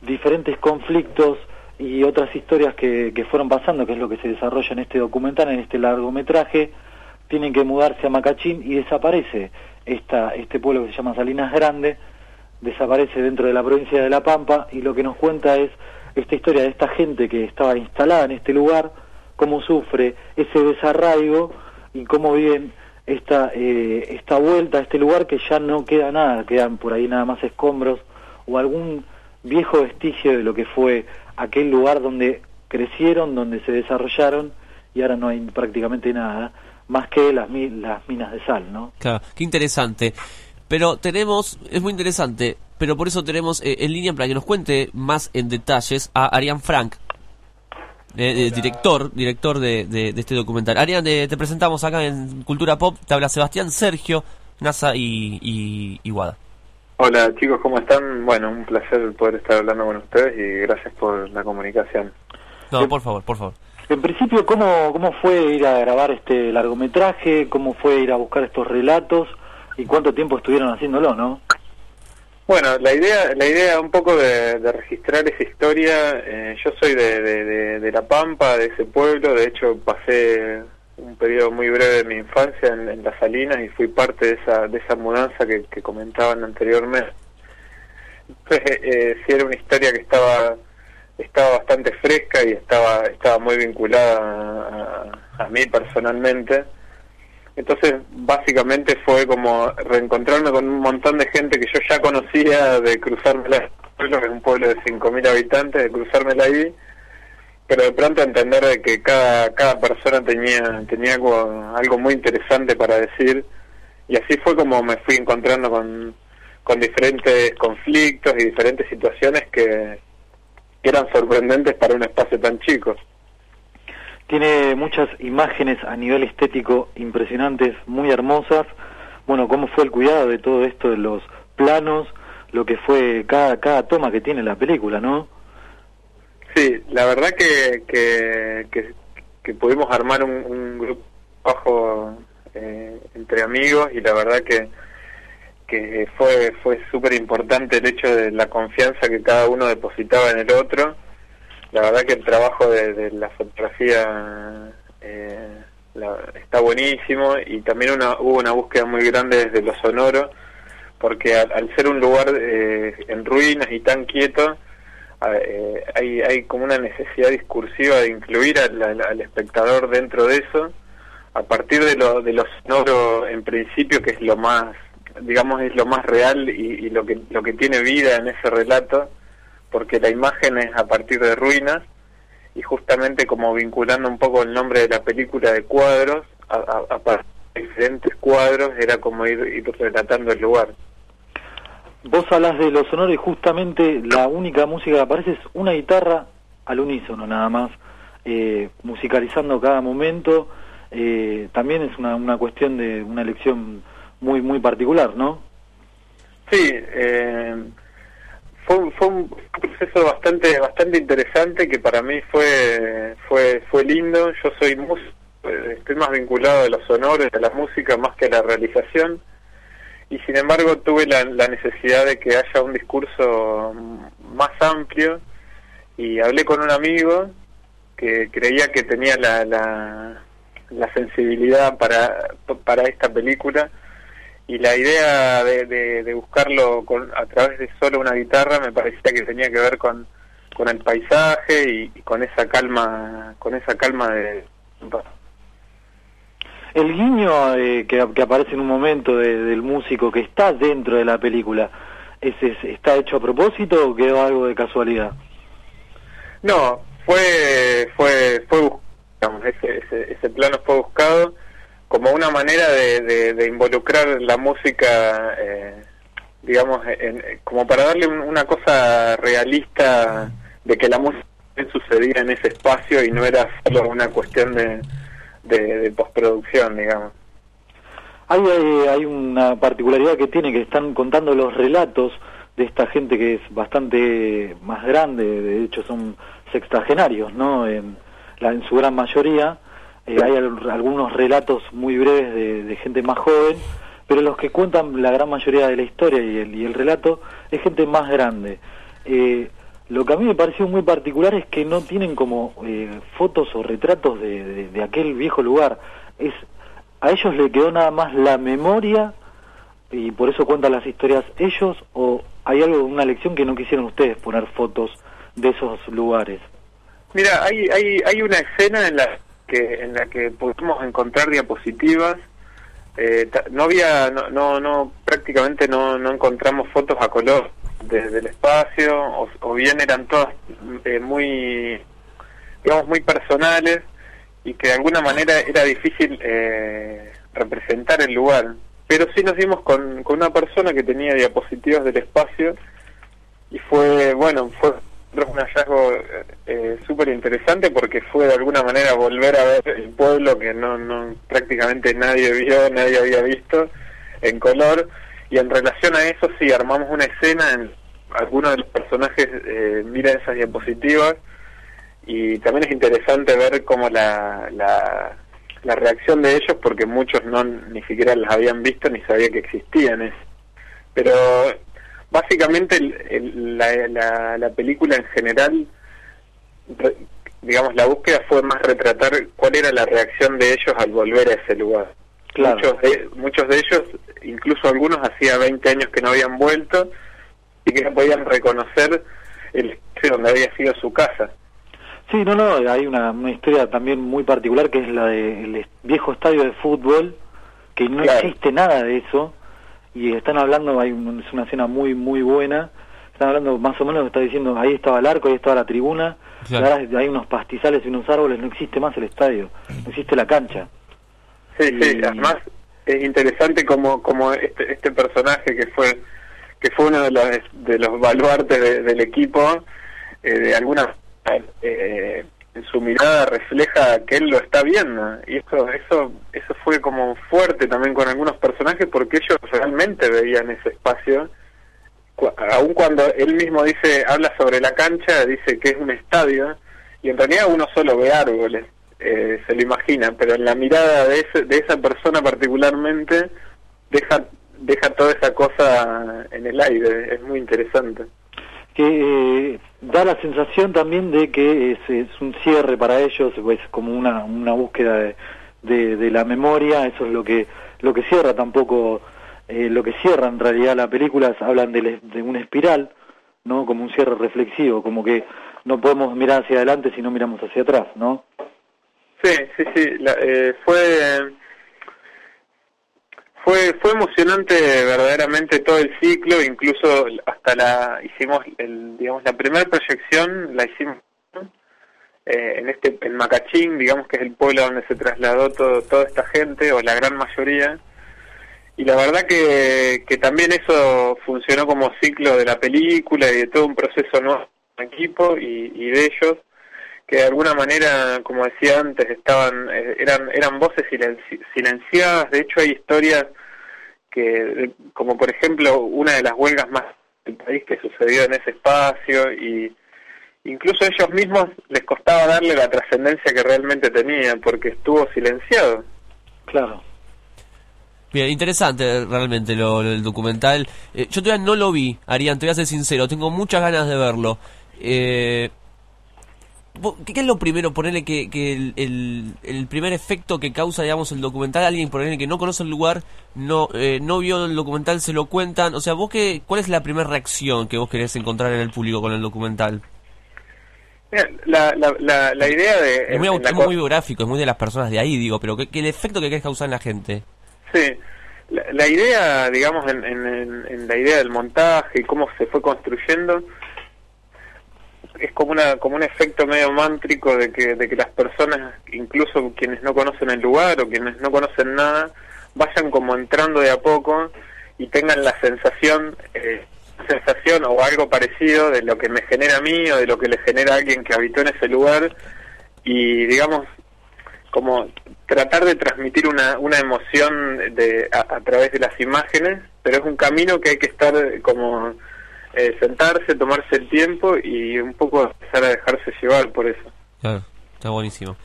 Speaker 33: diferentes conflictos y otras historias que, que fueron pasando, que es lo que se desarrolla en este documental, en este largometraje, tienen que mudarse a Macachín y desaparece esta, este pueblo que se llama Salinas Grande, desaparece dentro de la provincia de La Pampa y lo que nos cuenta es esta historia de esta gente que estaba instalada en este lugar, cómo sufre ese desarraigo y cómo viven esta, eh, esta vuelta a este lugar que ya no queda nada, quedan por ahí nada más escombros o algún viejo vestigio de lo que fue aquel lugar donde crecieron, donde se desarrollaron y ahora no hay prácticamente nada más que las, las minas de sal, ¿no?
Speaker 12: Qué interesante. Pero tenemos, es muy interesante, pero por eso tenemos eh, en línea para que nos cuente más en detalles a Arián Frank, eh, eh, director, director de, de- de este documental. Arián, eh, te presentamos acá en Cultura Pop, te habla Sebastián, Sergio, NASA y, y, y Guada.
Speaker 34: Hola chicos, ¿cómo están? Bueno, un placer poder estar hablando con ustedes y gracias por la comunicación.
Speaker 12: No, por favor, por favor.
Speaker 33: En principio, ¿cómo, ¿cómo fue ir a grabar este largometraje? ¿Cómo fue ir a buscar estos relatos? ¿Y cuánto tiempo estuvieron haciéndolo, no?
Speaker 34: Bueno, la idea, la idea un poco de, de registrar esa historia, eh, yo soy de, de, de- La Pampa, de ese pueblo, de hecho pasé un periodo muy breve de mi infancia en, en Las Salinas y fui parte de esa, de esa mudanza que, comentaban anteriormente. Entonces, eh, sí era una historia que estaba estaba bastante fresca y estaba estaba muy vinculada a, a mí personalmente. Entonces, básicamente fue como reencontrarme con un montón de gente que yo ya conocía de cruzármela, pueblo que es un pueblo de 5.000 habitantes, de cruzármela ahí, pero de pronto entender de que cada, cada persona tenía, tenía algo, muy interesante para decir, y así fue como me fui encontrando con, con diferentes conflictos y diferentes situaciones que eran sorprendentes para un espacio tan chico.
Speaker 33: Tiene muchas imágenes a nivel estético impresionantes, muy hermosas. Bueno, ¿cómo fue el cuidado de todo esto de los planos? Lo que fue cada, cada toma que tiene la película, ¿no?
Speaker 34: Sí, la verdad que, que, que, que pudimos armar un, un grupo trabajo eh, entre amigos y la verdad que, que fue fue súper importante el hecho de la confianza que cada uno depositaba en el otro. La verdad que el trabajo de, la fotografía eh, la- está buenísimo y también una, hubo una búsqueda muy grande desde lo sonoro porque al, ser un lugar eh, en ruinas y tan quieto, a- eh, hay, hay como una necesidad discursiva de incluir al espectador dentro de eso, a partir de lo, de lo sonoro en principio, que es lo más, digamos, es lo más real y, y lo, que, lo que tiene vida en ese relato, porque la imagen es a partir de ruinas, y justamente como vinculando un poco el nombre de la película de cuadros, a, a- a partir de diferentes cuadros, era como ir, ir relatando el lugar.
Speaker 33: Vos hablas de lo sonoro y justamente la única música que aparece es una guitarra al unísono nada más, eh, musicalizando cada momento. Eh, también es una, una cuestión de una elección muy muy particular, ¿no?
Speaker 34: Sí, eh, fue, fue un proceso bastante bastante interesante que para mí fue fue fue lindo. Yo soy eh, estoy más vinculado a los sonores, a la música más que a la realización. Y sin embargo tuve la, la necesidad de que haya un discurso más amplio. Y hablé con un amigo que creía que tenía la, la, la sensibilidad para, para esta película y la idea de, de, de buscarlo con, a través de solo una guitarra me parecía que tenía que ver con, con el paisaje y, y con esa calma con esa calma de
Speaker 33: El guiño eh, que, que aparece en un momento de- del músico que está dentro de la película, ¿es, es- ¿está hecho a propósito o quedó algo de casualidad?
Speaker 34: No, fue fue fue digamos, ese, ese, ese plano fue buscado como una manera de, de, involucrar la música, eh, digamos, en- como para darle un- una cosa realista de que la música sucedía en ese espacio y no era solo una cuestión de, de, postproducción, digamos.
Speaker 33: Hay, eh, hay una particularidad que tiene, que están contando los relatos de esta gente que es bastante más grande, de hecho son sextagenarios, ¿no? En, la, en su gran mayoría. Eh, hay al- algunos relatos muy breves de, gente más joven, pero los que cuentan la gran mayoría de la historia y el, y el relato es gente más grande. Eh, lo que a mí me pareció muy particular es que no tienen como eh, fotos o retratos de, de- de aquel viejo lugar. Es a ellos le quedó nada más la memoria y por eso cuentan las historias ellos o hay algo una lección que no quisieron ustedes poner fotos de esos lugares.
Speaker 34: Mira, hay, hay, hay una escena en la que en la que pudimos encontrar diapositivas. Eh, no había, no, no, no, prácticamente no, no encontramos fotos a color de- del espacio, o, o bien eran todas eh, muy, digamos, muy personales y que de alguna manera era difícil eh, representar el lugar. Pero sí nos dimos con, con una persona que tenía diapositivas del espacio y fue, bueno, fue un hallazgo eh, súper interesante porque fue de alguna manera volver a ver el pueblo que no, no prácticamente nadie vio, nadie había visto en color. Y en relación a eso sí armamos una escena en algunos de los personajes eh, miran esas diapositivas. Y también es interesante ver cómo la, la, la reacción de ellos porque muchos no ni siquiera las habían visto ni sabía que existían es- pero básicamente el- el- la, la, la película en general re- digamos la búsqueda fue más retratar cuál era la reacción de ellos al volver a ese lugar.
Speaker 33: Claro.
Speaker 34: muchos de muchos de ellos incluso algunos hacía 20 años que no habían vuelto y que no podían reconocer el espacio donde había sido su casa.
Speaker 33: Sí, no, no, hay una, una historia también muy particular que es la del viejo estadio de fútbol, que no existe nada de eso, y están hablando, hay un- es una escena muy, muy buena, están hablando más o menos, está diciendo, ahí estaba el arco, ahí estaba la tribuna,
Speaker 34: Claro.
Speaker 33: y ahora hay unos pastizales y unos árboles, no existe más el estadio, no existe la cancha.
Speaker 34: Sí, sí, además es interesante como, como este, este personaje que fue que fue uno de los, de los baluartes de- del equipo, eh, de alguna eh, su mirada refleja que él lo está viendo. Y eso eso eso fue como fuerte también con algunos personajes porque ellos realmente veían ese espacio. Cu- aun cuando él mismo dice habla sobre la cancha dice que es un estadio y en realidad uno solo ve árboles eh, se lo imagina pero en la mirada de ese, de esa persona particularmente deja deja toda esa cosa en el aire. Es muy interesante
Speaker 33: que eh, da la sensación también de que es, un cierre para ellos, es como una, una búsqueda de, de, la memoria, eso es lo que lo que cierra tampoco, eh, lo que cierra en realidad la película, hablan de, de una espiral, no como un cierre reflexivo, como que no podemos mirar hacia adelante si no miramos hacia atrás, ¿no?
Speaker 34: Sí, sí, sí. la- eh, fue fue fue emocionante verdaderamente todo el ciclo, incluso hasta la hicimos el digamos la primera proyección la hicimos eh, en este en Macachín, digamos que es el pueblo donde se trasladó todo, toda esta gente o la gran mayoría. Y la verdad que, que también eso funcionó como ciclo de la película y de todo un proceso nuevo equipo y de ellos que de alguna manera, como decía antes, estaban eh, eran eran voces silenci- silenciadas. De hecho, hay historias que, como por ejemplo, una de las huelgas más del país que sucedió en ese espacio y incluso a ellos mismos les costaba darle la trascendencia que realmente tenía porque estuvo silenciado.
Speaker 33: Claro.
Speaker 12: Bien, interesante realmente lo, lo del documental. Eh, yo todavía no lo vi, Arián, te voy a ser sincero, tengo muchas ganas de verlo. Eh, ¿Qué es lo primero? Ponerle que, que el, el- el primer efecto que causa, digamos, el documental, alguien ponerle que no conoce el lugar, no eh, no vio el documental, se lo cuentan. O sea, vos qué, ¿cuál es la primera reacción que vos querés encontrar en el público con el documental?
Speaker 34: Mira, La, la, la, la idea de...
Speaker 12: Es muy,
Speaker 34: la
Speaker 12: es muy biográfico, es muy de las personas de ahí, digo, pero ¿qué, qué el efecto que querés causar en la gente?
Speaker 34: Sí, la, la idea, digamos, en- en la idea del montaje y cómo se fue construyendo, es como una como un efecto medio mántrico de que, de que las personas, incluso quienes no conocen el lugar o quienes no conocen nada, vayan como entrando de a poco y tengan la sensación, eh, sensación o algo parecido de lo que me genera a mí o de lo que le genera a alguien que habitó en ese lugar y digamos como tratar de transmitir una, una emoción de, a, a través de las imágenes, pero es un camino que hay que estar como eh, sentarse, tomarse el tiempo y un poco empezar a dejarse llevar por eso.
Speaker 12: Claro, está buenísimo.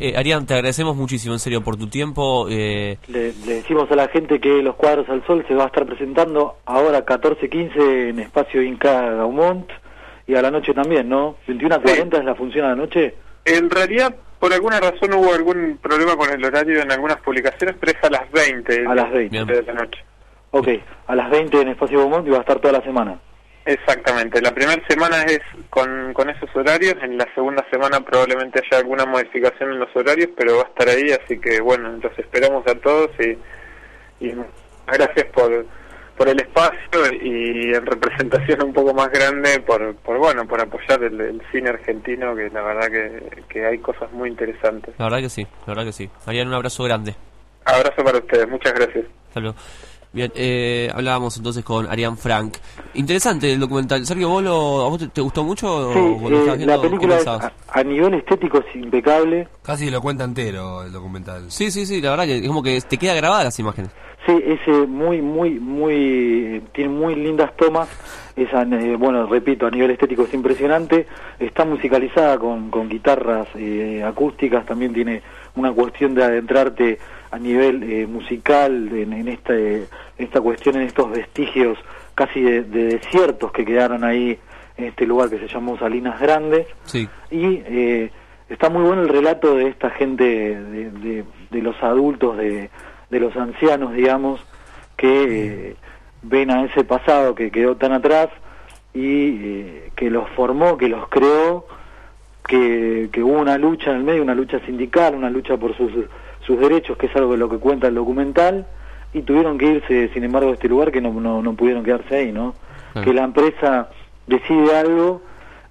Speaker 12: Eh, Arián, te agradecemos muchísimo, en serio, por tu tiempo. Eh,
Speaker 33: Le, le decimos a la gente que Los Cuadros al Sol se va a estar presentando ahora 14.15 en Espacio Inca Gaumont y a la noche también, ¿no? 21.40 es la función a la noche.
Speaker 34: En realidad, por alguna razón hubo algún problema con el horario en algunas publicaciones, pero es a las 20.
Speaker 33: A las 20.
Speaker 34: de la noche.
Speaker 33: Ok, a las 20 en Espacio Gaumont y va a estar toda la semana.
Speaker 34: Exactamente, la primera semana es con, con esos horarios, en la segunda semana probablemente haya alguna modificación en los horarios, pero va a estar ahí, así que bueno, los esperamos a todos y, y gracias por, por el espacio y en representación un poco más grande por, por bueno, por apoyar el, el cine argentino, que la verdad que, que hay cosas muy interesantes.
Speaker 12: la verdad que sí, la verdad que sí. Arián, un abrazo grande.
Speaker 34: Abrazo para ustedes, muchas gracias.
Speaker 12: Hasta luego. Bien, eh, hablábamos entonces con Arián Frank. Interesante el documental. Sergio, ¿vos lo, ¿a vos te, te gustó mucho?
Speaker 33: Sí,
Speaker 12: o
Speaker 33: eh, la
Speaker 12: viendo,
Speaker 33: película a, a nivel estético es impecable.
Speaker 11: Casi lo cuenta entero el documental.
Speaker 12: Sí, sí, sí, la verdad que es como que te queda grabada las imágenes.
Speaker 33: Sí, es eh, muy, muy, muy, tiene muy lindas tomas. Es, eh, bueno, repito, a nivel estético es impresionante. Está musicalizada con, con guitarras eh, acústicas. También tiene una cuestión de adentrarte a nivel eh, musical en, en este, esta cuestión, en estos vestigios casi de, de desiertos que quedaron ahí en este lugar que se llamó Salinas Grandes
Speaker 12: Sí.
Speaker 33: y eh, está muy bueno el relato de esta gente, de, de- de los adultos, de, de los ancianos, digamos, que eh, ven a ese pasado que quedó tan atrás y eh, que los formó, que los creó, que, que hubo una lucha en el medio, una lucha sindical, una lucha por sus, sus derechos, que es algo de lo que cuenta el documental, y tuvieron que irse, sin embargo, de este lugar que no, no, no pudieron quedarse ahí, ¿no?
Speaker 12: Claro.
Speaker 33: Que la empresa decide algo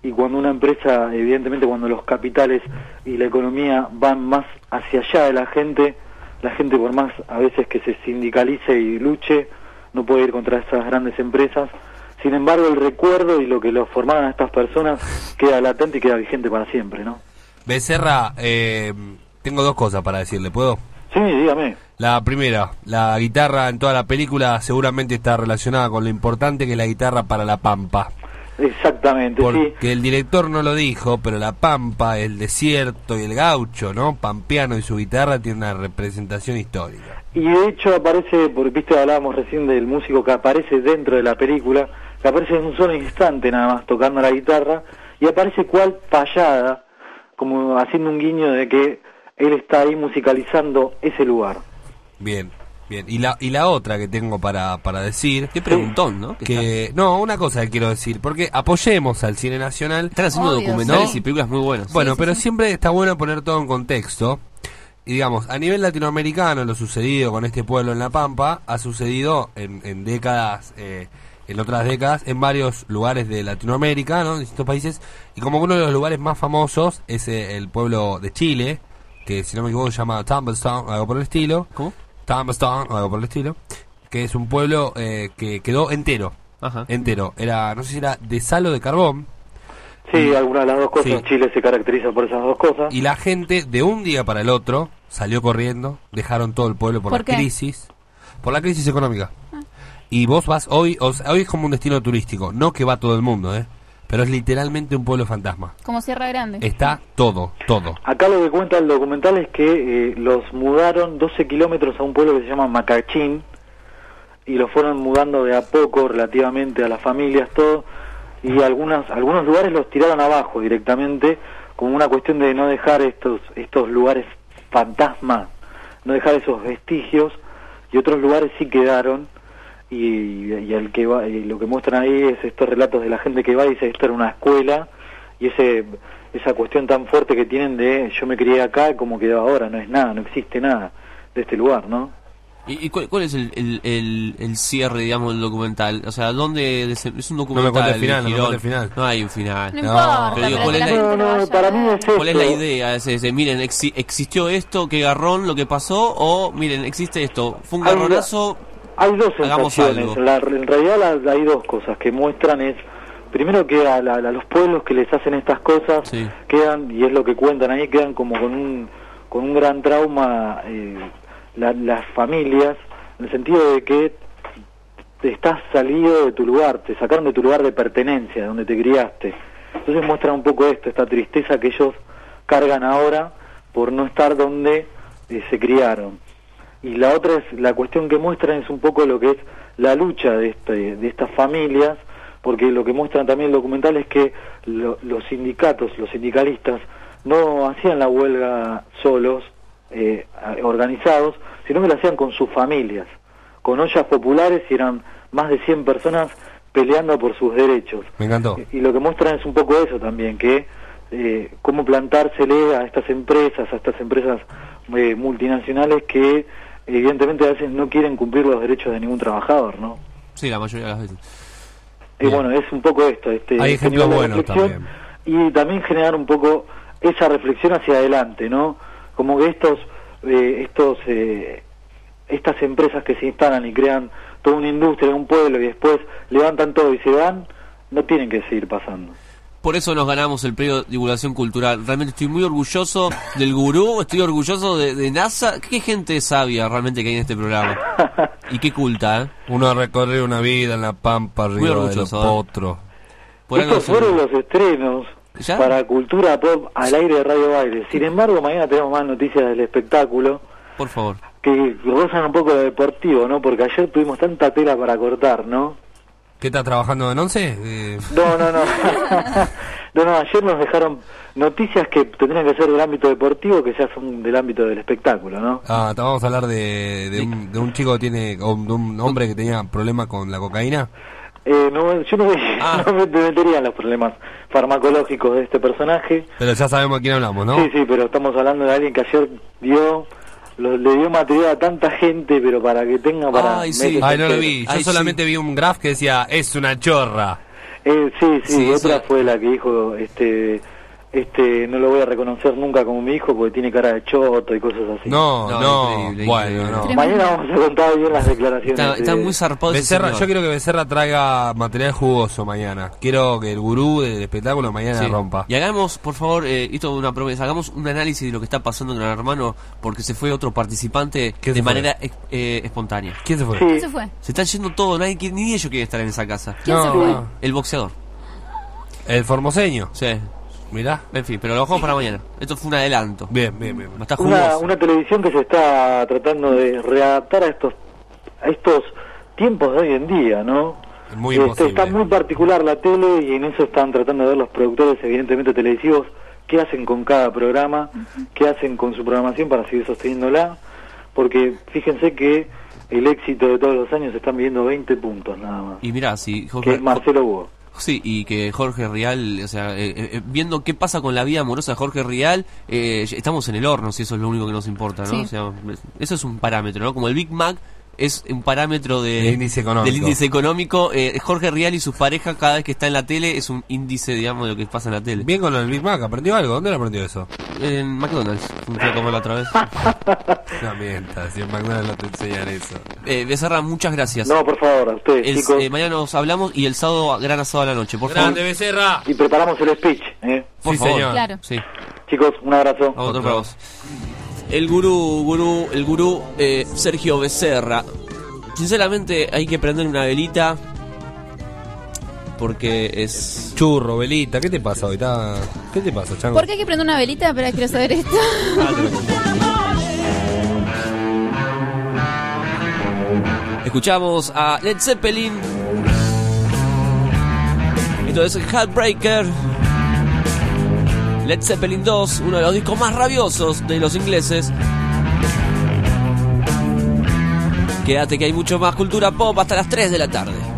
Speaker 33: y cuando una empresa, evidentemente cuando los capitales y la economía van más hacia allá de la gente, la gente por más a veces que se sindicalice y luche, no puede ir contra esas grandes empresas. Sin embargo, el recuerdo y lo que lo formaron a estas personas queda latente y queda vigente para siempre, ¿no?
Speaker 11: Becerra, eh, tengo dos cosas para decirle, ¿puedo?
Speaker 33: Sí, dígame.
Speaker 11: La primera, la guitarra en toda la película seguramente está relacionada con lo importante que es la guitarra para la pampa.
Speaker 33: Exactamente, sí.
Speaker 11: Porque el director no lo dijo, pero la pampa, el desierto y el gaucho, ¿no? Pampeano y su guitarra tiene una representación histórica.
Speaker 33: Y de hecho aparece, porque viste, hablábamos recién del músico que aparece dentro de la película, que aparece en un solo instante nada más tocando la guitarra, y aparece cual payada, como haciendo un guiño de que él está ahí musicalizando ese lugar.
Speaker 11: Bien, bien. Y la, y la otra que tengo para, para decir...
Speaker 12: Qué preguntón, ¿no? Que
Speaker 11: no, una cosa que quiero decir, porque apoyemos al cine nacional.
Speaker 12: Están haciendo
Speaker 5: Obvio,
Speaker 12: documentales
Speaker 11: sí.
Speaker 12: y películas muy buenas.
Speaker 11: Bueno, pero siempre está bueno poner todo en contexto. Y digamos, a nivel latinoamericano, lo sucedido con este pueblo en La Pampa ha sucedido en, en décadas, eh, en otras décadas, en varios lugares de Latinoamérica, ¿no? En distintos países. Y como uno de los lugares más famosos es eh, el pueblo de Chile, que si no me equivoco se llama Tumblestone, o algo por el estilo.
Speaker 12: ¿Cómo?
Speaker 11: Tumblestone, o algo por el estilo. Que es un pueblo eh, que quedó entero.
Speaker 12: Ajá.
Speaker 11: Entero. Era, no sé si era de sal o de carbón.
Speaker 33: Sí, alguna de las dos cosas.
Speaker 11: Sí.
Speaker 33: Chile se caracteriza por esas dos cosas.
Speaker 11: Y la gente de un día para el otro salió corriendo, dejaron todo el pueblo por,
Speaker 5: ¿Por
Speaker 11: la
Speaker 5: qué?
Speaker 11: crisis, por la crisis económica. Y vos vas hoy, o sea, hoy es como un destino turístico, no que va todo el mundo, ¿eh? Pero es literalmente un pueblo fantasma.
Speaker 5: Como Sierra Grande.
Speaker 11: Está todo, todo.
Speaker 33: Acá lo que cuenta el documental es que eh, los mudaron 12 kilómetros a un pueblo que se llama Macachín y los fueron mudando de a poco relativamente a las familias, todo, y algunas, algunos lugares los tiraron abajo directamente como una cuestión de no dejar estos, estos lugares fantasma, no dejar esos vestigios, y otros lugares sí quedaron, y, y el que va, y lo que muestran ahí es estos relatos de la gente que va y dice esto era una escuela, y ese esa cuestión tan fuerte que tienen de yo me crié acá como quedó ahora, no es nada, no existe nada de este lugar, ¿no?
Speaker 12: ¿Y, y cuál, cuál es el, el, el, el cierre, digamos, del documental? O sea, ¿dónde es un
Speaker 11: me
Speaker 12: documental?
Speaker 11: final, no me cuentes el final.
Speaker 12: No hay un final.
Speaker 5: No importa,
Speaker 12: pero digo, ¿cuál es
Speaker 5: la
Speaker 33: No, no, para mí es
Speaker 12: cuál es la idea? Es ese, miren, exi- existió esto, qué garrón lo que pasó, o miren, existe esto, fue un garronazo,
Speaker 33: Hay dos sensaciones. La- en realidad la- hay dos cosas que muestran es primero que a, la- a los pueblos que les hacen estas cosas
Speaker 12: Sí.
Speaker 33: quedan y es lo que cuentan ahí quedan como con un con un gran trauma eh, la- las familias, en el sentido de que te estás salido de tu lugar, te sacaron de tu lugar de pertenencia, de donde te criaste. Entonces muestra un poco esto, esta tristeza que ellos cargan ahora por no estar donde eh, se criaron. Y la otra es, la cuestión que muestran es un poco lo que es la lucha de, este, de estas familias, porque lo que muestran también el documental es que lo- los sindicatos, los sindicalistas, no hacían la huelga solos, eh, organizados, sino que la hacían con sus familias, con ollas populares y eran más de 100 personas peleando por sus derechos.
Speaker 11: Me encantó.
Speaker 33: Y lo que muestran es un poco eso también, que eh, cómo plantársele a estas empresas, a estas empresas eh, multinacionales que evidentemente a veces no quieren cumplir los derechos de ningún trabajador, ¿no?
Speaker 12: Sí, la mayoría de las veces.
Speaker 33: Y bueno, es un poco esto, este,
Speaker 11: Hay
Speaker 33: este
Speaker 11: ejemplos buenos
Speaker 33: reflexión y también generar un poco esa reflexión hacia adelante, ¿no? Como que estos, eh, estos, eh, estas empresas que se instalan y crean toda una industria, un pueblo y después levantan todo y se van, no tienen que seguir pasando.
Speaker 12: Por eso nos ganamos el premio de divulgación cultural. Realmente estoy muy orgulloso del gurú, estoy orgulloso de, de NASA. Qué gente sabia realmente que hay en este programa. Y qué culta, ¿eh?
Speaker 11: Uno recorre una vida en la pampa arriba de los
Speaker 12: ¿eh?
Speaker 11: potros.
Speaker 12: Por
Speaker 33: Estos fueron los estrenos
Speaker 12: ¿Ya?
Speaker 33: para Cultura Pop al aire de Radio Baile. Sin embargo, mañana tenemos más noticias del espectáculo
Speaker 12: Por favor.
Speaker 33: que rozan un poco lo deportivo, ¿no? Porque ayer tuvimos tanta tela para cortar, ¿no?
Speaker 11: ¿Qué estás trabajando en once? Eh,
Speaker 33: No, no, no. no, no, ayer nos dejaron noticias que tendrían que ser del ámbito deportivo que ya son del ámbito del espectáculo, ¿no?
Speaker 11: ah, te vamos a hablar de, de, un, de un chico que tiene, o de un hombre que tenía problemas con la cocaína.
Speaker 33: Eh, no yo no, me- no me metería en los problemas farmacológicos de este personaje.
Speaker 11: Pero ya sabemos a quién hablamos, ¿no?
Speaker 33: Sí, sí, pero estamos hablando de alguien que ayer dio, lo- le dio material a tanta gente, pero para que tenga para...
Speaker 11: Ay,
Speaker 33: meses
Speaker 11: Ay, no lo vi. Yo solamente vi un graph que decía, es una chorra.
Speaker 33: Eh, sí, sí,
Speaker 11: Sí,
Speaker 33: otra
Speaker 11: sí.
Speaker 33: fue la que dijo, este, este, no lo voy a reconocer nunca como mi hijo porque tiene cara de choto y cosas así.
Speaker 11: No, no, bueno, no.
Speaker 33: Mañana vamos a contar bien las declaraciones. de-
Speaker 11: Becerra, yo quiero que Becerra traiga material jugoso mañana. Quiero que el gurú del espectáculo mañana
Speaker 12: Sí.
Speaker 11: rompa.
Speaker 12: Y hagamos, por favor, eh, esto es una promesa, hagamos un análisis de lo que está pasando con el hermano porque se fue otro participante de
Speaker 11: fue?
Speaker 12: manera eh, espontánea.
Speaker 11: ¿Quién se fue?
Speaker 5: ¿Quién se fue?
Speaker 12: Se están yendo todos, nadie, ni ellos quieren estar en esa casa.
Speaker 5: ¿Quién se fue?
Speaker 12: El boxeador.
Speaker 11: El formoseño.
Speaker 12: Sí.
Speaker 11: Mirá.
Speaker 12: En fin, pero lo dejamos para mañana. Esto fue un adelanto.
Speaker 11: Bien, bien, bien.
Speaker 12: Está
Speaker 33: una, televisión que se está tratando de readaptar a estos a estos tiempos de hoy en día, ¿no?
Speaker 11: Muy
Speaker 33: Este, está muy particular la tele y en eso están tratando de ver los productores, evidentemente televisivos, qué hacen con cada programa, qué hacen con su programación para seguir sosteniéndola, porque fíjense que el éxito de todos los años están viendo 20 puntos nada más,
Speaker 12: Y mira, si
Speaker 33: que
Speaker 12: Jorge,
Speaker 33: es Marcelo Hugo.
Speaker 12: Sí, y que Jorge Rial, o sea, eh, eh, viendo qué pasa con la vida amorosa de Jorge Rial, eh, estamos en el horno, si eso es lo único que nos importa, ¿no?
Speaker 11: Sí.
Speaker 12: O sea, eso es un parámetro, ¿no? Como el Big Mac es un parámetro de,
Speaker 11: Del índice económico.
Speaker 12: del índice económico, eh, Jorge Rial y sus parejas cada vez que está en la tele es un índice, digamos, de lo que pasa en la tele.
Speaker 11: Bien con el Big Mac, ¿aprendió algo? ¿Dónde lo aprendió eso?
Speaker 12: En McDonald's, fui a comer la otra vez.
Speaker 11: No mientas, si en McDonald's no te enseñan eso.
Speaker 12: Eh, Becerra, muchas gracias.
Speaker 33: No, por favor, a ustedes,
Speaker 12: El-
Speaker 33: chicos.
Speaker 12: eh, mañana nos hablamos y el sábado, gran asado a la noche, por
Speaker 11: Grande,
Speaker 12: favor.
Speaker 11: Becerra.
Speaker 33: Y preparamos el speech, ¿eh?
Speaker 12: Por
Speaker 11: Sí,
Speaker 12: favor.
Speaker 11: señor.
Speaker 5: Claro.
Speaker 12: Sí.
Speaker 33: Chicos, un abrazo.
Speaker 12: Otro para vos. El gurú, gurú, el gurú eh, Sergio Becerra. Sinceramente hay que prender una velita porque es...
Speaker 11: Churro, velita, ¿qué te pasa hoy? ¿Está- ¿Qué te pasa, chango?
Speaker 5: ¿Por qué hay que prender una velita? Pero quiero saber esto.
Speaker 12: Escuchamos a Led Zeppelin. Esto es Heartbreaker. Led Zeppelin 2, uno de los discos más rabiosos de los ingleses. Quédate que hay mucho más cultura pop hasta las 3 de la tarde.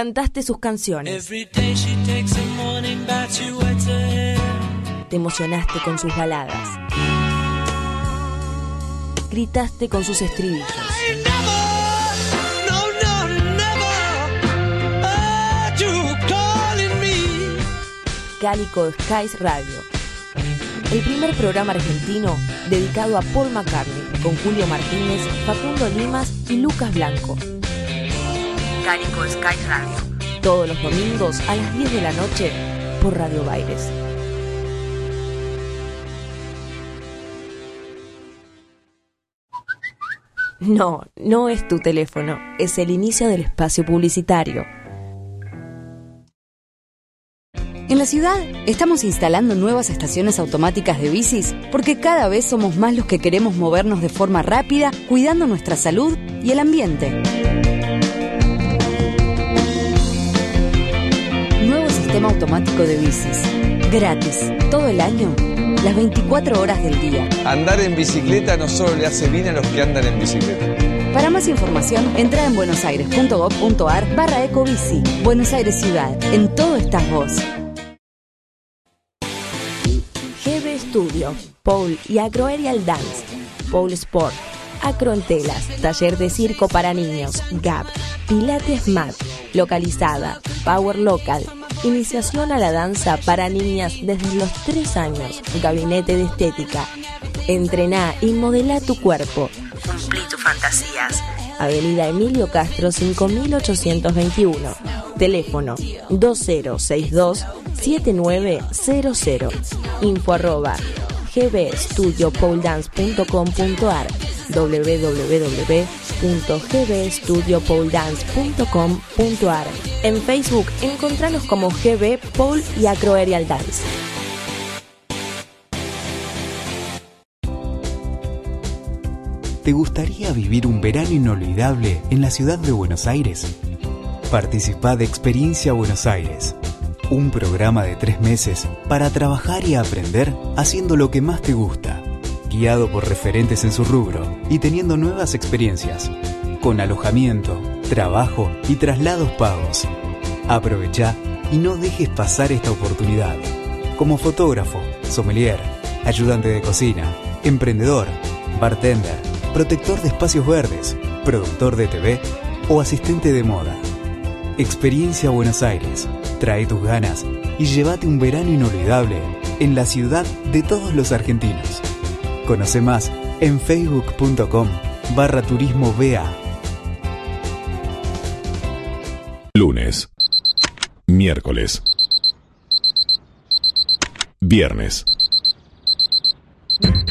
Speaker 1: Cantaste sus canciones. Te emocionaste con sus baladas. Gritaste con sus estribillos. Cálico Skies Radio. El primer programa argentino dedicado a Paul McCartney con Julio Martínez, Facundo Limas y Lucas Blanco. Cálico Skies Radio. Todos los domingos a las 10 de la noche por Radio Baires. No, no es tu teléfono, es el inicio del espacio publicitario.
Speaker 26: En la ciudad estamos instalando nuevas estaciones automáticas de bicis porque cada vez somos más los que queremos movernos de forma rápida, cuidando nuestra salud y el ambiente. Sistema automático de bicis. Gratis, todo el año, las 24 horas del día.
Speaker 35: Andar en bicicleta no solo le hace bien a los que andan en bicicleta.
Speaker 26: Para más información, entra en buenosaires.gov.ar barra ecobici. Buenos Aires Ciudad. En todo estás vos.
Speaker 1: GB Studio, Pole y Agroaerial Dance, Pole Sport, Acro en Telas, Taller de Circo para Niños, GAP, Pilates Mat, Localizada, Power Local, Iniciación a la danza para niñas desde los 3 años, Gabinete de Estética. Entrená y modela tu cuerpo. Cumplí tus fantasías. Avenida Emilio Castro 5821. Teléfono 2062-7900. Info arroba gbstudiopoledance.com.ar En Facebook, encontranos como GB Pole y Acroaerial Dance.
Speaker 6: ¿Te gustaría vivir un verano inolvidable en la ciudad de Buenos Aires? Participa de Experiencia Buenos Aires, un programa de tres meses para trabajar y aprender haciendo lo que más te gusta, guiado por referentes en su rubro y teniendo nuevas experiencias, con alojamiento, trabajo y traslados pagos. Aprovecha y no dejes pasar esta oportunidad. Como fotógrafo, sommelier, ayudante de cocina, emprendedor, bartender, protector de espacios verdes, productor de TV o asistente de moda. Experiencia Buenos Aires. Trae tus ganas y llévate un verano inolvidable en la ciudad de todos los argentinos. Conoce más en facebook.com barra turismo BA.
Speaker 9: Lunes. Miércoles. Viernes.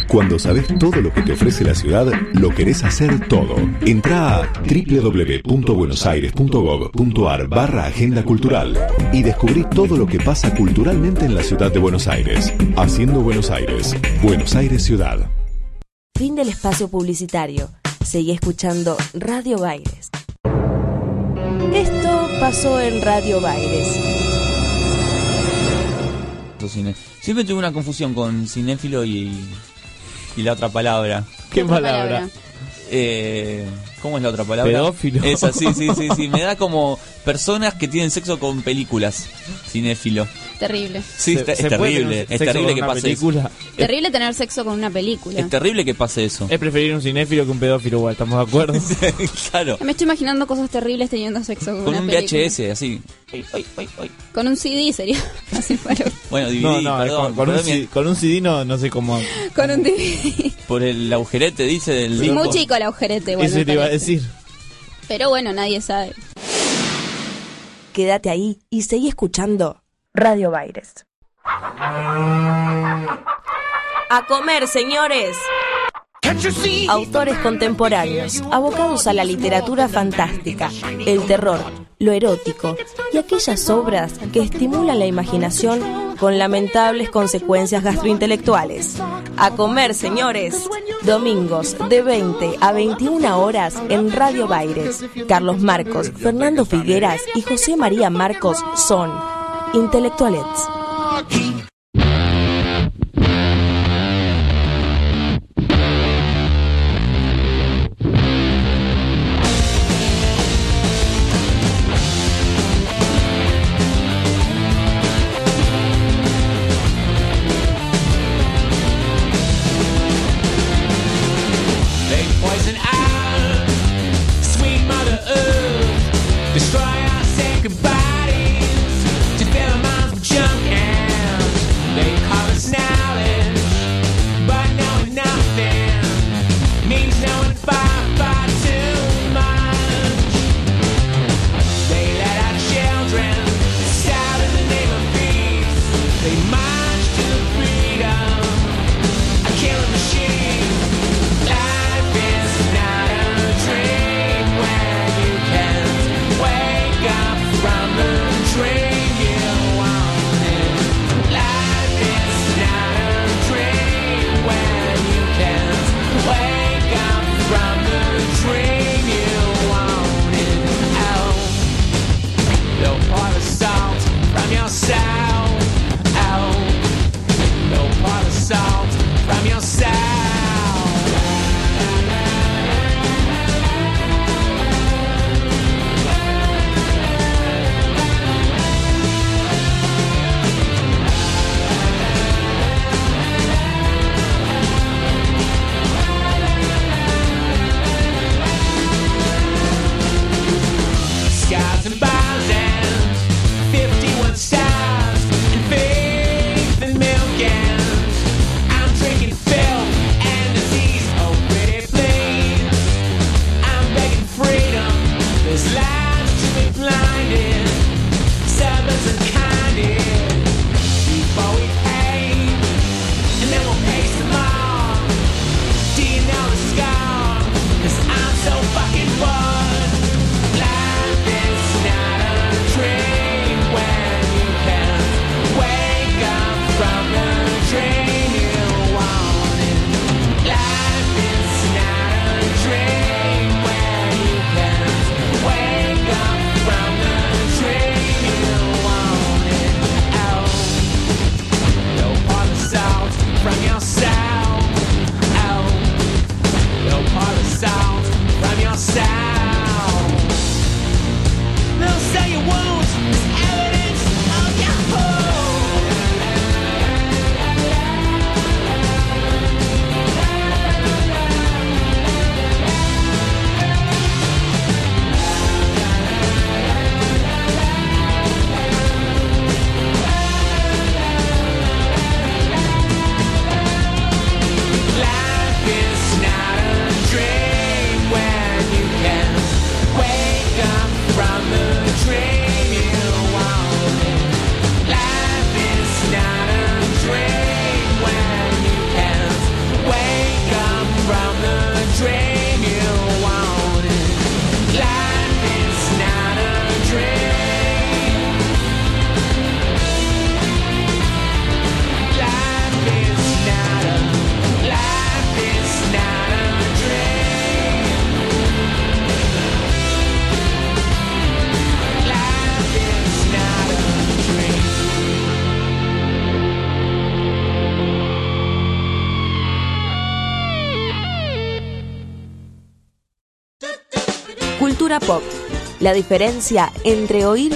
Speaker 9: Cuando sabes todo lo que te ofrece la ciudad, lo querés hacer todo. Entra a www.buenosaires.gov.ar barra Agenda Cultural y descubrí todo lo que pasa culturalmente en la ciudad de Buenos Aires. Haciendo Buenos Aires. Buenos Aires Ciudad.
Speaker 1: Fin del espacio publicitario. Seguí escuchando Radio Baires. Esto pasó en Radio Baires.
Speaker 12: Cine. Siempre tuve una confusión con cinéfilo y, y la otra palabra.
Speaker 36: ¿Qué otra palabra? palabra?
Speaker 12: Eh, ¿Cómo es la otra palabra?
Speaker 36: Pedófilo.
Speaker 12: Esa, sí, sí, sí, sí. Me da como personas que tienen sexo con películas. Cinéfilo.
Speaker 5: Terrible.
Speaker 12: Sí,
Speaker 36: Se-
Speaker 12: es
Speaker 36: se
Speaker 12: terrible. Es terrible que
Speaker 36: una
Speaker 12: pase
Speaker 36: película.
Speaker 12: eso.
Speaker 5: Terrible tener sexo con una película.
Speaker 12: Es terrible que pase eso.
Speaker 36: Es preferir un cinéfilo que un pedófilo, igual, ¿estamos de acuerdo?
Speaker 12: claro.
Speaker 5: Me estoy imaginando cosas terribles teniendo sexo con,
Speaker 12: Con
Speaker 5: una
Speaker 12: un
Speaker 5: película.
Speaker 12: VHS, así.
Speaker 5: Con un CD sería. Así fuera.
Speaker 12: Bueno, DVD,
Speaker 36: no, no,
Speaker 12: perdón.
Speaker 36: con, con un,
Speaker 12: perdón,
Speaker 36: C- con un CD no, no sé cómo.
Speaker 5: Con un DVD.
Speaker 12: Por el agujerete, dice del disco.
Speaker 5: Muy chico el agujerete. Bueno,
Speaker 36: Eso te iba a decir.
Speaker 5: Pero bueno, nadie sabe.
Speaker 1: Quédate ahí y seguí escuchando Radio Baires. A comer, señores. Autores contemporáneos, abocados a la literatura fantástica, el terror, lo erótico y aquellas obras que estimulan la imaginación con lamentables consecuencias gastrointelectuales. A comer, señores. Domingos de 20 a 21 horas en Radio Baires. Carlos Marcos, Fernando Figueras y José María Marcos son intelectuales. La diferencia entre oír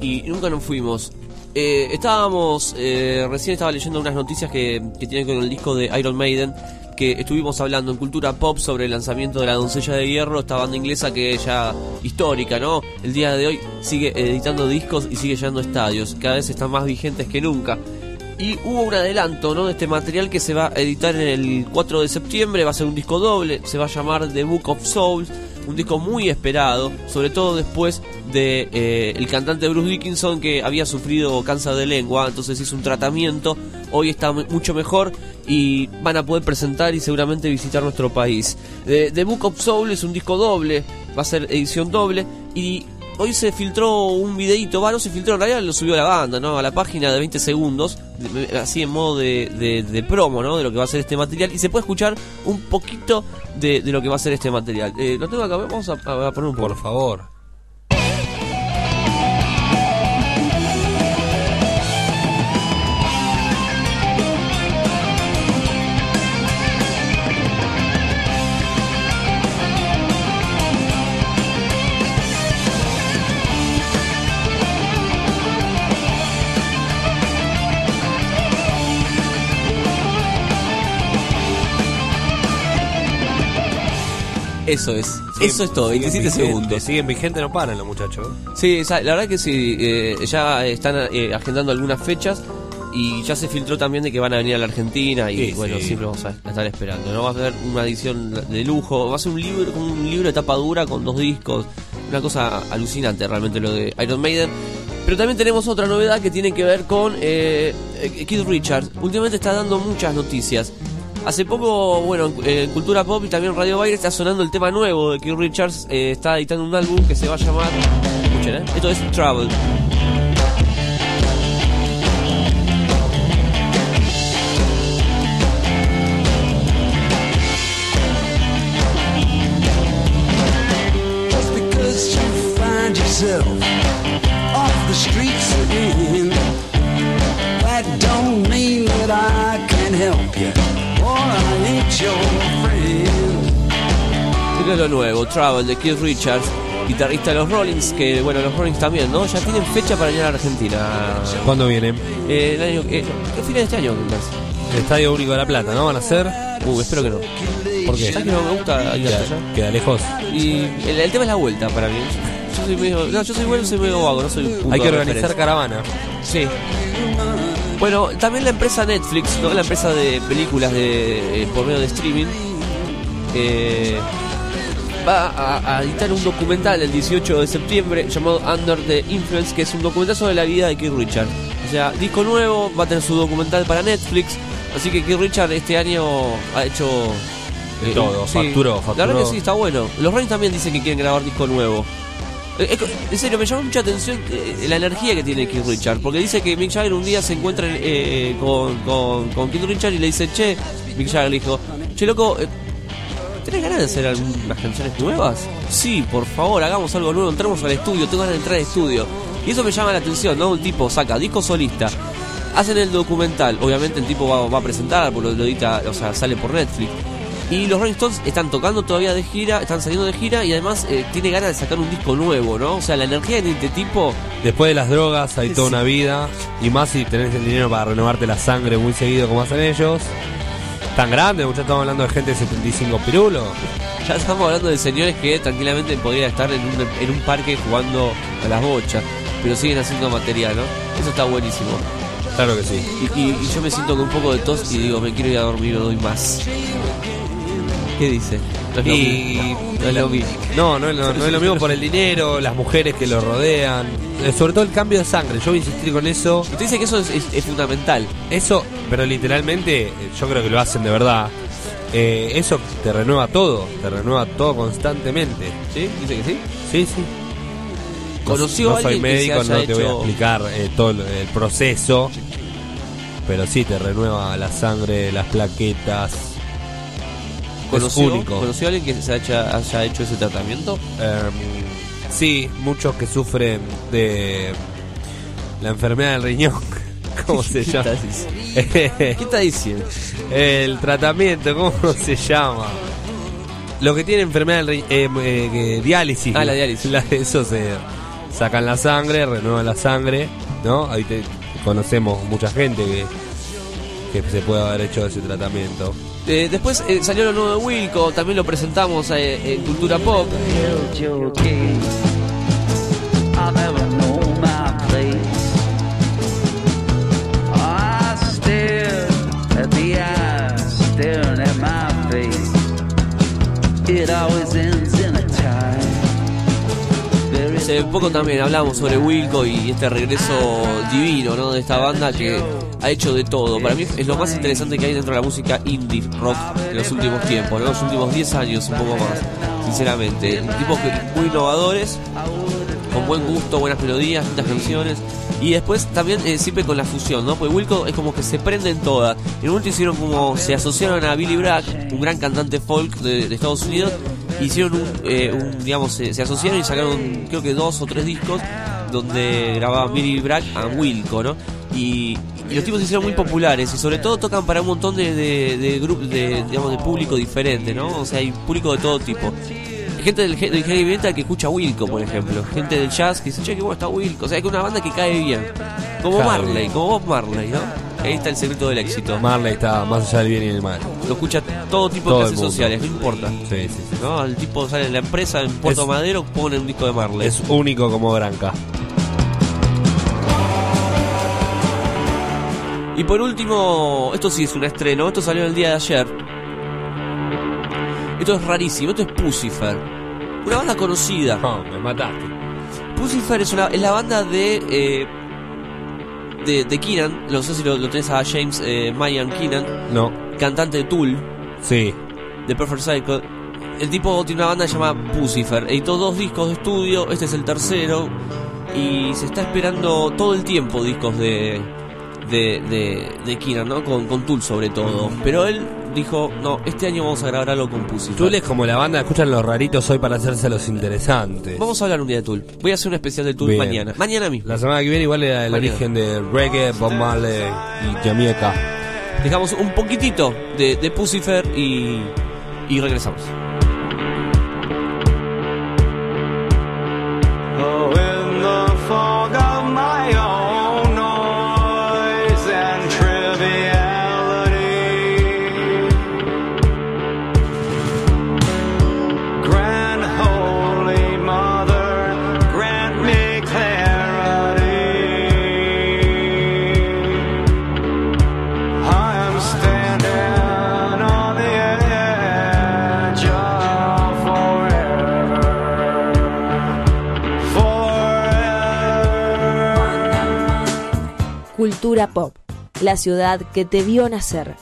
Speaker 1: y
Speaker 12: nunca nos fuimos. Eh, estábamos, eh, recién estaba leyendo unas noticias que, tienen con el disco de Iron Maiden, que estuvimos hablando en Cultura Pop sobre el lanzamiento de La Doncella de Hierro, esta banda inglesa que ya histórica, ¿no? El día de hoy sigue editando discos y sigue llenando estadios, cada vez están más vigentes que nunca. Y hubo un adelanto, ¿no? De este material que se va a editar el 4 de septiembre, va a ser un disco doble, se va a llamar The Book of Souls un disco muy esperado, sobre todo después de eh, el cantante Bruce Dickinson que había sufrido cáncer de lengua, entonces hizo un tratamiento, hoy está mu- mucho mejor y van a poder presentar y seguramente visitar nuestro país. Eh, The Book of Soul es un disco doble, va a ser edición doble y hoy se filtró un videito, va, no se filtró, en realidad lo subió la banda, ¿no? A la página de 20 segundos, así en modo de, de- promo, ¿no? De lo que va a ser este material. Y se puede escuchar un poquito de, de lo que va a ser este material. Eh, lo tengo acá, vamos a, a poner un poco.
Speaker 11: Por favor.
Speaker 12: Eso es, eso es todo, 27 segundos.
Speaker 11: Siguen vigentes, no paran los muchachos.
Speaker 12: Sí, sa- la verdad que sí, eh, ya están eh, agendando algunas fechas y ya se filtró también de que van a venir a la Argentina y
Speaker 11: Sí,
Speaker 12: bueno,
Speaker 11: sí.
Speaker 12: siempre vamos a estar esperando. No va a ser una edición de lujo, va a ser un libro, un libro de tapa dura con dos discos, una cosa alucinante realmente lo de Iron Maiden. Pero también tenemos otra novedad que tiene que ver con eh, eh, Keith Richards. Últimamente está dando muchas noticias. Hace poco, bueno, en, Cultura Pop y también Radio Baile está sonando el tema nuevo de Keith Richards. eh, está editando un álbum que se va a llamar. Escuchen, ¿eh? Esto es Travel. Es lo nuevo, Travel de Keith Richards, guitarrista de los Rollins, que bueno, los Rollins también, ¿no? Ya tienen fecha para venir a Argentina.
Speaker 11: ¿Cuándo vienen?
Speaker 12: Eh, el año, eh, ¿Qué fin de este año? parece?
Speaker 11: El Estadio Único de La Plata, ¿no? ¿Van a ser?
Speaker 12: Uh, espero que no.
Speaker 11: ¿Por qué?
Speaker 12: ¿Sabes que no me gusta ir hasta allá?
Speaker 11: Queda lejos.
Speaker 12: Y el, el tema es la vuelta para mí. Yo soy medio. No, yo soy bueno, soy medio vago, no soy un punto
Speaker 11: Hay que organizar caravana.
Speaker 12: Sí. Bueno, también la empresa Netflix, ¿no? La empresa de películas de, eh, por medio de streaming. eh, va a, a editar un documental el 18 de septiembre llamado Under the Influence, que es un documental sobre la vida de Keith Richards. O sea, disco nuevo, va a tener su documental para Netflix. Así que Keith Richards este año ha hecho.
Speaker 11: De todo, facturó,
Speaker 12: La verdad
Speaker 11: facturó.
Speaker 12: que sí, está bueno. Los Rolling también dicen que quieren grabar disco nuevo. Eh, En serio, me llama mucha atención eh, la energía que tiene Keith Richards. Porque dice que Mick Jagger un día se encuentra eh, con, con, con Keith Richards y le dice, che, Mick Jagger le dijo, che, loco, eh, ¿tenés ganas de hacer algunas canciones nuevas? Sí, por favor, hagamos algo nuevo, entremos al estudio, tengo ganas de entrar al estudio. Y eso me llama la atención, ¿no? Un tipo saca disco solista, hacen el documental, obviamente el tipo va, va a presentar, porque lo, edita, o sea, sale por Netflix. Y los Rolling Stones están tocando todavía de gira, están saliendo de gira y además eh, tiene ganas de sacar un disco nuevo, ¿no? O sea, la energía de este tipo
Speaker 11: Después de las drogas hay toda una vida. Y más si tenés el dinero para renovarte la sangre muy seguido como hacen ellos. Tan grande, muchachos, estamos hablando de gente de 75 pirulos.
Speaker 12: Ya estamos hablando de señores que tranquilamente podrían estar en un, en un parque jugando a las bochas, pero siguen haciendo material, ¿no? Eso está buenísimo.
Speaker 11: Claro que sí.
Speaker 12: Y, y- y yo me siento con un poco de tos y digo, me quiero ir a dormir, no doy más. ¿Qué dice? No es lo
Speaker 11: Y-.
Speaker 12: No es lo mismo.
Speaker 11: No, no, es lo- no es lo mismo por el dinero, las mujeres que lo rodean. Eh, sobre todo el cambio de sangre. Yo voy a insistir con eso.
Speaker 12: Usted dice que eso es, es- es fundamental.
Speaker 11: Eso, pero literalmente, eh, yo creo que lo hacen de verdad. Eh, eso te renueva todo, te renueva todo constantemente.
Speaker 12: ¿Sí? ¿Dice que sí?
Speaker 11: Sí, sí.
Speaker 12: ¿Conoció
Speaker 11: no,
Speaker 12: a
Speaker 11: soy
Speaker 12: alguien que se
Speaker 11: médico,
Speaker 12: haya
Speaker 11: no te voy a
Speaker 12: hecho-
Speaker 11: explicar eh, todo el, el proceso, pero sí te renueva la sangre, las plaquetas.
Speaker 12: ¿Conoció. ¿Conoció a alguien que se haya, haya hecho ese tratamiento?
Speaker 11: Em, sí, muchos que sufren de la enfermedad del riñón. ¿Cómo se
Speaker 12: ¿Qué
Speaker 11: llama?
Speaker 12: ¿Qué está diciendo?
Speaker 11: El tratamiento, ¿cómo se llama? Lo que tiene enfermedad del riñón, eh, eh, diálisis.
Speaker 12: Ah, la diálisis.
Speaker 11: La- eso se sacan la sangre, renuevan la sangre, ¿no? Ahí te, conocemos mucha gente que, que se puede haber hecho ese tratamiento.
Speaker 12: Eh, después eh, salió lo nuevo de Wilco, también lo presentamos eh, en Cultura Pop. Hace poco también hablamos sobre Wilco y este regreso divino, ¿no? De esta banda que ha hecho de todo. Para mí es lo más interesante que hay dentro de la música indie rock en los últimos tiempos, ¿no? Los últimos 10 años, un poco más, sinceramente. Tipos muy innovadores, con buen gusto, buenas melodías, lindas canciones. Y después también eh, siempre con la fusión, ¿no? Porque Wilco es como que se prenden todas. En un momento hicieron como, se asociaron a Billy Bragg, un gran cantante folk de, de Estados Unidos. Hicieron un, eh, un, digamos, se, se asociaron y sacaron creo que dos o tres discos donde grababan Billy Bragg a Wilco, ¿no? Y, y los tipos se hicieron muy populares y sobre todo tocan para un montón de, de, de grupos, de, digamos, de público diferente, ¿no? O sea, hay público de todo tipo. Hay gente del, del heavy metal que escucha Wilco, por ejemplo. Gente del jazz que dice, che, qué bueno está Wilco. O sea, es una banda que cae bien. Como Marley, como Bob Marley, ¿no? Ahí está el secreto del éxito.
Speaker 11: Marley está más allá del bien y del mal.
Speaker 12: Lo escucha todo tipo
Speaker 11: Todo
Speaker 12: de clases sociales, no importa.
Speaker 11: Sí, sí, sí.
Speaker 12: ¿No? El tipo sale en la empresa en Puerto
Speaker 11: Es-
Speaker 12: Madero, pone un disco de Marley.
Speaker 11: Es único como Branca.
Speaker 12: Y por último, esto sí es un estreno, esto salió el día de ayer. Esto es rarísimo, esto es Pucifer. Una banda conocida.
Speaker 11: No, me mataste.
Speaker 12: Pucifer es, una, es la banda de, eh, de. de Keenan. No sé si lo, lo tenés a James eh, Mayan Keenan,
Speaker 11: No.
Speaker 12: cantante de Tool,
Speaker 11: Sí.
Speaker 12: de Perfect Cycle. El tipo tiene una banda llamada Pucifer. Editó dos discos de estudio, este es el tercero. Y se está esperando todo el tiempo discos de. de, de, de Keenan, ¿no? Con, con Tool sobre todo. Pero él dijo: No, este año vamos a grabar algo con Pucifer.
Speaker 11: Tool es como la banda, escuchan los raritos hoy para hacerse los interesantes.
Speaker 12: Vamos a hablar un día de Tool. Voy a hacer un especial de Tool
Speaker 11: Bien.
Speaker 12: mañana. Mañana mismo.
Speaker 11: La semana que viene igual era el
Speaker 12: Mañana.
Speaker 11: origen de reggae, Bob Marley y Jamaica.
Speaker 12: Dejamos un poquitito de, de Pucifer y, y regresamos.
Speaker 1: Cultura Pop, la ciudad que te vio nacer.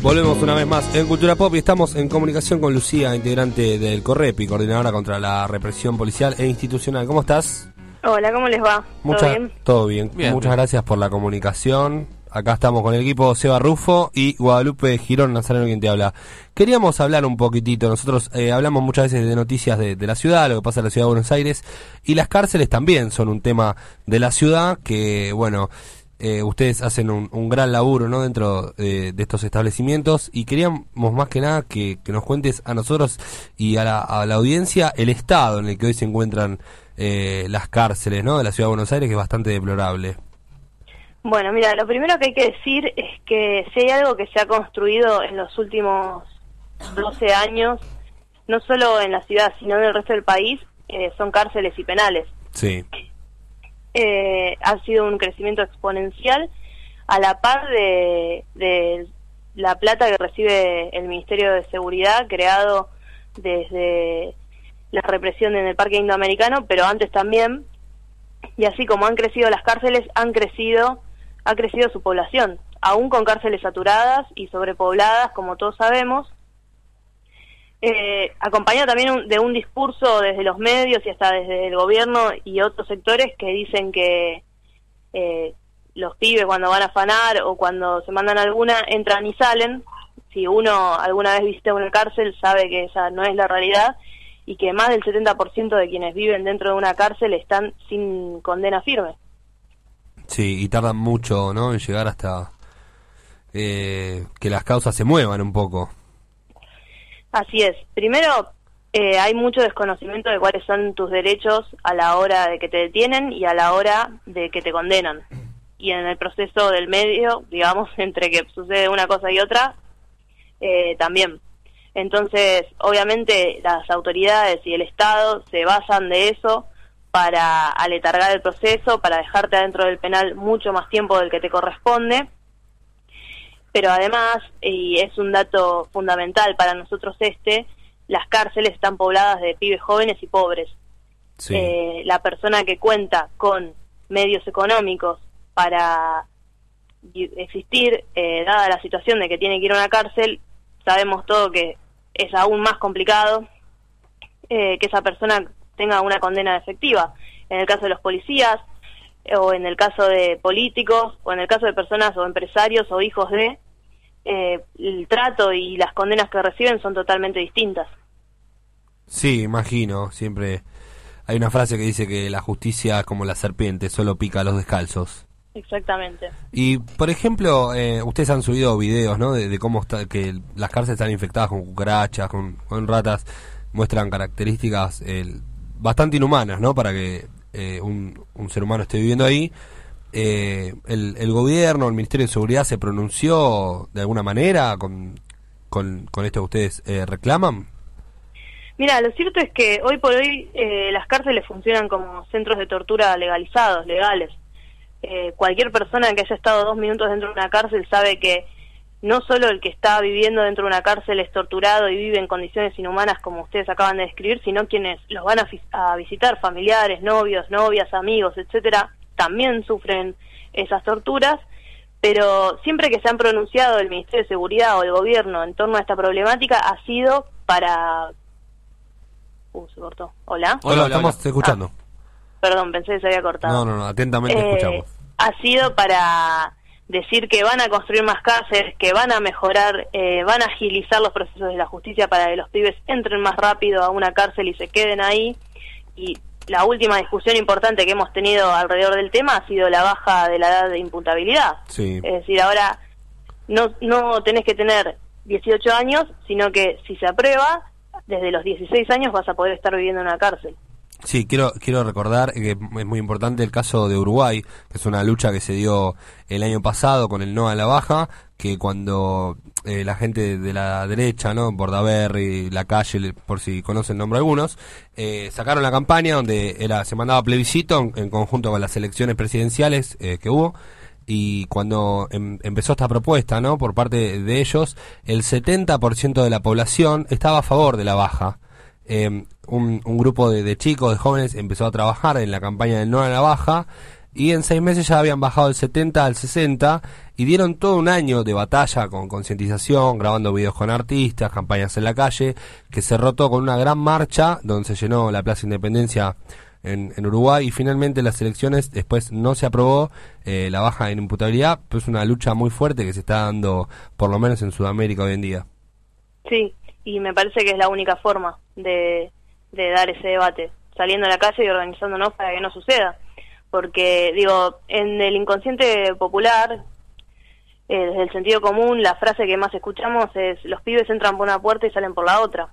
Speaker 11: Volvemos una vez más en Cultura Pop y estamos en comunicación con Lucía, integrante del CORREPI, coordinadora contra la represión policial e institucional. ¿Cómo estás?
Speaker 31: Hola, ¿cómo les va?
Speaker 11: Muchas-
Speaker 31: ¿Todo bien?
Speaker 11: Todo bien.
Speaker 12: Bien.
Speaker 11: Muchas gracias por la comunicación. Acá estamos con el equipo Seba Rufo y Guadalupe Girón Nazareno quien te habla. Queríamos hablar un poquitito, nosotros eh, hablamos muchas veces de noticias de, la ciudad, lo que pasa en la ciudad de Buenos Aires, y las cárceles también son un tema de la ciudad que, bueno, eh, ustedes hacen un, gran laburo ¿no? dentro eh, de estos establecimientos y queríamos más que nada que, que nos cuentes a nosotros y a la, a la audiencia el estado en el que hoy se encuentran eh, las cárceles ¿no? de la ciudad de Buenos Aires, que es bastante deplorable.
Speaker 31: Bueno, mira, lo primero que hay que decir es que si hay algo que se ha construido en los últimos 12 años, no solo en la ciudad, sino en el resto del país, eh, son cárceles y penales.
Speaker 11: Sí.
Speaker 31: Eh, ha sido un crecimiento exponencial a la par de, de la plata que recibe el Ministerio de Seguridad, creado desde la represión en el Parque Indoamericano, pero antes también. Y así como han crecido las cárceles, han crecido, ha crecido su población, aún con cárceles saturadas y sobrepobladas, como todos sabemos. Eh, acompañado también un- de un discurso desde los medios y hasta desde el gobierno y otros sectores que dicen que eh, los pibes cuando van a afanar o cuando se mandan alguna entran y salen. Si uno alguna vez visita una cárcel sabe que esa no es la realidad y que más del 70% de quienes viven dentro de una cárcel están sin condena firme.
Speaker 11: Sí, y tardan mucho ¿no? en llegar hasta eh, que las causas se muevan un poco.
Speaker 31: Así es. Primero, eh, hay mucho desconocimiento de cuáles son tus derechos a la hora de que te detienen y a la hora de que te condenan. Y en el proceso del medio, digamos, entre que sucede una cosa y otra, eh, también. Entonces, obviamente, las autoridades y el Estado se basan de eso para aletargar el proceso, para dejarte adentro del penal mucho más tiempo del que te corresponde pero además, y es un dato fundamental para nosotros este, las cárceles están pobladas de pibes jóvenes y pobres.
Speaker 11: Sí.
Speaker 31: Eh, la persona que cuenta con medios económicos para existir, eh, dada la situación de que tiene que ir a una cárcel, sabemos todo que es aún más complicado eh, que esa persona tenga una condena efectiva. En el caso de los policías, eh, o en el caso de políticos, o en el caso de personas o empresarios o hijos de, eh, el trato y las condenas que reciben son totalmente distintas.
Speaker 11: Sí, imagino, siempre hay una frase que dice que la justicia es como la serpiente, solo pica a los descalzos.
Speaker 31: Exactamente.
Speaker 11: Y, por ejemplo, eh, ustedes han subido videos, ¿no? De, de cómo está, que las cárceles están infectadas con cucarachas, con, con ratas, muestran características eh, bastante inhumanas, ¿no? Para que eh, un, un ser humano esté viviendo ahí. Eh, el, el gobierno, el Ministerio de Seguridad se pronunció de alguna manera con, con, con esto que ustedes eh, reclaman.
Speaker 31: Mira, lo cierto es que hoy por hoy eh, las cárceles funcionan como centros de tortura legalizados, legales. Cualquier persona que haya estado dos minutos dentro de una cárcel sabe que no solo el que está viviendo dentro de una cárcel es torturado y vive en condiciones inhumanas como ustedes acaban de describir, sino quienes los van a, a visitar, familiares, novios, novias, amigos, etcétera, también sufren esas torturas. Pero siempre que se han pronunciado el Ministerio de Seguridad o el Gobierno en torno a esta problemática ha sido para Uh, se cortó. Hola.
Speaker 11: Hola, estamos escuchando.
Speaker 31: Perdón, pensé que se había cortado.
Speaker 11: No, no, no, atentamente
Speaker 31: Eh,
Speaker 11: escuchamos.
Speaker 31: Ha sido para decir que van a construir más cárceles, que van a mejorar, eh, van a agilizar los procesos de la justicia para que los pibes entren más rápido a una cárcel y se queden ahí. Y la última discusión importante que hemos tenido alrededor del tema ha sido la baja de la edad de imputabilidad.
Speaker 11: Sí.
Speaker 31: Es decir, ahora no, no tenés que tener 18 años, sino que si se aprueba, desde los 16 años vas a poder estar viviendo en una cárcel.
Speaker 11: Sí, quiero, quiero recordar que es muy importante el caso de Uruguay, que es una lucha que se dio el año pasado con el no a la baja, que cuando eh, la gente de la derecha, ¿no? Bordaberry, La Calle, le- por si conocen el nombre algunos, eh, sacaron la campaña donde era se mandaba plebiscito en, en conjunto con las elecciones presidenciales eh, que hubo y cuando em- empezó esta propuesta, ¿no? Por parte de ellos, el 70% de la población estaba a favor de la baja. Eh, un, un grupo de, de chicos, de jóvenes, empezó a trabajar en la campaña del no a la baja y en seis meses ya habían bajado del 70 al 60 y dieron todo un año de batalla con concientización, grabando videos con artistas, campañas en la calle, que cerró todo con una gran marcha donde se llenó la Plaza Independencia en, en Uruguay y finalmente las elecciones después no se aprobó eh, la baja en imputabilidad, pero es una lucha muy fuerte que se está dando por lo menos en Sudamérica hoy en día.
Speaker 31: Sí, y me parece que es la única forma de, de dar ese debate, saliendo a la calle y organizándonos para que no suceda. Porque, digo, en el inconsciente popular, eh, desde el sentido común, la frase que más escuchamos es los pibes entran por una puerta y salen por la otra.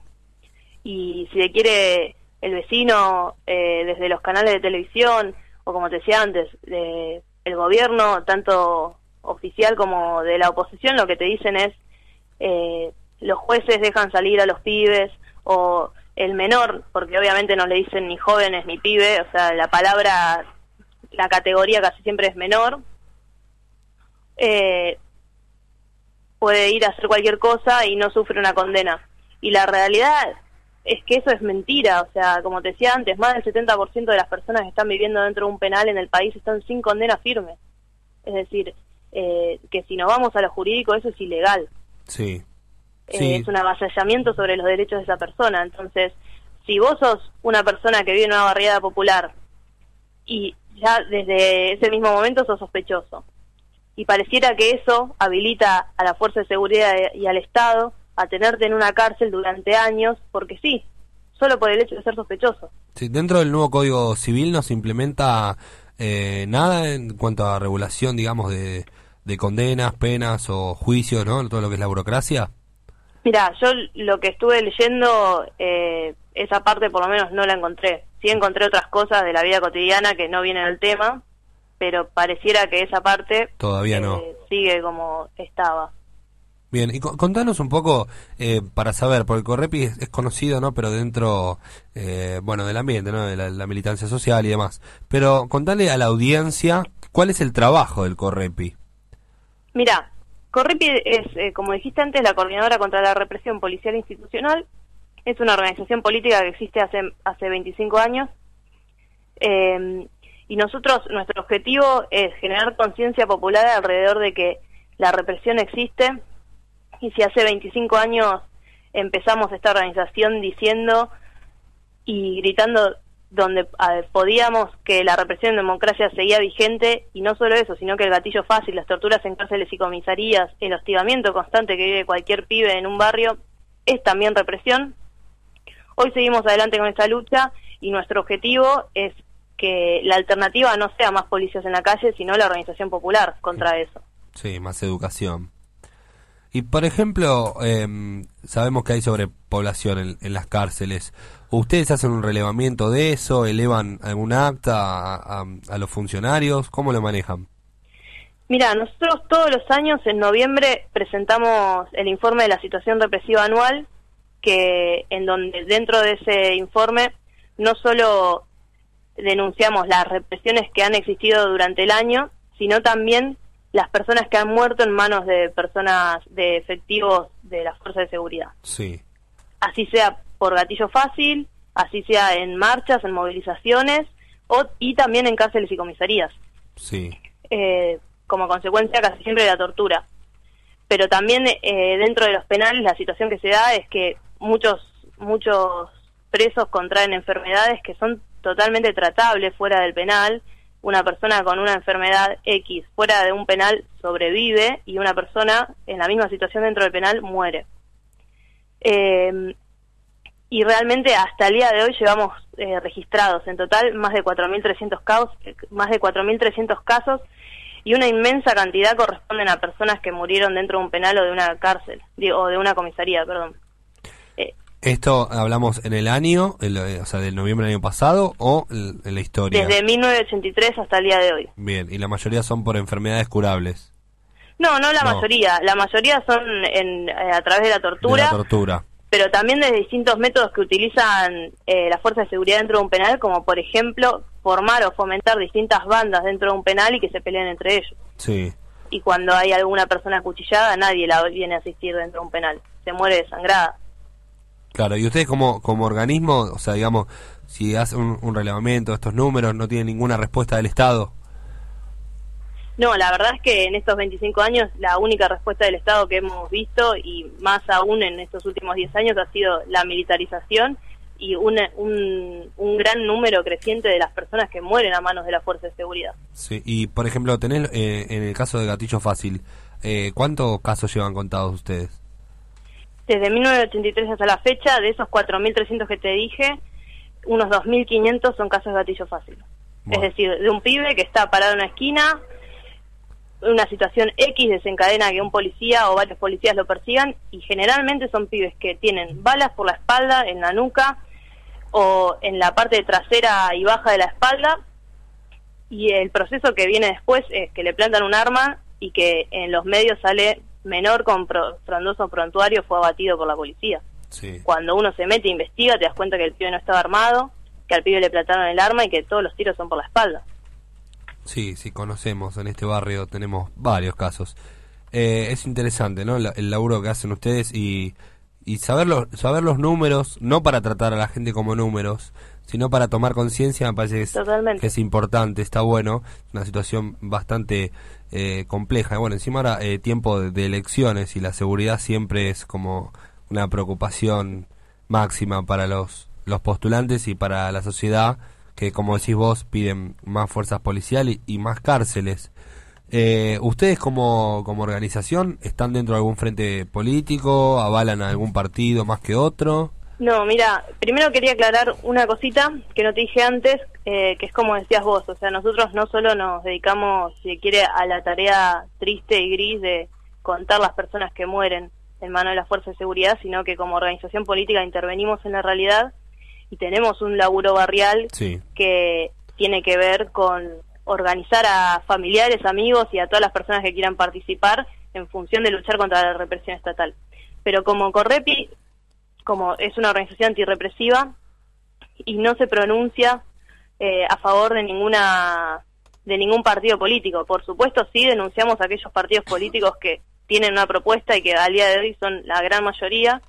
Speaker 31: Y si le quiere el vecino, eh, desde los canales de televisión, o como te decía antes, de el gobierno, tanto oficial como de la oposición, lo que te dicen es eh, los jueces dejan salir a los pibes o el menor, porque obviamente no le dicen ni jóvenes ni pibe, o sea, la palabra, la categoría casi siempre es menor, eh, puede ir a hacer cualquier cosa y no sufre una condena. Y la realidad es que eso es mentira, o sea, como te decía antes, más del 70% de las personas que están viviendo dentro de un penal en el país están sin condena firme. Es decir, eh, que si nos vamos a lo jurídico, eso es ilegal.
Speaker 11: Sí.
Speaker 31: Eh,
Speaker 11: Sí.
Speaker 31: es un avasallamiento sobre los derechos de esa persona. Entonces, si vos sos una persona que vive en una barriada popular y ya desde ese mismo momento sos sospechoso, y pareciera que eso habilita a la Fuerza de Seguridad y al Estado a tenerte en una cárcel durante años, porque sí, solo por el hecho de ser sospechoso.
Speaker 11: Sí, dentro del nuevo Código Civil no se implementa eh, nada en cuanto a regulación, digamos, de, de condenas, penas o juicios, ¿no? Todo lo que es la burocracia.
Speaker 31: Mira, yo lo que estuve leyendo, eh, esa parte por lo menos no la encontré. Sí encontré otras cosas de la vida cotidiana que no vienen al tema, pero pareciera que esa parte
Speaker 11: Todavía no.
Speaker 31: eh, sigue como estaba.
Speaker 11: Bien, y co- contanos un poco eh, para saber, porque el Correpi es, es conocido, ¿no? Pero dentro, eh, bueno, del ambiente, ¿no? De la, la militancia social y demás. Pero contale a la audiencia cuál es el trabajo del Correpi.
Speaker 31: Mira, Corripi es, eh, como dijiste antes, la coordinadora contra la represión policial institucional, Es una organización política que existe hace, hace 25 años. Eh, y nosotros, nuestro objetivo es generar conciencia popular alrededor de que la represión existe. Y si hace 25 años empezamos esta organización diciendo y gritando donde podíamos que la represión en democracia seguía vigente y no solo eso, sino que el gatillo fácil, las torturas en cárceles y comisarías, el hostigamiento constante que vive cualquier pibe en un barrio es también represión. Hoy seguimos adelante con esta lucha y nuestro objetivo es que la alternativa no sea más policías en la calle, sino la organización popular contra eso.
Speaker 11: Sí, más educación. Y por ejemplo, em, sabemos que hay sobrepoblación en, en las cárceles. ¿Ustedes hacen un relevamiento de eso? ¿Elevan algún acta a, a- a los funcionarios? ¿Cómo lo manejan?
Speaker 31: Mira, nosotros todos los años en noviembre presentamos el informe de la situación represiva anual, que en donde dentro de ese informe no solo denunciamos las represiones que han existido durante el año, sino también las personas que han muerto en manos de personas de efectivos de las fuerzas de seguridad.
Speaker 11: Sí.
Speaker 31: Así sea por gatillo fácil, así sea en marchas, en movilizaciones o, y también en cárceles y comisarías
Speaker 11: Sí.
Speaker 31: eh, como consecuencia casi siempre de la tortura. Pero también eh, dentro de los penales la situación que se da es que muchos muchos presos contraen enfermedades que son totalmente tratables fuera del penal. Una persona con una enfermedad X fuera de un penal sobrevive y una persona en la misma situación dentro del penal muere. Eh, y realmente hasta el día de hoy llevamos eh, registrados en total más de 4.300 casos, más de 4.300 casos y una inmensa cantidad corresponden a personas que murieron dentro de un penal o de una cárcel, digo, o de una comisaría, perdón.
Speaker 11: ¿Esto hablamos en el año, el, eh, o sea, del noviembre del año pasado o en la historia?
Speaker 31: Desde 1983 hasta el día de hoy.
Speaker 11: Bien, y la mayoría son por enfermedades curables.
Speaker 31: No, no la
Speaker 11: No.
Speaker 31: mayoría. La mayoría son en, eh, a través de la tortura,
Speaker 11: De la tortura.
Speaker 31: Pero también de distintos métodos que utilizan eh, las fuerzas de seguridad dentro de un penal, como por ejemplo formar o fomentar distintas bandas dentro de un penal y que se peleen entre ellos.
Speaker 11: Sí.
Speaker 31: Y cuando hay alguna persona acuchillada, nadie la viene a asistir dentro de un penal. Se muere desangrada.
Speaker 11: Claro, y ustedes como, como organismo, o sea, digamos, si hacen un, un relevamiento de estos números, no tienen ninguna respuesta del Estado.
Speaker 31: No, la verdad es que en estos 25 años la única respuesta del Estado que hemos visto, y más aún en estos últimos 10 años, ha sido la militarización y un, un, un gran número creciente de las personas que mueren a manos de la Fuerza de Seguridad.
Speaker 11: Sí. Y, por ejemplo, tenés, eh, en el caso de Gatillo Fácil, eh, ¿cuántos casos llevan contados ustedes?
Speaker 31: Desde 1983 hasta la fecha, de esos 4.300 que te dije, unos 2.500 son casos de gatillo fácil. Es decir, de un pibe que está parado en una esquina, una situación X desencadena que un policía o varios policías lo persigan y generalmente son pibes que tienen balas por la espalda, en la nuca o en la parte trasera y baja de la espalda y el proceso que viene después es que le plantan un arma y que en los medios sale menor con pro- frondoso prontuario fue abatido por la policía.
Speaker 11: Sí.
Speaker 31: Cuando uno se mete e investiga te das cuenta que el pibe no estaba armado, que al pibe le plantaron el arma y que todos los tiros son por la espalda.
Speaker 11: Sí, sí, conocemos. En este barrio tenemos varios casos. Eh, es interesante, ¿no? La- el laburo que hacen ustedes y, y saber, los, saber los números, no para tratar a la gente como números, sino para tomar conciencia, me parece que es, que es importante, está bueno. Una situación bastante eh, compleja. Bueno, encima ahora eh, tiempo de, de elecciones y la seguridad siempre es como una preocupación máxima para los, los postulantes y para la sociedad que como decís vos piden más fuerzas policiales y, más cárceles. Eh, ¿Ustedes como, como organización están dentro de algún frente político? ¿Avalan a algún partido más que otro?
Speaker 31: No, mira, primero quería aclarar una cosita que no te dije antes, eh, que es como decías vos, o sea, nosotros no solo nos dedicamos, si quiere, a la tarea triste y gris de contar las personas que mueren en manos de las fuerzas de seguridad, sino que como organización política intervenimos en la realidad y tenemos un laburo barrial
Speaker 11: Sí.
Speaker 31: que tiene que ver con organizar a familiares, amigos y a todas las personas que quieran participar en función de luchar contra la represión estatal. Pero como Correpi, como es una organización antirrepresiva y no se pronuncia eh, a favor de ninguna de ningún partido político. Por supuesto, sí denunciamos a aquellos partidos políticos que tienen una propuesta y que al día de hoy son la gran mayoría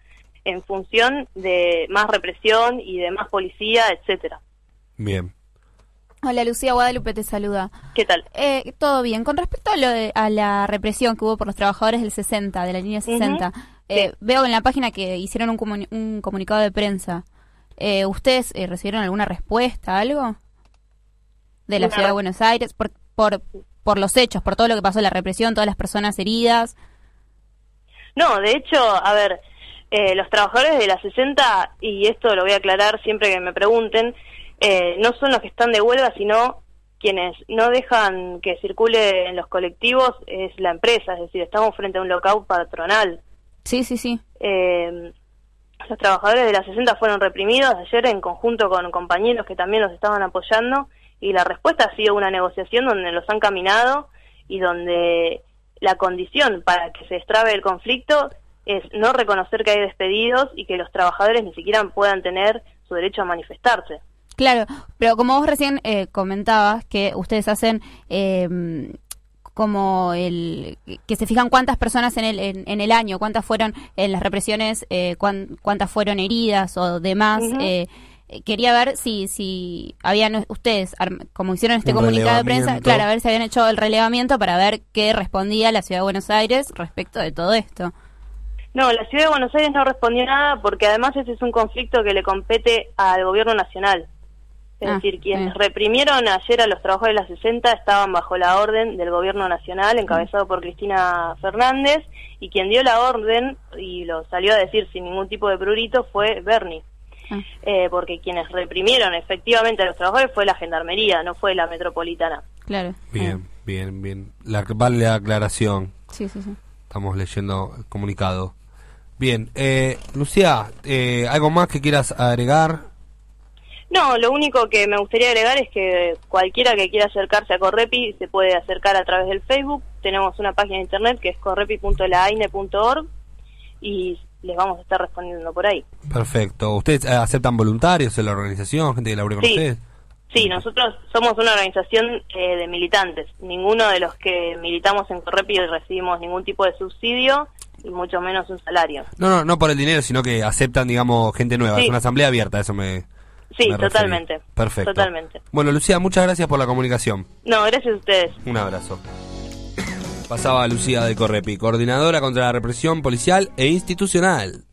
Speaker 31: en función de más represión y de más policía, etcétera.
Speaker 11: Bien.
Speaker 5: Hola Lucía Guadalupe te saluda.
Speaker 31: ¿Qué tal?
Speaker 5: Eh, Todo bien. Con respecto a, lo de- a la represión que hubo por los trabajadores del 60, de la línea 60, eh, veo en la página que hicieron un, comuni- un comunicado de prensa. Eh, ¿Ustedes eh, recibieron alguna respuesta, algo? De la
Speaker 31: Una
Speaker 5: ciudad de Buenos Aires, por, por, por los hechos, por todo lo que pasó, la represión, todas las personas heridas.
Speaker 31: No, de hecho, a ver, eh, los trabajadores de la 60, y esto lo voy a aclarar siempre que me pregunten, eh, no son los que están de huelga, sino quienes no dejan que circule en los colectivos es la empresa, es decir, estamos frente a un lockout patronal.
Speaker 5: Sí, sí, sí.
Speaker 31: Eh, los trabajadores de la 60 fueron reprimidos ayer en conjunto con compañeros que también los estaban apoyando y la respuesta ha sido una negociación donde los han caminado y donde la condición para que se destrabe el conflicto es no reconocer que hay despedidos y que los trabajadores ni siquiera puedan tener su derecho a manifestarse.
Speaker 5: Claro, pero como vos recién eh, comentabas que ustedes hacen eh, como el que se fijan cuántas personas en el en, en el año, cuántas fueron en las represiones, eh, cuán- cuántas fueron heridas o demás. Eh, eh, quería ver si si habían ustedes como hicieron este
Speaker 11: Un
Speaker 5: comunicado de prensa, claro, a ver si habían hecho el relevamiento para ver qué respondía la ciudad de Buenos Aires respecto de todo esto.
Speaker 31: No, la ciudad de Buenos Aires no respondió nada porque además ese es un conflicto que le compete al gobierno nacional. Es
Speaker 5: Ah,
Speaker 31: decir, quienes
Speaker 5: bien.
Speaker 31: reprimieron ayer a los trabajadores de la 60 estaban bajo la orden del gobierno nacional encabezado por Cristina Fernández y quien dio la orden y lo salió a decir sin ningún tipo de prurito fue Bernie.
Speaker 5: Ah.
Speaker 31: Eh, porque quienes reprimieron efectivamente a los trabajadores fue la gendarmería, no fue la metropolitana.
Speaker 5: Claro.
Speaker 11: Bien, bien, bien. La, vale la aclaración.
Speaker 5: Sí, sí, sí.
Speaker 11: Estamos leyendo el comunicado. Bien, eh, Lucía, eh, ¿algo más que quieras agregar?
Speaker 31: No, lo único que me gustaría agregar es que cualquiera que quiera acercarse a Correpi se puede acercar a través del Facebook. Tenemos una página de internet que es correpi.laaine.org y les vamos a estar respondiendo por ahí.
Speaker 11: Perfecto. ¿Ustedes eh, aceptan voluntarios en la organización, gente que labure con
Speaker 31: Sí.
Speaker 11: ustedes?
Speaker 31: Sí, nosotros somos una organización eh, de militantes. Ninguno de los que militamos en Correpi recibimos ningún tipo de subsidio y mucho menos un salario.
Speaker 11: No, no, no por el dinero, sino que aceptan, digamos, gente nueva.
Speaker 31: Sí.
Speaker 11: Es una asamblea abierta, eso me...
Speaker 31: Sí,
Speaker 11: me
Speaker 31: totalmente.
Speaker 11: Perfecto.
Speaker 31: Totalmente.
Speaker 11: Bueno, Lucía, muchas gracias por la comunicación.
Speaker 31: No, gracias a ustedes.
Speaker 11: Un abrazo. Pasaba Lucía de Correpi, coordinadora contra la represión policial e institucional.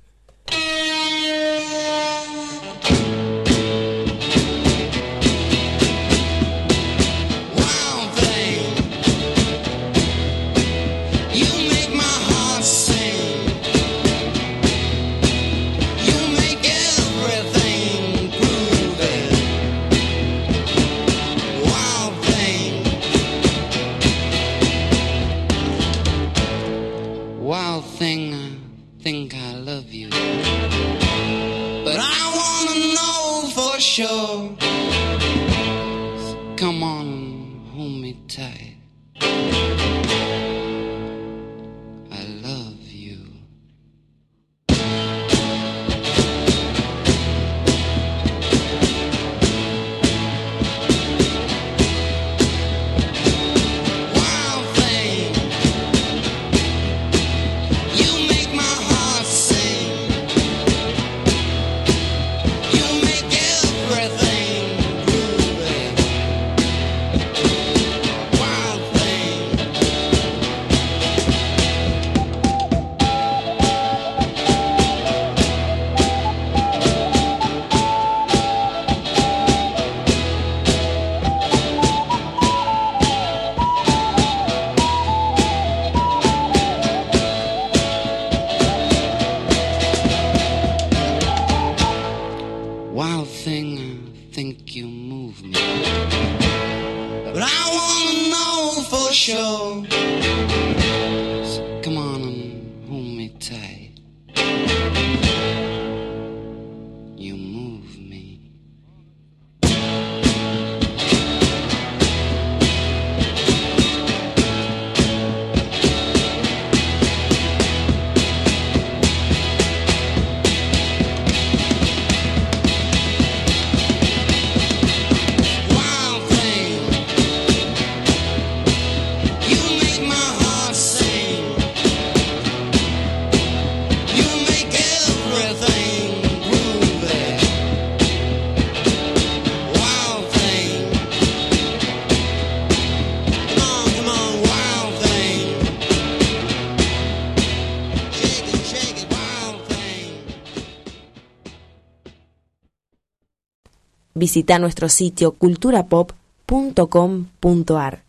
Speaker 37: Visita nuestro sitio culturapop.com.ar.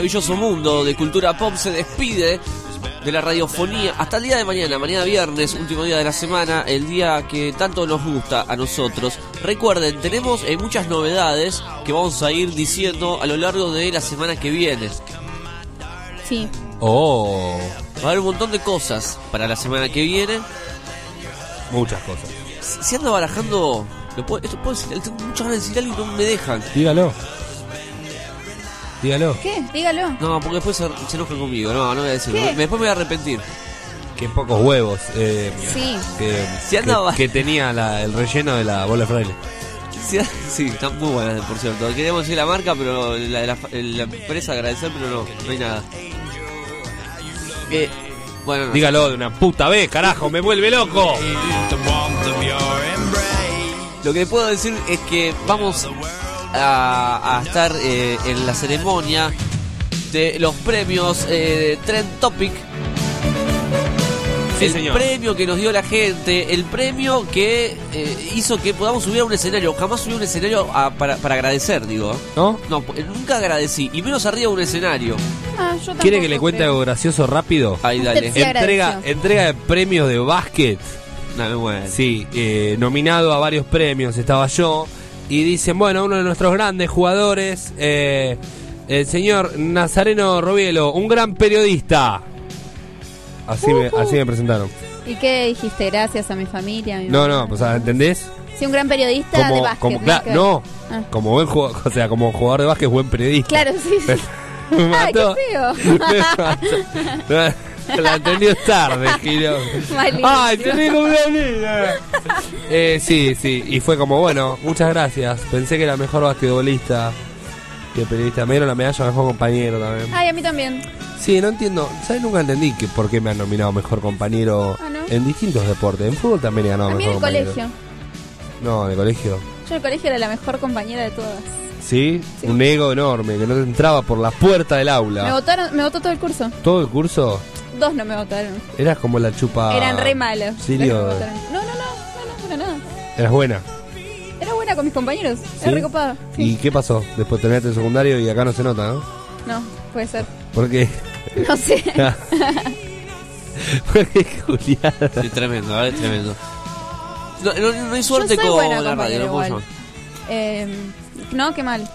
Speaker 12: maravilloso mundo de cultura pop se despide de la radiofonía hasta el día de mañana, mañana viernes, último día de la semana, el día que tanto nos gusta a nosotros. Recuerden, tenemos eh, muchas novedades que vamos a ir diciendo a lo largo de la semana que viene.
Speaker 5: Sí.
Speaker 11: Oh,
Speaker 12: Va a haber un montón de cosas para la semana que viene.
Speaker 11: muchas cosas.
Speaker 12: Si, si ando barajando, lo puedo, esto puedo decir, tengo muchas ganas de decir algo y no me dejan.
Speaker 11: Dígalo. Dígalo.
Speaker 5: ¿Qué? Dígalo.
Speaker 12: No, porque después se, se enojan conmigo. No, no voy a decirlo.
Speaker 5: ¿Qué?
Speaker 12: Después me voy a arrepentir.
Speaker 11: Qué pocos huevos eh,
Speaker 5: Sí.
Speaker 11: que,
Speaker 12: Si andaba-
Speaker 11: que- que tenía la- el relleno de la bola de fraile.
Speaker 12: Sí, sí, están muy buenas, por cierto. Queríamos decir la marca, pero la, la, la empresa agradecer, pero no, no hay nada. Eh, bueno, no.
Speaker 11: Dígalo de una puta vez, carajo, me vuelve loco.
Speaker 12: Lo que puedo decir es que vamos a, a estar eh, en la ceremonia de los premios eh, Trend Topic.
Speaker 11: Sí,
Speaker 12: el
Speaker 11: señor.
Speaker 12: premio que nos dio la gente, el premio que eh, hizo que podamos subir a un escenario. Jamás subí a un escenario a- para, para agradecer, digo.
Speaker 11: ¿No?
Speaker 12: No, eh, nunca agradecí, y menos arriba de un escenario.
Speaker 5: Ah, yo
Speaker 11: ¿Quiere que le cuente
Speaker 5: creo.
Speaker 11: algo gracioso rápido?
Speaker 12: Ahí dale.
Speaker 5: Sí
Speaker 11: Entrega,
Speaker 5: agradeció.
Speaker 11: entrega de premios de básquet.
Speaker 12: No.
Speaker 11: Sí, eh, nominado a varios premios estaba yo. Y dicen, bueno, uno de nuestros grandes jugadores, eh, el señor Nazareno Robielo, un gran periodista. Así, me, así me presentaron.
Speaker 5: ¿Y qué dijiste? Gracias a mi familia. A mi
Speaker 11: No,
Speaker 5: mamá.
Speaker 11: no, pues, ¿entendés?
Speaker 5: Sí, un gran periodista de
Speaker 11: Como,
Speaker 5: básquet.
Speaker 11: como,
Speaker 5: nada
Speaker 11: claro,
Speaker 5: que ver.
Speaker 11: no,
Speaker 5: Ah.
Speaker 11: como buen jugador, o sea, como jugador de básquet, buen periodista.
Speaker 5: Claro, sí. sí.
Speaker 11: Me
Speaker 5: Ay,
Speaker 11: mató.
Speaker 5: qué feo.
Speaker 11: La entendió tarde, Giro. ¡Ay, una niña! Eh, sí, sí, y fue como, bueno, muchas gracias. Pensé que era mejor basquetbolista que periodista. Me dieron la medalla mejor compañero también.
Speaker 5: Ay, a mí también.
Speaker 11: Sí, no entiendo. ¿Sabes? Nunca entendí que por qué me han nominado mejor compañero
Speaker 5: Ah, ¿no?
Speaker 11: en distintos deportes. En fútbol también he ganado
Speaker 5: A mí en
Speaker 11: mejor
Speaker 5: el
Speaker 11: compañero.
Speaker 5: colegio.
Speaker 11: No, de colegio.
Speaker 5: Yo en el colegio era la mejor compañera de todas.
Speaker 11: ¿Sí? Un ego enorme que no te entraba por la puerta del
Speaker 5: Me
Speaker 11: aula.
Speaker 5: votaron, me votó todo el curso.
Speaker 11: Todo el curso
Speaker 5: Dos no me votaron.
Speaker 11: eras como la chupa.
Speaker 5: Eran re malos. Me votaron. No, no, no, no, no, para nada.
Speaker 11: eras buena.
Speaker 5: Era buena con mis compañeros.
Speaker 11: ¿Sí?
Speaker 5: Era recopada.
Speaker 11: ¿Y qué pasó? Después terminaste el secundario y acá no se nota, ¿no?
Speaker 5: No, puede ser.
Speaker 11: ¿Por qué?
Speaker 5: No sé.
Speaker 11: ¿Por qué, Julián?
Speaker 12: Sí, tremendo, verdad es tremendo. No, no, no hay suerte con
Speaker 5: buena
Speaker 12: la radio, no puedo.
Speaker 5: Eh, no, qué mal.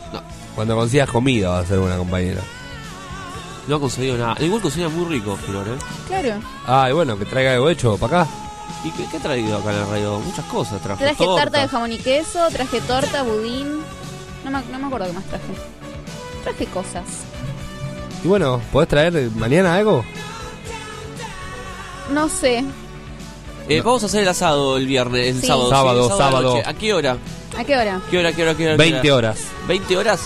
Speaker 11: Cuando consigas comida vas a ser buena compañera.
Speaker 12: No ha conseguido nada. Igual cocina muy rico, Flor, ¿eh?
Speaker 5: Claro.
Speaker 11: Ah, y bueno, que traiga algo hecho para acá.
Speaker 12: ¿Y qué, qué ha traído acá en la radio? Muchas cosas. Traje,
Speaker 5: Traje
Speaker 12: torta.
Speaker 5: tarta de jamón y queso, traje torta, budín. No me, no me acuerdo qué más traje. Traje cosas.
Speaker 11: Y bueno, ¿podés traer mañana algo?
Speaker 5: No sé.
Speaker 12: Eh, Vamos a hacer el asado el viernes, el
Speaker 5: Sí.
Speaker 12: sábado. sí,
Speaker 11: Sábado,
Speaker 12: el
Speaker 11: sábado.
Speaker 12: noche. ¿A qué hora?
Speaker 5: ¿A qué hora?
Speaker 12: ¿Qué hora, qué hora, qué hora? qué
Speaker 11: 20
Speaker 12: hora?
Speaker 11: horas.
Speaker 12: ¿20 horas?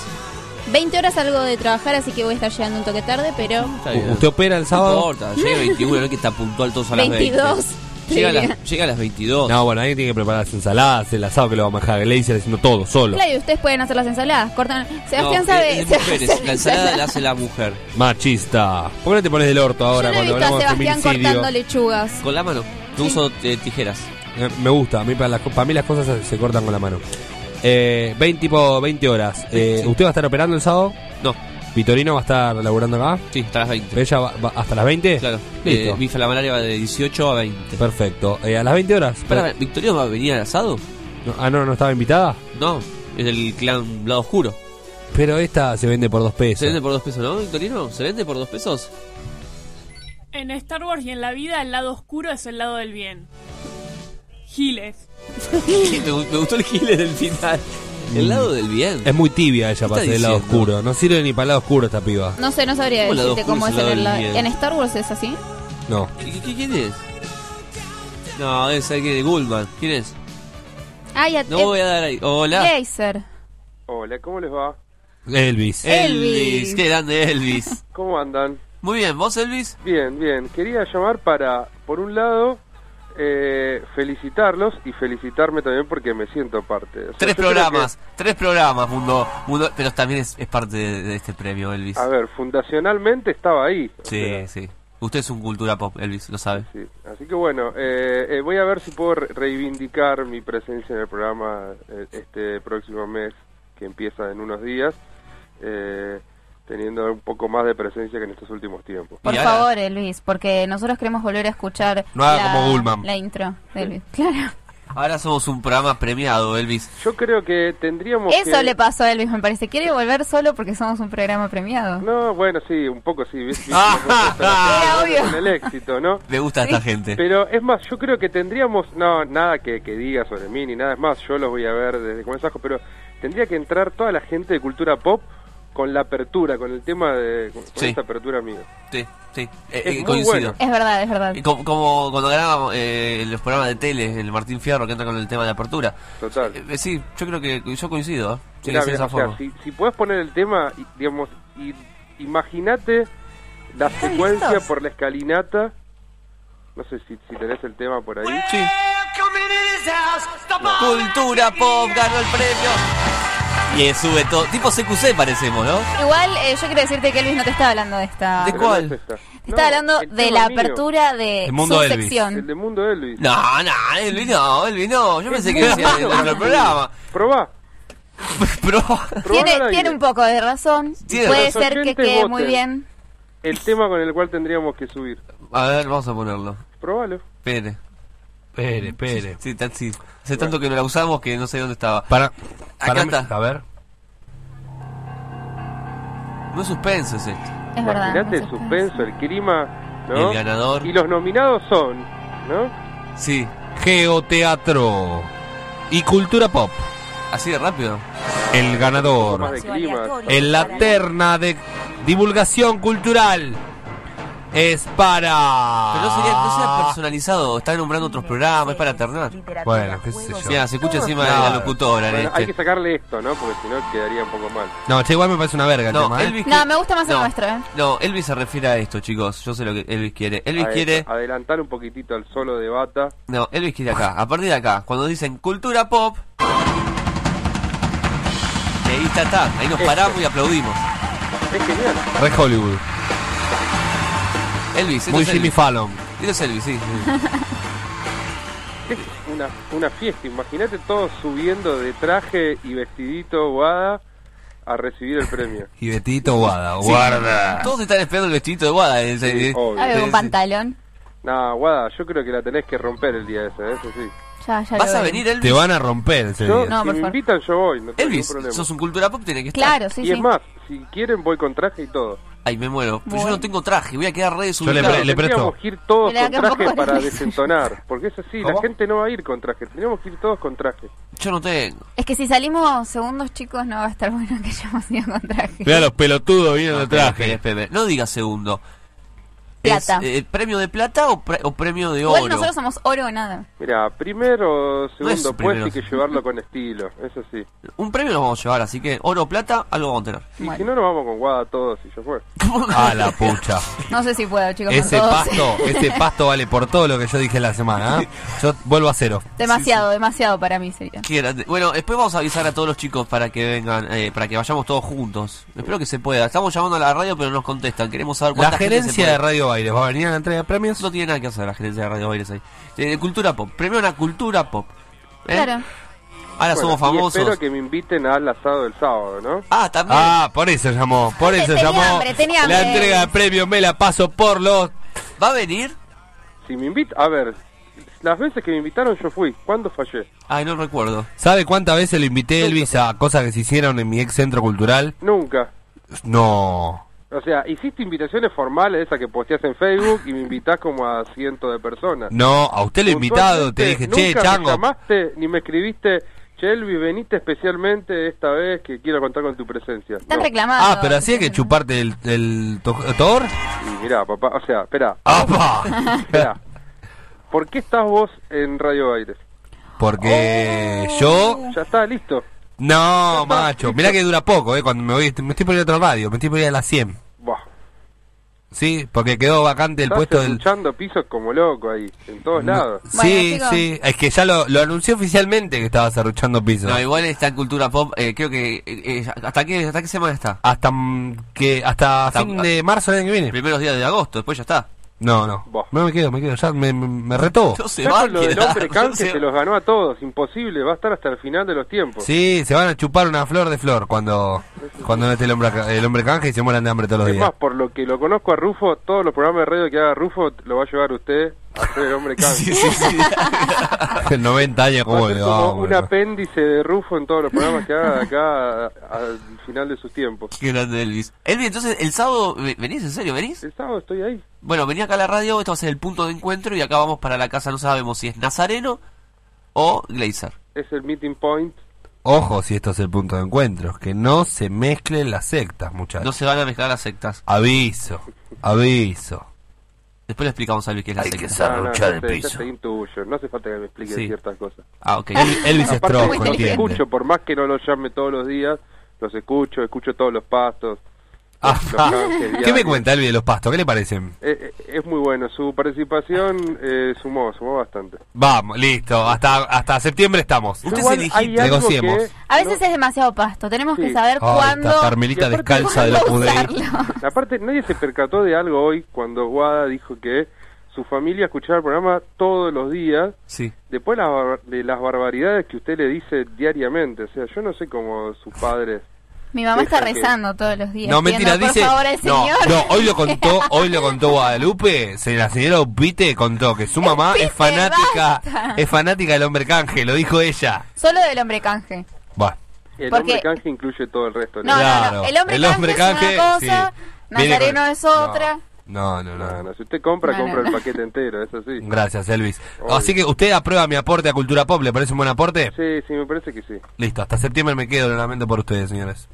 Speaker 5: 20 horas algo de trabajar, así que voy a estar llegando un toque tarde, pero...
Speaker 12: Bien.
Speaker 11: ¿Usted opera el sábado?
Speaker 12: No importa, llega 21, no es que está puntual todos a las
Speaker 5: 22.
Speaker 12: 20. Llega a, las, llega a las 22.
Speaker 11: No, bueno, alguien tiene que preparar las ensaladas, el asado que lo va a manejar Glacier haciendo todo, solo.
Speaker 5: Claro, y ustedes pueden hacer las ensaladas. Cortan... Sebastián
Speaker 12: No,
Speaker 5: sabe...
Speaker 12: es
Speaker 5: sabe
Speaker 12: mujeres. La ensalada la hace la mujer.
Speaker 11: Machista. ¿Por qué no te pones del orto ahora
Speaker 5: Yo no he
Speaker 11: cuando
Speaker 5: visto a
Speaker 11: hablamos de
Speaker 5: Sebastián cortando lechugas.
Speaker 12: Con la mano. Yo uso eh, tijeras.
Speaker 11: Eh, me gusta, a mí para, las co- para mí las cosas se, se cortan con la mano. Eh, 20, tipo 20 horas. Eh, ¿Usted va a estar operando el sábado?
Speaker 12: No.
Speaker 11: ¿Vitorino va a estar laburando acá?
Speaker 12: Sí, hasta las 20.
Speaker 11: ¿Ella va, va hasta las 20?
Speaker 12: Claro.
Speaker 11: Listo.
Speaker 12: Eh, la malaria va de 18 a 20.
Speaker 11: Perfecto. Eh, ¿A las 20 horas?
Speaker 12: Espera, ¿Victorio va a venir al asado?
Speaker 11: No, ah, no, no estaba invitada.
Speaker 12: No, es del clan Lado Oscuro.
Speaker 11: Pero esta se vende por dos pesos.
Speaker 12: Se vende por dos pesos, ¿no, Victorino? ¿Se vende por dos pesos?
Speaker 38: En Star Wars y en la vida, el lado oscuro es el lado del bien. Giles.
Speaker 12: me, gu- me gustó el gile del final. El lado del bien.
Speaker 11: Es muy tibia ella
Speaker 12: ¿Qué
Speaker 11: para ser del lado
Speaker 12: diciendo?
Speaker 11: oscuro. No sirve ni para el lado oscuro esta piba.
Speaker 5: No sé, no sabría
Speaker 12: ¿Cómo el
Speaker 5: decirte cómo
Speaker 12: es
Speaker 5: es
Speaker 12: el
Speaker 5: en,
Speaker 12: lado
Speaker 5: el-
Speaker 12: del bien?
Speaker 5: en Star Wars es así.
Speaker 11: No.
Speaker 12: ¿Qui- qui- ¿Quién es? No, ser que de Gullman. ¿Quién es?
Speaker 5: Ay, a-
Speaker 12: No
Speaker 5: eh,
Speaker 12: voy a dar ahí. Hola.
Speaker 5: Laser.
Speaker 39: Hola, ¿cómo les va?
Speaker 11: Elvis.
Speaker 12: Elvis. Qué grande Elvis.
Speaker 39: ¿Cómo andan?
Speaker 12: Muy bien, ¿vos Elvis?
Speaker 39: Bien, bien. Quería llamar para, por un lado, eh, felicitarlos y felicitarme también porque me siento parte. O sea,
Speaker 12: Tres programas, tres programas, mundo, mundo pero también es, es parte de, de este premio, Elvis.
Speaker 39: a ver, fundacionalmente estaba ahí.
Speaker 12: Sí,
Speaker 39: sea,
Speaker 12: sí. Usted es un cultura pop, Elvis, lo sabe.
Speaker 39: sí. Así que bueno, eh, eh, voy a ver si puedo re- reivindicar mi presencia en el programa eh, este próximo mes que empieza en unos días, eh, teniendo un poco más de presencia que en estos últimos tiempos.
Speaker 5: Por favor, Elvis, porque nosotros queremos volver a escuchar
Speaker 12: No haga
Speaker 5: la,
Speaker 12: como
Speaker 5: la intro de Elvis. Claro.
Speaker 12: Ahora somos un programa premiado, Elvis.
Speaker 39: Yo creo que tendríamos
Speaker 5: Eso
Speaker 39: que...
Speaker 5: le pasó a Elvis, me parece. Quiere volver solo porque somos un programa premiado.
Speaker 39: No, bueno, sí, un poco sí. ¿viste?
Speaker 5: Obvio.
Speaker 39: Con el éxito, ¿no?
Speaker 12: Me gusta esta gente.
Speaker 39: Pero es más, yo creo que tendríamos, no, nada que, que diga sobre mí ni nada, es más, yo los voy a ver desde comienzo, pero tendría que entrar toda la gente de cultura pop con la apertura, con el tema de, con,
Speaker 12: Sí.
Speaker 39: esa apertura mía.
Speaker 12: Sí, sí, eh,
Speaker 39: Es
Speaker 12: eh,
Speaker 39: muy
Speaker 12: coincido.
Speaker 39: bueno.
Speaker 5: Es verdad, es verdad.
Speaker 12: Y Como, como cuando ganábamos eh, los programas de tele, el Martín Fierro que entra con el tema de apertura.
Speaker 39: Total.
Speaker 12: Eh, sí, yo creo que yo coincido. ¿eh? Tiene
Speaker 39: Mirá,
Speaker 12: esa
Speaker 39: o sea,
Speaker 12: forma.
Speaker 39: si, si puedes poner el tema, y, digamos, y, imagínate la
Speaker 12: ¿Están
Speaker 39: secuencia
Speaker 12: listos?
Speaker 39: por la escalinata. No sé si, si tenés el tema por ahí.
Speaker 12: Sí. Cultura Pop ganó el premio. Y eh, sube todo. Tipo CQC parecemos, ¿no?
Speaker 5: Igual, eh, yo quiero decirte que Elvis no te está hablando de esta.
Speaker 12: ¿De cuál?
Speaker 5: Te está hablando de la apertura de
Speaker 12: El mundo
Speaker 5: su
Speaker 12: Elvis.
Speaker 5: sección.
Speaker 39: El de Mundo Elvis.
Speaker 12: No, no, Elvis no, Elvis no. Yo pensé que decía de nuestro programa.
Speaker 39: Probá.
Speaker 5: Tiene,
Speaker 39: al aire.
Speaker 5: tiene un poco de razón.
Speaker 39: Tiene
Speaker 5: Puede
Speaker 39: razón.
Speaker 5: ser que quede
Speaker 39: voten.
Speaker 5: muy bien.
Speaker 39: El tema con el cual tendríamos que subir.
Speaker 12: A ver, vamos a ponerlo.
Speaker 39: Probalo.
Speaker 12: Espere.
Speaker 11: Espere, espere.
Speaker 12: Sí, tan- sí. Hace tanto que no la usamos que no sé dónde estaba.
Speaker 11: Para,
Speaker 12: Acá
Speaker 11: para
Speaker 12: está.
Speaker 11: A ver.
Speaker 12: No es suspenso es esto.
Speaker 5: Es verdad.
Speaker 39: Imagínate el suspenso, el clima, ¿no?
Speaker 12: El ganador.
Speaker 39: Y los nominados son, ¿no?
Speaker 12: Sí.
Speaker 11: Geoteatro. y cultura pop.
Speaker 12: Así de rápido.
Speaker 11: El ganador
Speaker 39: Más de clima.
Speaker 11: en la terna de divulgación cultural es para.
Speaker 12: Pero no sería, no sería personalizado, está nombrando otros programas, es para ternar.
Speaker 11: Bueno, qué sé yo.
Speaker 12: Mira, se escucha encima de la locutora.
Speaker 39: Bueno,
Speaker 12: este.
Speaker 39: hay que sacarle esto, ¿no? Porque si no quedaría un poco mal.
Speaker 11: No, che, igual me parece una verga el
Speaker 12: No,
Speaker 11: tema, ¿eh?
Speaker 12: Elvis
Speaker 5: No,
Speaker 12: que-
Speaker 5: me gusta más el nuestro, ¿eh?
Speaker 12: No, Elvis se refiere a esto, chicos. Yo sé lo que Elvis quiere. Elvis
Speaker 39: A
Speaker 12: quiere.
Speaker 39: eso, Adelantar un poquitito al solo de bata.
Speaker 12: No, Elvis quiere acá. A partir de acá, cuando dicen cultura pop. y ahí está, está. Ahí nos paramos y aplaudimos.
Speaker 39: Es genial.
Speaker 11: Re Hollywood.
Speaker 12: Elvis,
Speaker 11: Muy Jimmy
Speaker 12: Elvis.
Speaker 11: Fallon.
Speaker 12: Esto es Elvis, sí. sí.
Speaker 39: Es una, una fiesta. Imagínate todos subiendo de traje y vestidito guada a recibir el premio.
Speaker 11: Y Betito Guada,
Speaker 12: Sí,
Speaker 11: guarda.
Speaker 12: Todos están esperando el vestidito de Guada. eh, eh,
Speaker 39: obvio.
Speaker 12: Sí,
Speaker 5: un
Speaker 12: sí.
Speaker 5: pantalón.
Speaker 39: No, guada, yo creo que la tenés que romper el día ese, eso sí.
Speaker 5: Ya, ya
Speaker 12: ¿Vas a venir, Elvis?
Speaker 11: Te van a romper ese
Speaker 39: Yo,
Speaker 11: día.
Speaker 5: No,
Speaker 39: si me invitan, yo voy, no tengo
Speaker 12: Elvis,
Speaker 39: problema.
Speaker 12: sos un cultura pop, tiene que estar.
Speaker 5: Claro, sí,
Speaker 39: y
Speaker 5: sí.
Speaker 39: es más, si quieren voy con traje y todo.
Speaker 12: Ay, me muero. Pero yo
Speaker 5: Bueno.
Speaker 12: no tengo traje, voy a quedar re
Speaker 11: Yo le,
Speaker 12: desubicado.
Speaker 11: le presto.
Speaker 39: Tendríamos que ir todos con
Speaker 5: que un poco
Speaker 39: traje
Speaker 5: de
Speaker 39: para desentonar. Porque es así,
Speaker 11: ¿Cómo?
Speaker 39: la gente no va a ir con traje. Tendríamos que ir todos con traje.
Speaker 12: Yo no tengo.
Speaker 5: Es que si salimos segundos, chicos, no va a estar bueno que hayamos ido con traje.
Speaker 11: Mira los pelotudos vienen de
Speaker 12: Espera,
Speaker 11: traje.
Speaker 12: No diga segundo.
Speaker 5: Plata.
Speaker 12: ¿Es eh, premio de plata o, pre- o premio de
Speaker 5: Igual
Speaker 12: oro?
Speaker 5: nosotros somos oro o nada.
Speaker 39: Mira, primero, segundo
Speaker 12: primero.
Speaker 39: puesto hay que llevarlo con estilo, eso sí.
Speaker 12: Un premio nos vamos a llevar, así que oro o plata, algo vamos a tener.
Speaker 39: Y
Speaker 5: Bueno.
Speaker 39: si no, nos vamos con guada todos y ya fue.
Speaker 11: A la pucha.
Speaker 5: No sé si puedo, chicos. con
Speaker 11: Ese
Speaker 5: todos.
Speaker 11: pasto, ese pasto vale por todo lo que yo dije la semana. ¿eh? Yo vuelvo a cero.
Speaker 5: Demasiado, demasiado para mí sería.
Speaker 12: Bueno, después vamos a avisar a todos los chicos para que vengan, eh, para que vayamos todos juntos. Espero que se pueda. Estamos llamando a la radio, pero no nos contestan. Queremos saber
Speaker 11: La
Speaker 12: cuánta gente se
Speaker 11: gerencia
Speaker 12: puede-
Speaker 11: de Radio Va a venir a la entrega de premios.
Speaker 12: No tiene nada que hacer la gerencia de Radio Baires ahí. Eh, cultura pop. Premio a una cultura pop. ¿Eh?
Speaker 5: Claro.
Speaker 12: Ahora
Speaker 39: Bueno,
Speaker 12: somos
Speaker 39: y
Speaker 12: famosos.
Speaker 39: espero que me inviten al asado del sábado, ¿no?
Speaker 12: Ah, también.
Speaker 11: Ah, por eso llamó, por eso
Speaker 5: Tenía
Speaker 11: llamó.
Speaker 5: hambre, tenía
Speaker 11: La
Speaker 5: hambre.
Speaker 11: entrega de premios me la paso por los.
Speaker 12: ¿Va a venir?
Speaker 39: Si me invita, a ver, las veces que me invitaron yo fui. ¿Cuándo fallé?
Speaker 12: Ay, no recuerdo.
Speaker 11: ¿Sabe cuántas veces lo invité Elvis a cosas que se hicieron en mi ex centro cultural?
Speaker 39: Nunca.
Speaker 11: No.
Speaker 39: O sea, hiciste invitaciones formales, esas que posteas en Facebook, y me invitás como a cientos de personas.
Speaker 11: No, a usted lo he invitado, te dije, che,
Speaker 39: Nunca
Speaker 11: chango.
Speaker 39: me llamaste ni me escribiste, Chelvi, veniste especialmente esta vez que quiero contar con tu presencia.
Speaker 5: Están
Speaker 39: No.
Speaker 5: reclamando.
Speaker 11: Ah, pero así hay que chuparte el, el to- Thor.
Speaker 39: Y mirá, papá, o sea, espera,
Speaker 11: ¡Apa!
Speaker 39: espera. ¿Por qué estás vos en Radio Aires?
Speaker 11: Porque yo.
Speaker 39: Ya está, listo.
Speaker 11: No, macho. Mirá que dura poco, ¿eh? Cuando me voy, me estoy poniendo otra radio, me estoy poniendo a las 100.
Speaker 39: Buah.
Speaker 11: Sí, porque quedó vacante el
Speaker 39: Estás
Speaker 11: puesto del.
Speaker 39: escuchando pisos como loco ahí, en todos
Speaker 11: No,
Speaker 39: lados.
Speaker 11: sí,
Speaker 5: chicos.
Speaker 11: sí. Es que ya lo, lo anunció oficialmente que estaba cerruchando piso.
Speaker 12: No, igual está en cultura pop. eh, creo que. eh, eh, ¿hasta, qué, ¿Hasta qué semana está?
Speaker 11: Hasta mm, que hasta,
Speaker 12: Hasta-
Speaker 11: fin de marzo del año que viene.
Speaker 12: Primeros días de agosto, después ya está.
Speaker 11: No, no.
Speaker 39: Buah.
Speaker 11: No me quedo, me quedo. Ya me, me, retó.
Speaker 12: No se
Speaker 39: Ya
Speaker 12: va
Speaker 39: lo del hombre
Speaker 12: no
Speaker 39: canje
Speaker 12: se-
Speaker 39: se los ganó a todos, imposible, va a estar hasta el final de los tiempos.
Speaker 11: Sí, se van a chupar una flor de flor cuando cuando no esté el hombre, el hombre canje y se mueran de hambre todos los
Speaker 39: Es
Speaker 11: días.
Speaker 39: más, por lo que lo conozco a Rufo, todos los programas de radio que haga Rufo lo va a llevar usted el hombre canje.
Speaker 12: Sí, sí, sí.
Speaker 11: En 90 años,
Speaker 39: un apéndice de Rufo en todos los programas que haga de acá al final de sus tiempos.
Speaker 12: Qué grande Elvis. Elvis, entonces el sábado. ve- ¿Venís? ¿En serio? ¿Venís?
Speaker 39: El sábado estoy ahí.
Speaker 12: Bueno, vení acá a la radio, esto va a ser el punto de encuentro y acá vamos para la casa, no sabemos si es Nazareno o Glazer.
Speaker 39: Es el meeting point.
Speaker 11: Ojo si esto es el punto de encuentro, que no se mezclen las sectas, muchachos.
Speaker 12: No se van a mezclar las sectas.
Speaker 11: Aviso, aviso.
Speaker 12: Después le explicamos a Elvis qué es la
Speaker 11: Hay
Speaker 12: secta.
Speaker 11: que saber.
Speaker 39: No,
Speaker 11: Serruchar
Speaker 39: ya
Speaker 11: el
Speaker 39: ya
Speaker 11: piso.
Speaker 39: sé, intuyo. No hace falta que me explique
Speaker 12: Sí.
Speaker 39: ciertas cosas.
Speaker 12: Ah, ok.
Speaker 11: El- Elvis es
Speaker 39: Aparte,
Speaker 11: tronco,
Speaker 39: los
Speaker 11: entiende.
Speaker 39: escucho, por más que no los llame todos los días, los escucho, escucho todos los pastos.
Speaker 11: Ah, ¿Qué me cuenta Elvis de los pastos? ¿Qué le parecen?
Speaker 39: Eh, eh, es muy bueno, su participación eh, sumó, sumó bastante.
Speaker 11: Vamos, listo. Hasta hasta septiembre estamos.
Speaker 12: Usted
Speaker 39: Igual
Speaker 12: es el
Speaker 39: hay
Speaker 12: hijito.
Speaker 39: algo
Speaker 11: Negociemos.
Speaker 39: que-
Speaker 5: A veces es demasiado pasto. Tenemos que
Speaker 39: Sí.
Speaker 5: saber
Speaker 11: Ay,
Speaker 5: cuándo.
Speaker 11: esta Carmelita
Speaker 39: Y aparte-
Speaker 11: descalza de los
Speaker 5: cuándo
Speaker 11: pudey.
Speaker 5: usarlo.
Speaker 39: Aparte, nadie se percató de algo hoy cuando Guada dijo que su familia escuchaba el programa todos los días,
Speaker 12: Sí.
Speaker 39: después la bar- de las barbaridades que usted le dice diariamente. O sea, yo no sé cómo sus padres...
Speaker 5: Mi mamá está rezando todos los días.
Speaker 11: No, mentira, dice.
Speaker 5: Por favor, al
Speaker 11: No,
Speaker 5: señor.
Speaker 11: no, hoy lo contó, hoy lo contó Guadalupe. Se, la señora Upite contó que su mamá es fanática,
Speaker 5: basta.
Speaker 11: es fanática del hombre canje, lo dijo ella.
Speaker 5: Solo del hombre canje.
Speaker 11: Bueno,
Speaker 39: El
Speaker 5: Porque-
Speaker 39: hombre canje incluye todo el resto.
Speaker 5: No,
Speaker 39: ¿no?
Speaker 5: no,
Speaker 11: Claro,
Speaker 5: no. El hombre
Speaker 11: el
Speaker 5: canje
Speaker 11: hombre
Speaker 5: es
Speaker 11: canje,
Speaker 5: una cosa,
Speaker 11: sí.
Speaker 5: Nazareno
Speaker 11: con-
Speaker 5: es otra.
Speaker 11: no. No, no, no.
Speaker 39: No, no, si usted compra,
Speaker 11: No,
Speaker 39: compra
Speaker 11: no.
Speaker 39: el paquete entero, eso sí.
Speaker 11: Gracias, Elvis.
Speaker 39: Obvio.
Speaker 11: Así que usted aprueba mi aporte a Cultura Pop, ¿le parece un buen aporte?
Speaker 39: Sí, sí, me parece que sí.
Speaker 11: Listo, hasta septiembre me quedo, lo lamento por ustedes, señores.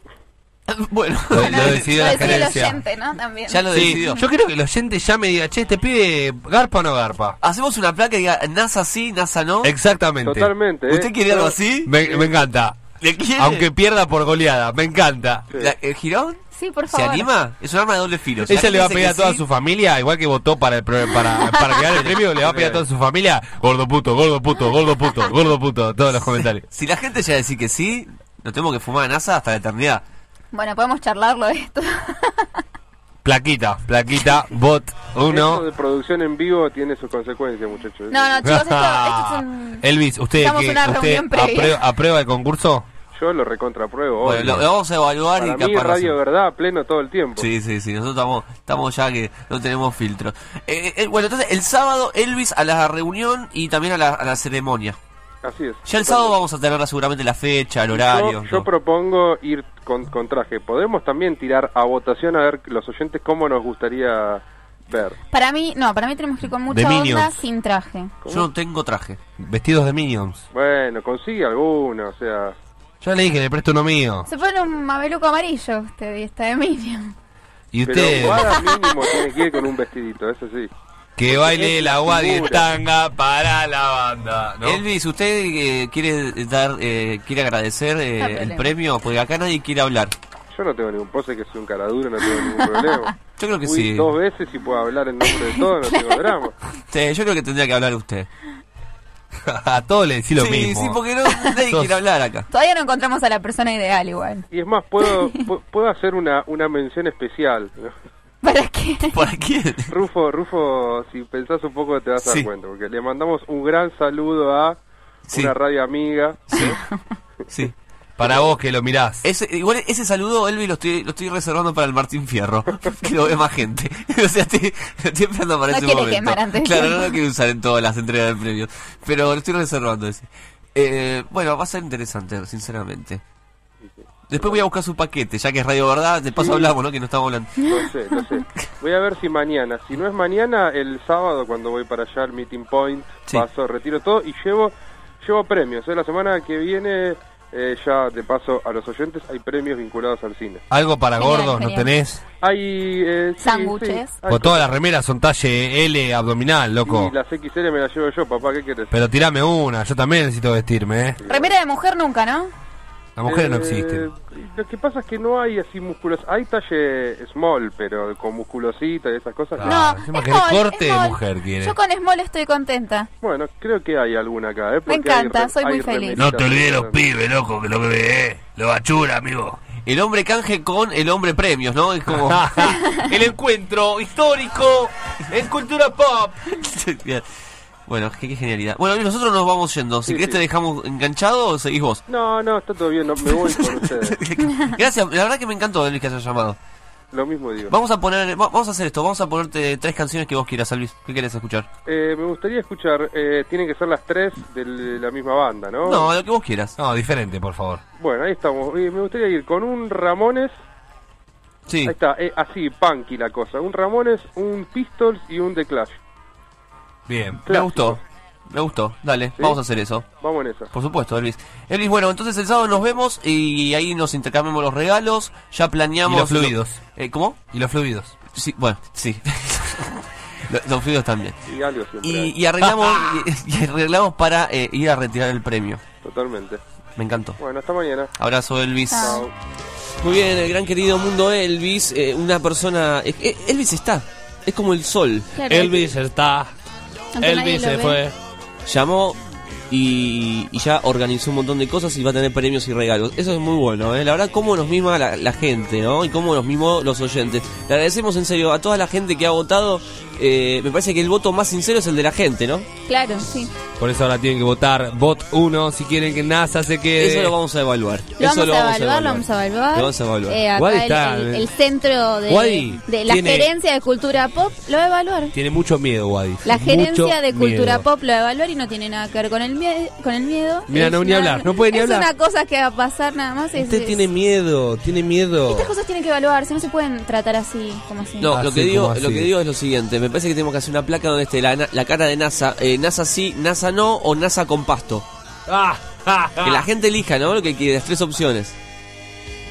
Speaker 12: bueno,
Speaker 11: lo, lo decidió
Speaker 5: Lo
Speaker 11: la
Speaker 5: decide el
Speaker 11: gerencia.
Speaker 5: oyente, ¿no? También.
Speaker 12: Ya lo
Speaker 11: Sí,
Speaker 12: decidió.
Speaker 11: Yo creo que el oyente ya me diga, che, este pibe, ¿garpa o no garpa?
Speaker 12: Hacemos una placa que diga NASA sí, NASA no.
Speaker 11: Exactamente.
Speaker 39: Totalmente, ¿eh?
Speaker 12: ¿Usted quiere algo así?
Speaker 11: Me, me encanta.
Speaker 12: ¿Le quiere?
Speaker 11: Aunque pierda por goleada, me encanta.
Speaker 12: La- ¿El girón?
Speaker 5: Sí, por
Speaker 12: ¿Se
Speaker 5: favor.
Speaker 12: anima? Es un arma de doble filo.
Speaker 11: Ella le va a pedir a
Speaker 12: dice
Speaker 11: toda su familia, igual que votó para el pro- para, para gane el premio, le va a pedir a toda su familia, gordo puto, gordo puto, gordo puto, gordo puto, todos los comentarios.
Speaker 12: Si la gente llega a decir que sí, nos tenemos que fumar a NASA hasta la eternidad.
Speaker 5: Bueno, podemos charlarlo de esto.
Speaker 11: Plaquita, plaquita, bot
Speaker 39: Eso
Speaker 11: uno.
Speaker 39: de producción en vivo tiene sus consecuencias, muchachos.
Speaker 5: No, no, chicos, esto, esto es un...
Speaker 11: Elvis, ¿usted,
Speaker 5: una
Speaker 11: usted aprueba, aprueba el concurso?
Speaker 39: Yo lo recontrapruebo.
Speaker 12: Bueno, lo, lo vamos a evaluar
Speaker 39: Para
Speaker 12: y
Speaker 39: mí
Speaker 12: capaz.
Speaker 39: Radio Verdad pleno todo el tiempo.
Speaker 12: Sí, sí, sí, nosotros estamos, estamos ya que no tenemos filtro. Eh, eh, bueno, entonces el sábado Elvis a la reunión y también a la, a la ceremonia.
Speaker 39: Así es.
Speaker 12: Ya el sábado vamos a tener seguramente la fecha, el horario.
Speaker 39: Yo, yo propongo ir con, con traje. Podemos también tirar a votación a ver los oyentes cómo nos gustaría ver.
Speaker 5: Para mí, no, para mí tenemos que ir con mucha
Speaker 11: De
Speaker 5: onda
Speaker 11: Minions.
Speaker 5: sin traje.
Speaker 12: Yo no tengo traje.
Speaker 11: Vestidos de Minions.
Speaker 39: Bueno, consigue alguno, o sea...
Speaker 11: Yo le dije, le presto uno mío.
Speaker 5: Se pone un mameluco amarillo usted y está de Minion.
Speaker 11: Y usted,
Speaker 39: Pero mínimo tiene que ir con un vestidito, eso sí.
Speaker 11: Que baile la Wadi en
Speaker 39: Figura.
Speaker 11: tanga para la banda, ¿no?
Speaker 12: Elvis, ¿usted eh, quiere dar, eh, quiere agradecer eh, el premio? Porque acá nadie quiere hablar.
Speaker 39: Yo no tengo ningún pose que soy un cara duro, no tengo ningún problema.
Speaker 12: Yo creo que
Speaker 39: Fui
Speaker 12: sí.
Speaker 39: dos veces y puedo hablar en nombre de todos, no tengo drama.
Speaker 12: Sí, yo creo que tendría que hablar usted.
Speaker 11: a todos le decís lo
Speaker 12: sí,
Speaker 11: mismo.
Speaker 12: sí, porque no, nadie
Speaker 11: Sos-
Speaker 12: quiere hablar acá.
Speaker 5: Todavía no encontramos a la persona ideal igual.
Speaker 39: Y es más, puedo, pu- puedo hacer una, una mención especial. ¿no?
Speaker 5: ¿Para qué?
Speaker 12: ¿Para quién?
Speaker 39: Rufo, Rufo, si pensás un poco te vas a dar
Speaker 12: Sí.
Speaker 39: cuenta, porque le mandamos un gran saludo a
Speaker 12: Sí.
Speaker 39: una radio amiga.
Speaker 12: Sí.
Speaker 11: Para vos que lo mirás.
Speaker 12: Ese, igual ese saludo, Elvis, lo estoy, lo estoy reservando para el Martín Fierro, que lo ve más gente. o sea, estoy, estoy esperando para
Speaker 5: No
Speaker 12: ese momento.
Speaker 5: quemar antes de
Speaker 12: claro, no lo quiero usar en todas las entregas del premio. Pero lo estoy reservando ese. Eh, bueno, va a ser interesante, sinceramente. Después voy a buscar su paquete, ya que es Radio Verdad, de paso
Speaker 39: Sí.
Speaker 12: hablamos, ¿no? Que no estamos hablando.
Speaker 39: No sé, no sé. Voy a ver si mañana. Si no es mañana, el sábado cuando voy para allá al Meeting Point,
Speaker 12: Sí.
Speaker 39: paso, retiro todo y llevo llevo premios. ¿eh? La semana que viene, eh, ya de paso a los oyentes, hay premios vinculados al cine.
Speaker 11: Algo para
Speaker 5: Genial,
Speaker 11: gordos, ¿no tenés?
Speaker 39: Hay eh, sí,
Speaker 5: Sándwiches.
Speaker 39: sí,
Speaker 11: Pues todas las remeras son talle L abdominal, loco.
Speaker 39: Y las XL me las llevo yo, papá, ¿qué querés?
Speaker 11: Pero tirame una, yo también necesito vestirme, ¿eh?
Speaker 5: Remera de mujer nunca, ¿no?
Speaker 11: Las mujeres no
Speaker 39: Eh,
Speaker 11: existen.
Speaker 39: Lo que pasa es que no hay así músculos. Hay talle small, pero con musculosita y esas cosas.
Speaker 11: Ah,
Speaker 5: no,
Speaker 11: querés
Speaker 5: small,
Speaker 11: corte
Speaker 5: small.
Speaker 11: mujer quiere.
Speaker 5: Yo con Small estoy contenta.
Speaker 39: Bueno, creo que hay alguna acá, ¿eh?
Speaker 5: Me
Speaker 39: hay
Speaker 5: encanta,
Speaker 39: re-
Speaker 5: soy muy feliz.
Speaker 11: No te olvides los pibes, loco, que lo que ve, eh. Lo bachura, amigo.
Speaker 12: El hombre canje con el hombre premios, ¿no? Es como...
Speaker 11: El encuentro histórico en cultura pop.
Speaker 12: Bueno, qué, qué genialidad. Bueno, nosotros nos vamos yendo. Si
Speaker 39: Sí,
Speaker 12: querés
Speaker 39: sí.
Speaker 12: te dejamos enganchado o seguís vos.
Speaker 39: No, no, está todo bien, no, me voy con ustedes.
Speaker 12: Gracias, la verdad que me encantó Elvis que hayas llamado.
Speaker 39: Lo mismo digo.
Speaker 12: Vamos a poner, va- vamos a hacer esto, vamos a ponerte tres canciones que vos quieras, Elvis. ¿Qué querés escuchar?
Speaker 39: Eh, me gustaría escuchar, eh, tienen que ser las tres de la misma banda, ¿no?
Speaker 12: No, lo que vos quieras.
Speaker 11: No, diferente, por favor.
Speaker 39: Bueno, ahí estamos. Eh, me gustaría ir con un Ramones.
Speaker 12: Sí.
Speaker 39: Ahí está, eh, así, punky la cosa. Un Ramones, un Pistols y un The Clash.
Speaker 11: Bien.
Speaker 12: Me gustó. Me gustó. Dale,
Speaker 39: ¿Sí?
Speaker 12: vamos a hacer eso.
Speaker 39: Vamos en esa.
Speaker 12: Por supuesto, Elvis. Elvis, bueno, entonces el sábado nos vemos y ahí nos intercambiamos los regalos. Ya planeamos.
Speaker 11: Y los fluidos.
Speaker 12: Eh, ¿Cómo?
Speaker 11: Y los fluidos.
Speaker 12: Sí, bueno, sí. los, los fluidos también.
Speaker 39: Y algo siempre
Speaker 12: Y,
Speaker 39: hay.
Speaker 12: y arreglamos, y, y arreglamos para eh, ir a retirar el premio.
Speaker 39: Totalmente.
Speaker 12: Me encantó.
Speaker 39: Bueno, hasta mañana.
Speaker 12: Abrazo, Elvis.
Speaker 39: Chao.
Speaker 12: Muy bien, el gran querido mundo Elvis. eh, una persona. eh, eh, Elvis está. Es como el sol.
Speaker 11: Elvis está. Elvis se fue.
Speaker 12: Llamó y, y ya organizó un montón de cosas y va a tener premios y regalos. Eso es muy bueno, ¿eh? La verdad, cómo nos mima la, la gente, ¿no? Y cómo nos mimó los oyentes. Le agradecemos en serio a toda la gente que ha votado. Eh, me parece que el voto más sincero es el de la gente, ¿no?
Speaker 5: Claro, sí.
Speaker 11: Por eso ahora tienen que votar bot 1 si quieren que NASA se quede.
Speaker 12: Eso lo vamos a evaluar.
Speaker 5: Lo
Speaker 12: Eso
Speaker 5: vamos, a evaluar, lo vamos a evaluar.
Speaker 12: Lo vamos a evaluar.
Speaker 5: Eh, acá
Speaker 11: Wadi
Speaker 5: el,
Speaker 11: está,
Speaker 5: el-
Speaker 11: eh.
Speaker 5: el centro de,
Speaker 11: Wadi
Speaker 5: de la
Speaker 11: tiene-
Speaker 5: gerencia de cultura pop lo va a evaluar.
Speaker 11: Tiene mucho miedo, Wadi.
Speaker 5: La gerencia
Speaker 11: Mucho
Speaker 5: de cultura
Speaker 11: miedo.
Speaker 5: pop lo va a evaluar y no tiene nada que ver con el miedo. Mie- con el miedo.
Speaker 11: Mira,
Speaker 5: es
Speaker 11: no, ni
Speaker 5: una-
Speaker 11: hablar, no puede ni
Speaker 5: es
Speaker 11: hablar.
Speaker 5: una cosa que va a pasar nada más. es-
Speaker 11: Usted
Speaker 5: es-
Speaker 11: tiene miedo, tiene miedo.
Speaker 5: Estas cosas tienen que evaluarse, no se pueden tratar así, como así.
Speaker 12: No, lo que digo,
Speaker 11: así.
Speaker 12: lo que digo es lo siguiente. Me parece que tenemos que hacer una placa donde esté la, la cara de NASA, eh, NASA sí, NASA no o NASA con pasto.
Speaker 11: Ah,
Speaker 12: Que la gente elija, ¿no? Lo que quiere, las tres opciones.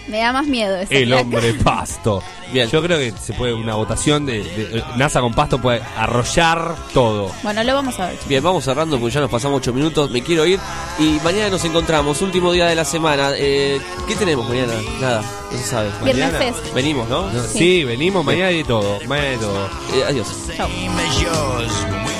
Speaker 5: Me da más miedo eso.
Speaker 11: El hombre pasto.
Speaker 12: Bien.
Speaker 11: Yo creo que se puede una votación de, de- eh, NASA con pasto puede arrollar todo.
Speaker 5: Bueno, lo vamos a ver.
Speaker 12: Bien, vamos cerrando porque ya nos pasamos ocho minutos. Me quiero ir. Y mañana nos encontramos, último día de la semana. Eh, ¿Qué tenemos mañana? Nada, no se sabe.
Speaker 5: Viernes
Speaker 11: Mañana-
Speaker 5: Fest.
Speaker 12: Venimos, ¿no?
Speaker 11: Sí, venimos mañana y de todo, mañana de todo.
Speaker 12: Eh, adiós.
Speaker 5: Chao.
Speaker 40: Same as yours when we